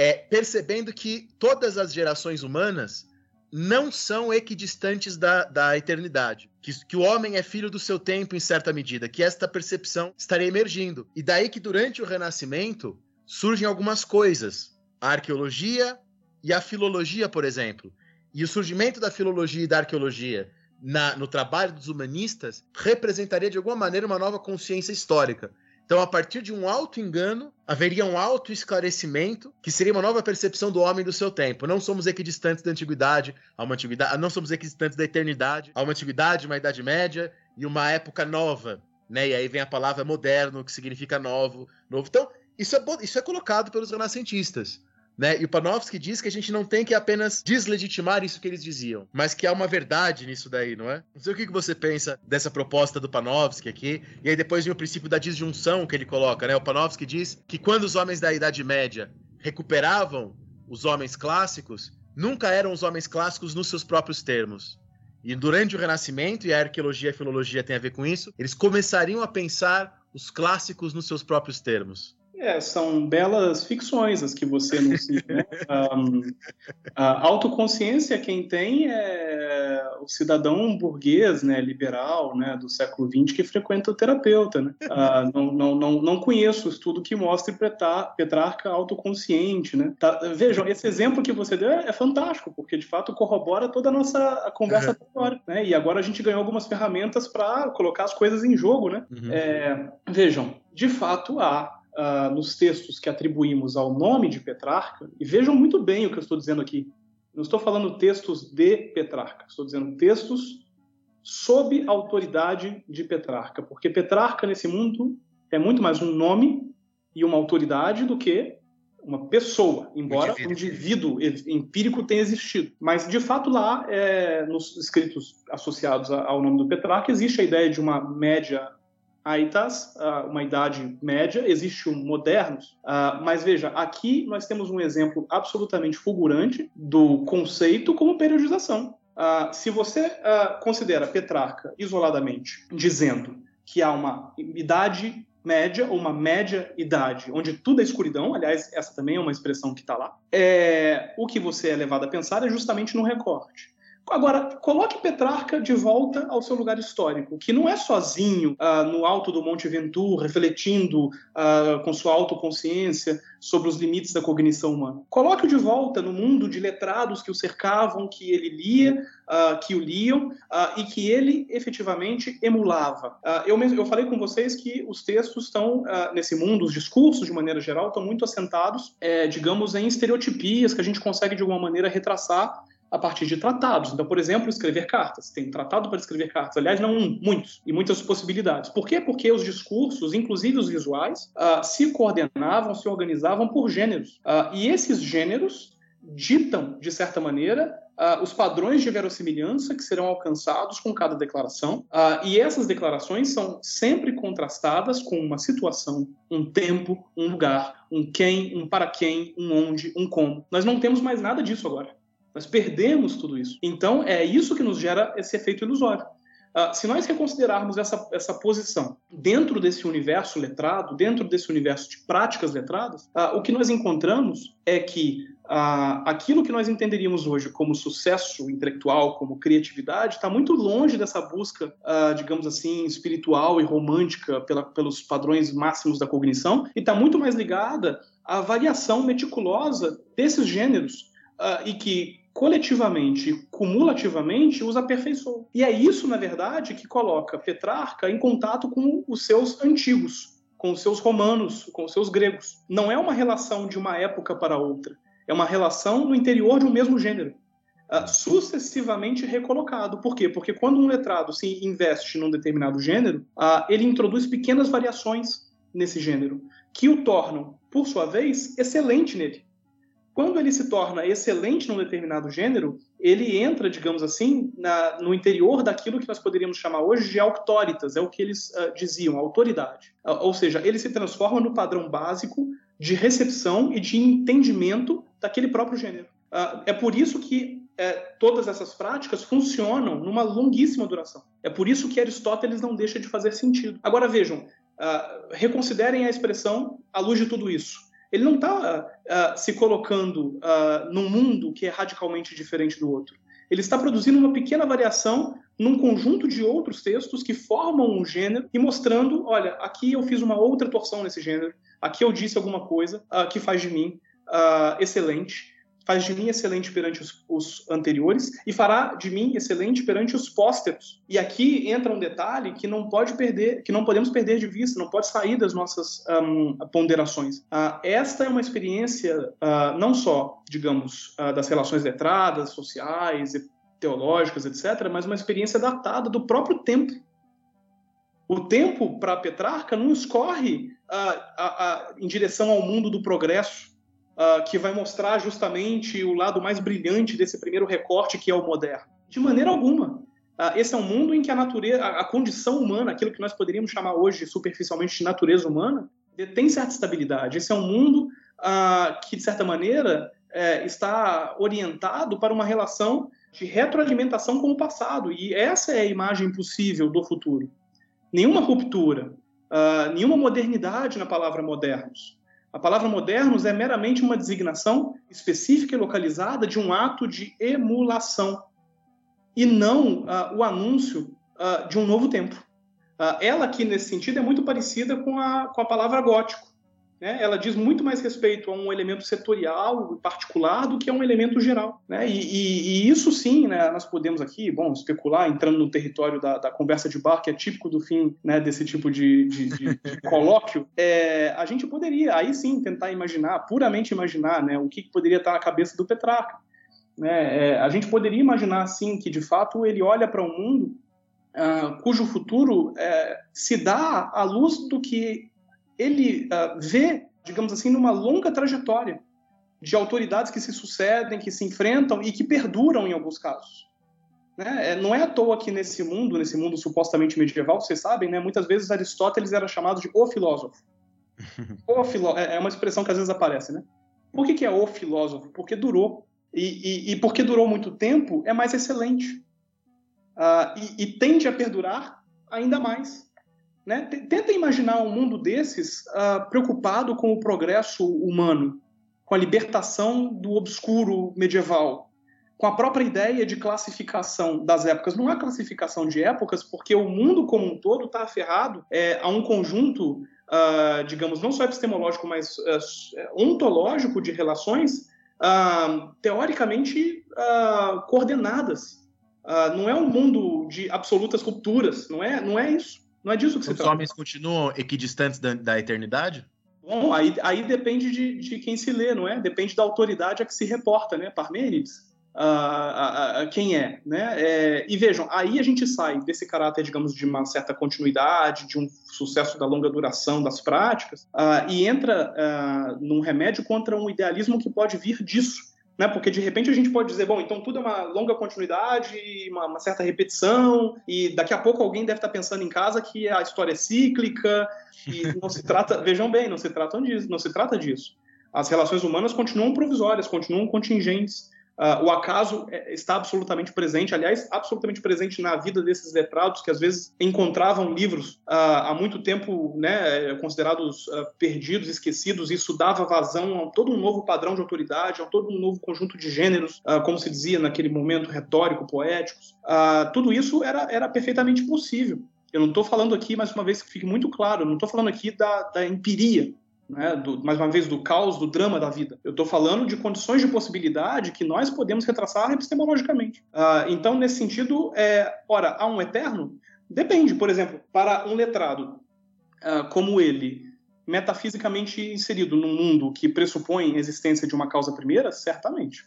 é, percebendo que todas as gerações humanas não são equidistantes da, da eternidade. Que, que o homem é filho do seu tempo em certa medida, que esta percepção estaria emergindo. E daí que durante o Renascimento surgem algumas coisas. A arqueologia e a filologia, por exemplo. E o surgimento da filologia e da arqueologia na, no trabalho dos humanistas representaria de alguma maneira uma nova consciência histórica. Então, a partir de um auto-engano, haveria um auto-esclarecimento, que seria uma nova percepção do homem do seu tempo. Não somos equidistantes da antiguidade a uma antiguidade, não somos equidistantes da eternidade a uma antiguidade, uma idade média e uma época nova. Né? E aí vem a palavra moderno, que significa novo, novo. Então, isso é, isso é colocado pelos renascentistas. Né? E o Panofsky diz que a gente não tem que apenas deslegitimar isso que eles diziam, mas que há uma verdade nisso daí, não é? Não sei o que você pensa dessa proposta do Panofsky aqui. E aí depois vem o princípio da disjunção que ele coloca, né? O Panofsky diz que quando os homens da Idade Média recuperavam os homens clássicos, nunca eram os homens clássicos nos seus próprios termos. E durante o Renascimento, e a arqueologia e a filologia têm a ver com isso, eles começariam a pensar os clássicos nos seus próprios termos. É, são belas ficções as que você não se. Né? *laughs* Um, a autoconsciência, quem tem é o cidadão burguês, né, liberal, né, do século XX que frequenta o terapeuta. Né? Uh, *laughs* não, não, não, não conheço estudo que mostre Petrarca autoconsciente. Né? Tá, vejam, esse exemplo que você deu é, é, fantástico, porque de fato corrobora toda a nossa conversa uhum. agora. Né? E agora a gente ganhou algumas ferramentas para colocar as coisas em jogo. Né? Uhum. É, vejam, de fato há uh, nos textos que atribuímos ao nome de Petrarca, e vejam muito bem o que eu estou dizendo aqui. Não estou falando textos de Petrarca, estou dizendo textos sob a autoridade de Petrarca, porque Petrarca nesse mundo é muito mais um nome e uma autoridade do que uma pessoa, embora um indivíduo, empírico tenha existido. Mas, de fato, lá, é, nos escritos associados ao nome do Petrarca, existe a ideia de uma média Aitas, uma idade média, existe um modernos, mas veja, aqui nós temos um exemplo absolutamente fulgurante do conceito como periodização. Se você considera Petrarca isoladamente, dizendo que há uma idade média ou uma média idade, onde tudo é escuridão, aliás, essa também é uma expressão que está lá, é, o que você é levado a pensar é justamente no recorte. Agora, coloque Petrarca de volta ao seu lugar histórico, que não é sozinho uh, no alto do Monte Ventur, refletindo uh, com sua autoconsciência sobre os limites da cognição humana. Coloque-o de volta no mundo de letrados que o cercavam, que ele lia, uh, que o liam e que ele efetivamente emulava. eu, eu falei com vocês que os textos estão, nesse mundo, os discursos, de maneira geral, estão muito assentados, é, digamos, em estereotipias que a gente consegue, de alguma maneira, retraçar a partir de tratados. Então, por exemplo, escrever cartas. Tem um tratado para escrever cartas. Aliás, não um, muitos, e muitas possibilidades. Por quê? Porque os discursos, inclusive os visuais, uh, se coordenavam, se organizavam por gêneros. Uh, e esses gêneros ditam, de certa maneira, uh, os padrões de verossimilhança que serão alcançados com cada declaração. Uh, e essas declarações são sempre contrastadas com uma situação, um tempo, um lugar, um quem, um para quem, um onde, um como. Nós não temos mais nada disso agora. Nós perdemos tudo isso. Então, é isso que nos gera esse efeito ilusório. Uh, se nós reconsiderarmos essa, essa posição dentro desse universo letrado, dentro desse universo de práticas letradas, uh, o que nós encontramos é que uh, aquilo que nós entenderíamos hoje como sucesso intelectual, como criatividade, está muito longe dessa busca, digamos assim, espiritual e romântica pela, pelos padrões máximos da cognição, e está muito mais ligada à variação meticulosa desses gêneros, e que coletivamente, cumulativamente, os aperfeiçoou. E é isso, na verdade, que coloca Petrarca em contato com os seus antigos, com os seus romanos, com os seus gregos. Não é uma relação de uma época para outra, é uma relação no interior de um mesmo gênero. Uh, sucessivamente recolocado. Por quê? Porque quando um letrado se investe num determinado gênero, uh, ele introduz pequenas variações nesse gênero, que o tornam, por sua vez, excelente nele. Quando ele se torna excelente num determinado gênero, ele entra, digamos assim, na, no interior daquilo que nós poderíamos chamar hoje de auctoritas, é o que eles uh, diziam, autoridade. Uh, ou seja, ele se transforma no padrão básico de recepção e de entendimento daquele próprio gênero. Uh, é por isso que é, todas essas práticas funcionam numa longuíssima duração. É por isso que Aristóteles não deixa de fazer sentido. Agora vejam, reconsiderem a expressão à luz de tudo isso ele não está uh, ah, se colocando uh, num mundo que é radicalmente diferente do outro. Ele está produzindo uma pequena variação num conjunto de outros textos que formam um gênero e mostrando, olha, aqui eu fiz uma outra torção nesse gênero, aqui eu disse alguma coisa uh, que faz de mim excelente faz de mim excelente perante os, os, anteriores e fará de mim excelente perante os pósteros. E aqui entra um detalhe que não pode perder, que não podemos perder de vista, não pode sair das nossas um, ponderações. Uh, esta é uma experiência uh, não só, digamos, uh, das relações letradas, sociais, teológicas, etc., mas uma experiência datada do próprio tempo. O tempo para Petrarca não escorre em direção ao mundo do progresso uh, que vai mostrar justamente o lado mais brilhante desse primeiro recorte que é o moderno. De maneira alguma. Uh, esse é um mundo em que a natureza, a, a, condição humana, aquilo que nós poderíamos chamar hoje superficialmente de natureza humana, tem certa estabilidade. Esse é um mundo uh, que, de certa maneira, é, está orientado para uma relação de retroalimentação com o passado. E essa é a imagem possível do futuro. Nenhuma ruptura, uh, nenhuma modernidade na palavra modernos. A palavra modernos é meramente uma designação específica e localizada de um ato de emulação e não uh, o anúncio uh, de um novo tempo. Uh, ela aqui, nesse sentido, é muito parecida com a, com a palavra gótico. Né? Ela diz muito mais respeito a um elemento setorial particular do que a um elemento geral. Né? E, e, e, isso sim, né, nós podemos aqui, bom, especular, entrando no território da, da conversa de bar, que é típico do fim né, desse tipo de, de, de, de *laughs* colóquio. É, a gente poderia, aí sim, tentar imaginar, puramente imaginar, né, o que, que poderia estar na cabeça do Petrarca. Né? É, a gente poderia imaginar, sim, que de fato ele olha para um mundo uh, cujo futuro é, se dá à luz do que ele uh, vê, digamos assim, numa longa trajetória de autoridades que se sucedem, que se enfrentam e que perduram em alguns casos. Né? É, não é à toa que nesse mundo, nesse mundo supostamente medieval, vocês sabem, né, muitas vezes Aristóteles era chamado de o filósofo. *laughs* o filó é, é uma expressão que às vezes aparece, né? Por que, que é o filósofo? Porque durou. E, e, e porque durou muito tempo, é mais excelente. Uh, e, e tende a perdurar ainda mais. Né? Tenta imaginar um mundo desses uh, preocupado com o progresso humano, com a libertação do obscuro medieval, com a própria ideia de classificação das épocas. Não há classificação de épocas, porque o mundo como um todo está aferrado é, a um conjunto, uh, digamos, não só epistemológico, mas uh, ontológico de relações uh, teoricamente coordenadas. não é um mundo de absolutas rupturas, não é, não é isso. Não é disso que você Os trata. homens continuam equidistantes da, da eternidade? Bom, aí, aí depende de, de quem se lê, não é? Depende da autoridade a que se reporta, né? Parmênides. uh, uh, quem é, né? É, e vejam, aí a gente sai desse caráter, digamos, de uma certa continuidade, de um sucesso da longa duração das práticas, uh, e entra num remédio contra um idealismo que pode vir disso. Né? Porque de repente a gente pode dizer, bom, então tudo é uma longa continuidade, uma, uma certa repetição, e daqui a pouco alguém deve estar pensando em casa que a história é cíclica, e *laughs* não se trata, vejam bem, não se trata disso, não se trata disso. As relações humanas continuam provisórias, continuam contingentes. Uh, o acaso é, está absolutamente presente, aliás, absolutamente presente na vida desses letrados que às vezes encontravam livros uh, há muito tempo né, considerados uh, perdidos, esquecidos, e isso dava vazão a todo um novo padrão de autoridade, a todo um novo conjunto de gêneros, como se dizia naquele momento retórico, poéticos. tudo isso era, era perfeitamente possível. Eu não estou falando aqui, mais uma vez, que fique muito claro, eu não estou falando aqui da, da empiria, né, do, mais uma vez, do caos, do drama da vida. Eu estou falando de condições de possibilidade que nós podemos retraçar epistemologicamente. Uh, então, nesse sentido, é, ora, há um eterno? Depende, por exemplo, para um letrado uh, como ele, metafisicamente inserido num mundo que pressupõe a existência de uma causa primeira, certamente.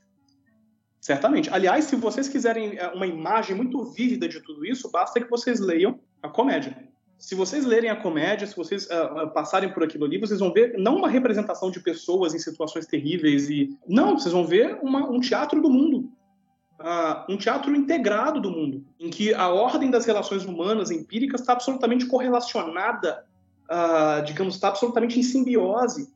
Certamente. Aliás, se vocês quiserem é, uma imagem muito vívida de tudo isso, basta que vocês leiam a comédia se vocês lerem a comédia, se vocês uh, passarem por aquilo ali, vocês vão ver não uma representação de pessoas em situações terríveis e não, vocês vão ver uma, um teatro do mundo, uh, um teatro integrado do mundo, em que a ordem das relações humanas empíricas está absolutamente correlacionada, uh, digamos, está absolutamente em simbiose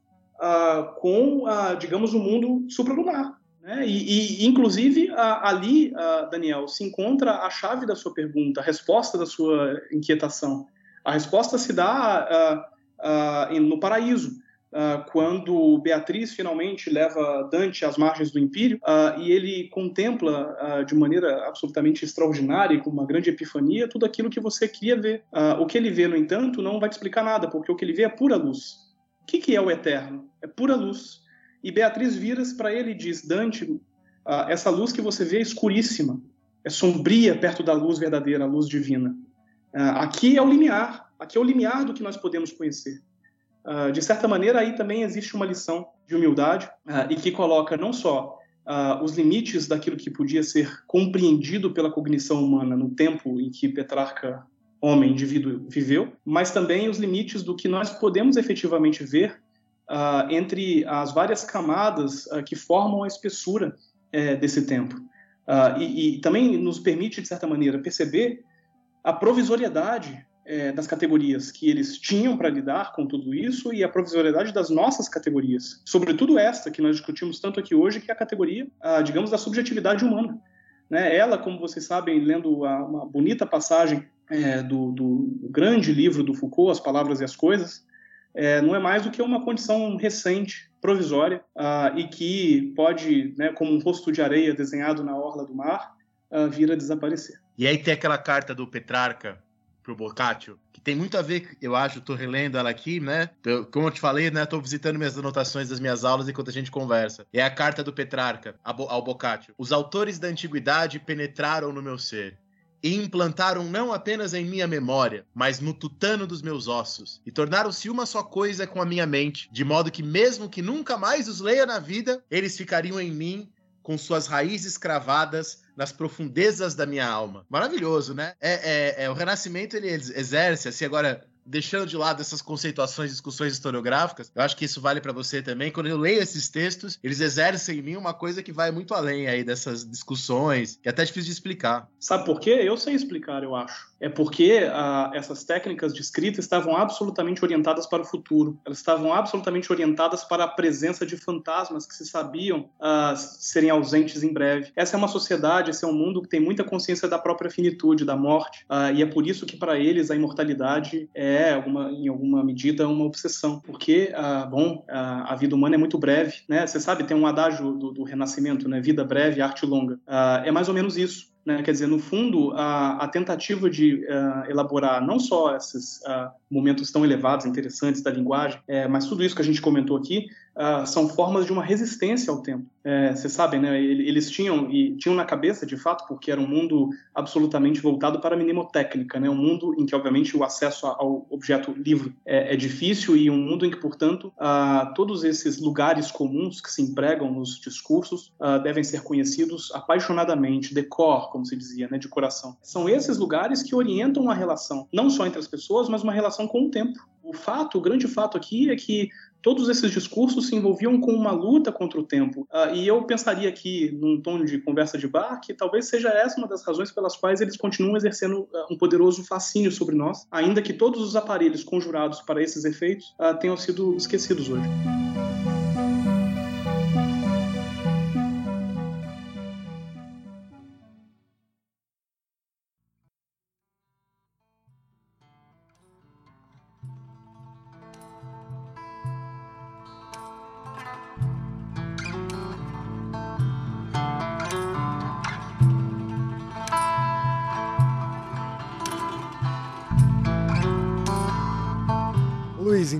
com, digamos, o mundo supralunar. Né? E, e, inclusive, ali, Daniel, se encontra a chave da sua pergunta, a resposta da sua inquietação a resposta se dá uh, uh, no paraíso, uh, quando Beatriz finalmente leva Dante às margens do Império e ele contempla de maneira absolutamente extraordinária e com uma grande epifania tudo aquilo que você queria ver. o que ele vê, no entanto, não vai te explicar nada, porque o que ele vê é pura luz. O que, que é o eterno? É pura luz. E Beatriz vira para ele e diz: Dante, essa luz que você vê é escuríssima, é sombria perto da luz verdadeira, a luz divina. Uh, aqui é o limiar, aqui é o limiar do que nós podemos conhecer. Uh, de certa maneira, aí também existe uma lição de humildade uh, e que coloca não só os limites daquilo que podia ser compreendido pela cognição humana no tempo em que Petrarca, homem, indivíduo, viveu, mas também os limites do que nós podemos efetivamente ver entre as várias camadas que formam a espessura desse tempo. E, e também nos permite, de certa maneira, perceber a provisoriedade é, das categorias que eles tinham para lidar com tudo isso e a provisoriedade das nossas categorias, sobretudo esta que nós discutimos tanto aqui hoje, que é a categoria, a, digamos, da subjetividade humana. Né? Ela, como vocês sabem, lendo a, uma bonita passagem é, do, do, grande livro do Foucault, As Palavras e as Coisas, é, não é mais do que uma condição recente, provisória, e que pode, né, como um rosto de areia desenhado na orla do mar, vir a desaparecer. E aí tem aquela carta do Petrarca pro Boccaccio, que tem muito a ver, eu acho, tô relendo ela aqui, né? Eu, como eu te falei, né, tô visitando minhas anotações das minhas aulas enquanto a gente conversa. É a carta do Petrarca ao Boccaccio. Os autores da antiguidade penetraram no meu ser e implantaram não apenas em minha memória, mas no tutano dos meus ossos, e tornaram-se uma só coisa com a minha mente, de modo que mesmo que nunca mais os leia na vida, eles ficariam em mim com suas raízes cravadas nas profundezas da minha alma. Maravilhoso, né? É, é, é o Renascimento ele exerce assim agora deixando de lado essas conceituações, discussões historiográficas, eu acho que isso vale para você também. Quando eu leio esses textos, eles exercem em mim uma coisa que vai muito além aí dessas discussões, que é até difícil de explicar. Sabe por quê? Eu sei explicar, eu acho. É porque uh, essas técnicas de escrita estavam absolutamente orientadas para o futuro. Elas estavam absolutamente orientadas para a presença de fantasmas que se sabiam uh, serem ausentes em breve. Essa é uma sociedade, esse é um mundo que tem muita consciência da própria finitude, da morte, uh, e é por isso que para eles a imortalidade é é, alguma, em alguma medida, uma obsessão, porque, ah, bom, a, a, vida humana é muito breve, né? Você sabe, tem um adágio do, do Renascimento, né? Vida breve, arte longa. Ah, é mais ou menos isso. Né? Quer dizer, no fundo, a, a tentativa de uh, elaborar não só esses uh, momentos tão elevados, interessantes da linguagem, é, mas tudo isso que a gente comentou aqui, uh, são formas de uma resistência ao tempo. É, vocês sabem, né? Eles tinham e tinham na cabeça, de fato, porque era um mundo absolutamente voltado para a mnemotécnica, né? Um mundo em que, obviamente, o acesso ao objeto livro é, é difícil e um mundo em que, portanto, uh, todos esses lugares comuns que se empregam nos discursos uh, devem ser conhecidos apaixonadamente, decor, como se dizia, né? De coração. São esses lugares que orientam a relação, não só entre as pessoas, mas uma relação com o tempo. O fato, o grande fato aqui é que todos esses discursos se envolviam com uma luta contra o tempo. Uh, e eu pensaria aqui, num tom de conversa de bar, que talvez seja essa uma das razões pelas quais eles continuam exercendo uh, um poderoso fascínio sobre nós, ainda que todos os aparelhos conjurados para esses efeitos uh, tenham sido esquecidos hoje.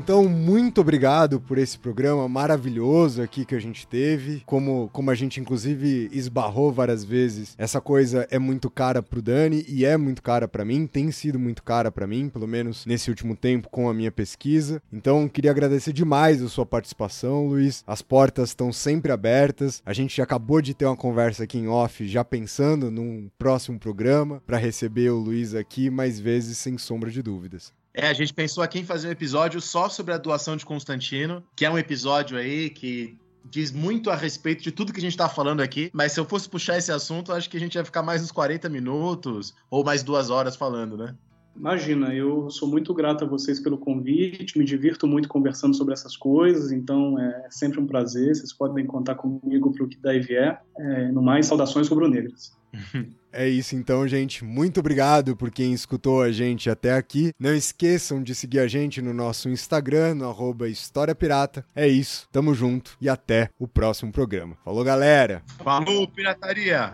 Então muito obrigado por esse programa maravilhoso aqui que a gente teve. Como, como a gente inclusive esbarrou várias vezes, essa coisa é muito cara pro Dani e é muito cara para mim, tem sido muito cara para mim, pelo menos nesse último tempo com a minha pesquisa. Então queria agradecer demais a sua participação, Luiz. As portas estão sempre abertas. A gente acabou de ter uma conversa aqui em off, já pensando num próximo programa para receber o Luiz aqui mais vezes sem sombra de dúvidas. É, a gente pensou aqui em fazer um episódio só sobre a doação de Constantino, que é um episódio aí que diz muito a respeito de tudo que a gente tá falando aqui, mas se eu fosse puxar esse assunto, acho que a gente ia ficar mais uns 40 minutos ou mais duas horas falando, né? Imagina, eu sou muito grato a vocês pelo convite, me divirto muito conversando sobre essas coisas, então é sempre um prazer, vocês podem contar comigo para o que daí vier. É, no mais, saudações rubro-negras. *laughs* É isso então, gente. Muito obrigado por quem escutou a gente até aqui. Não esqueçam de seguir a gente no nosso Instagram, no História Pirata. É isso, tamo junto e até o próximo programa. Falou, galera! Falou, pirataria!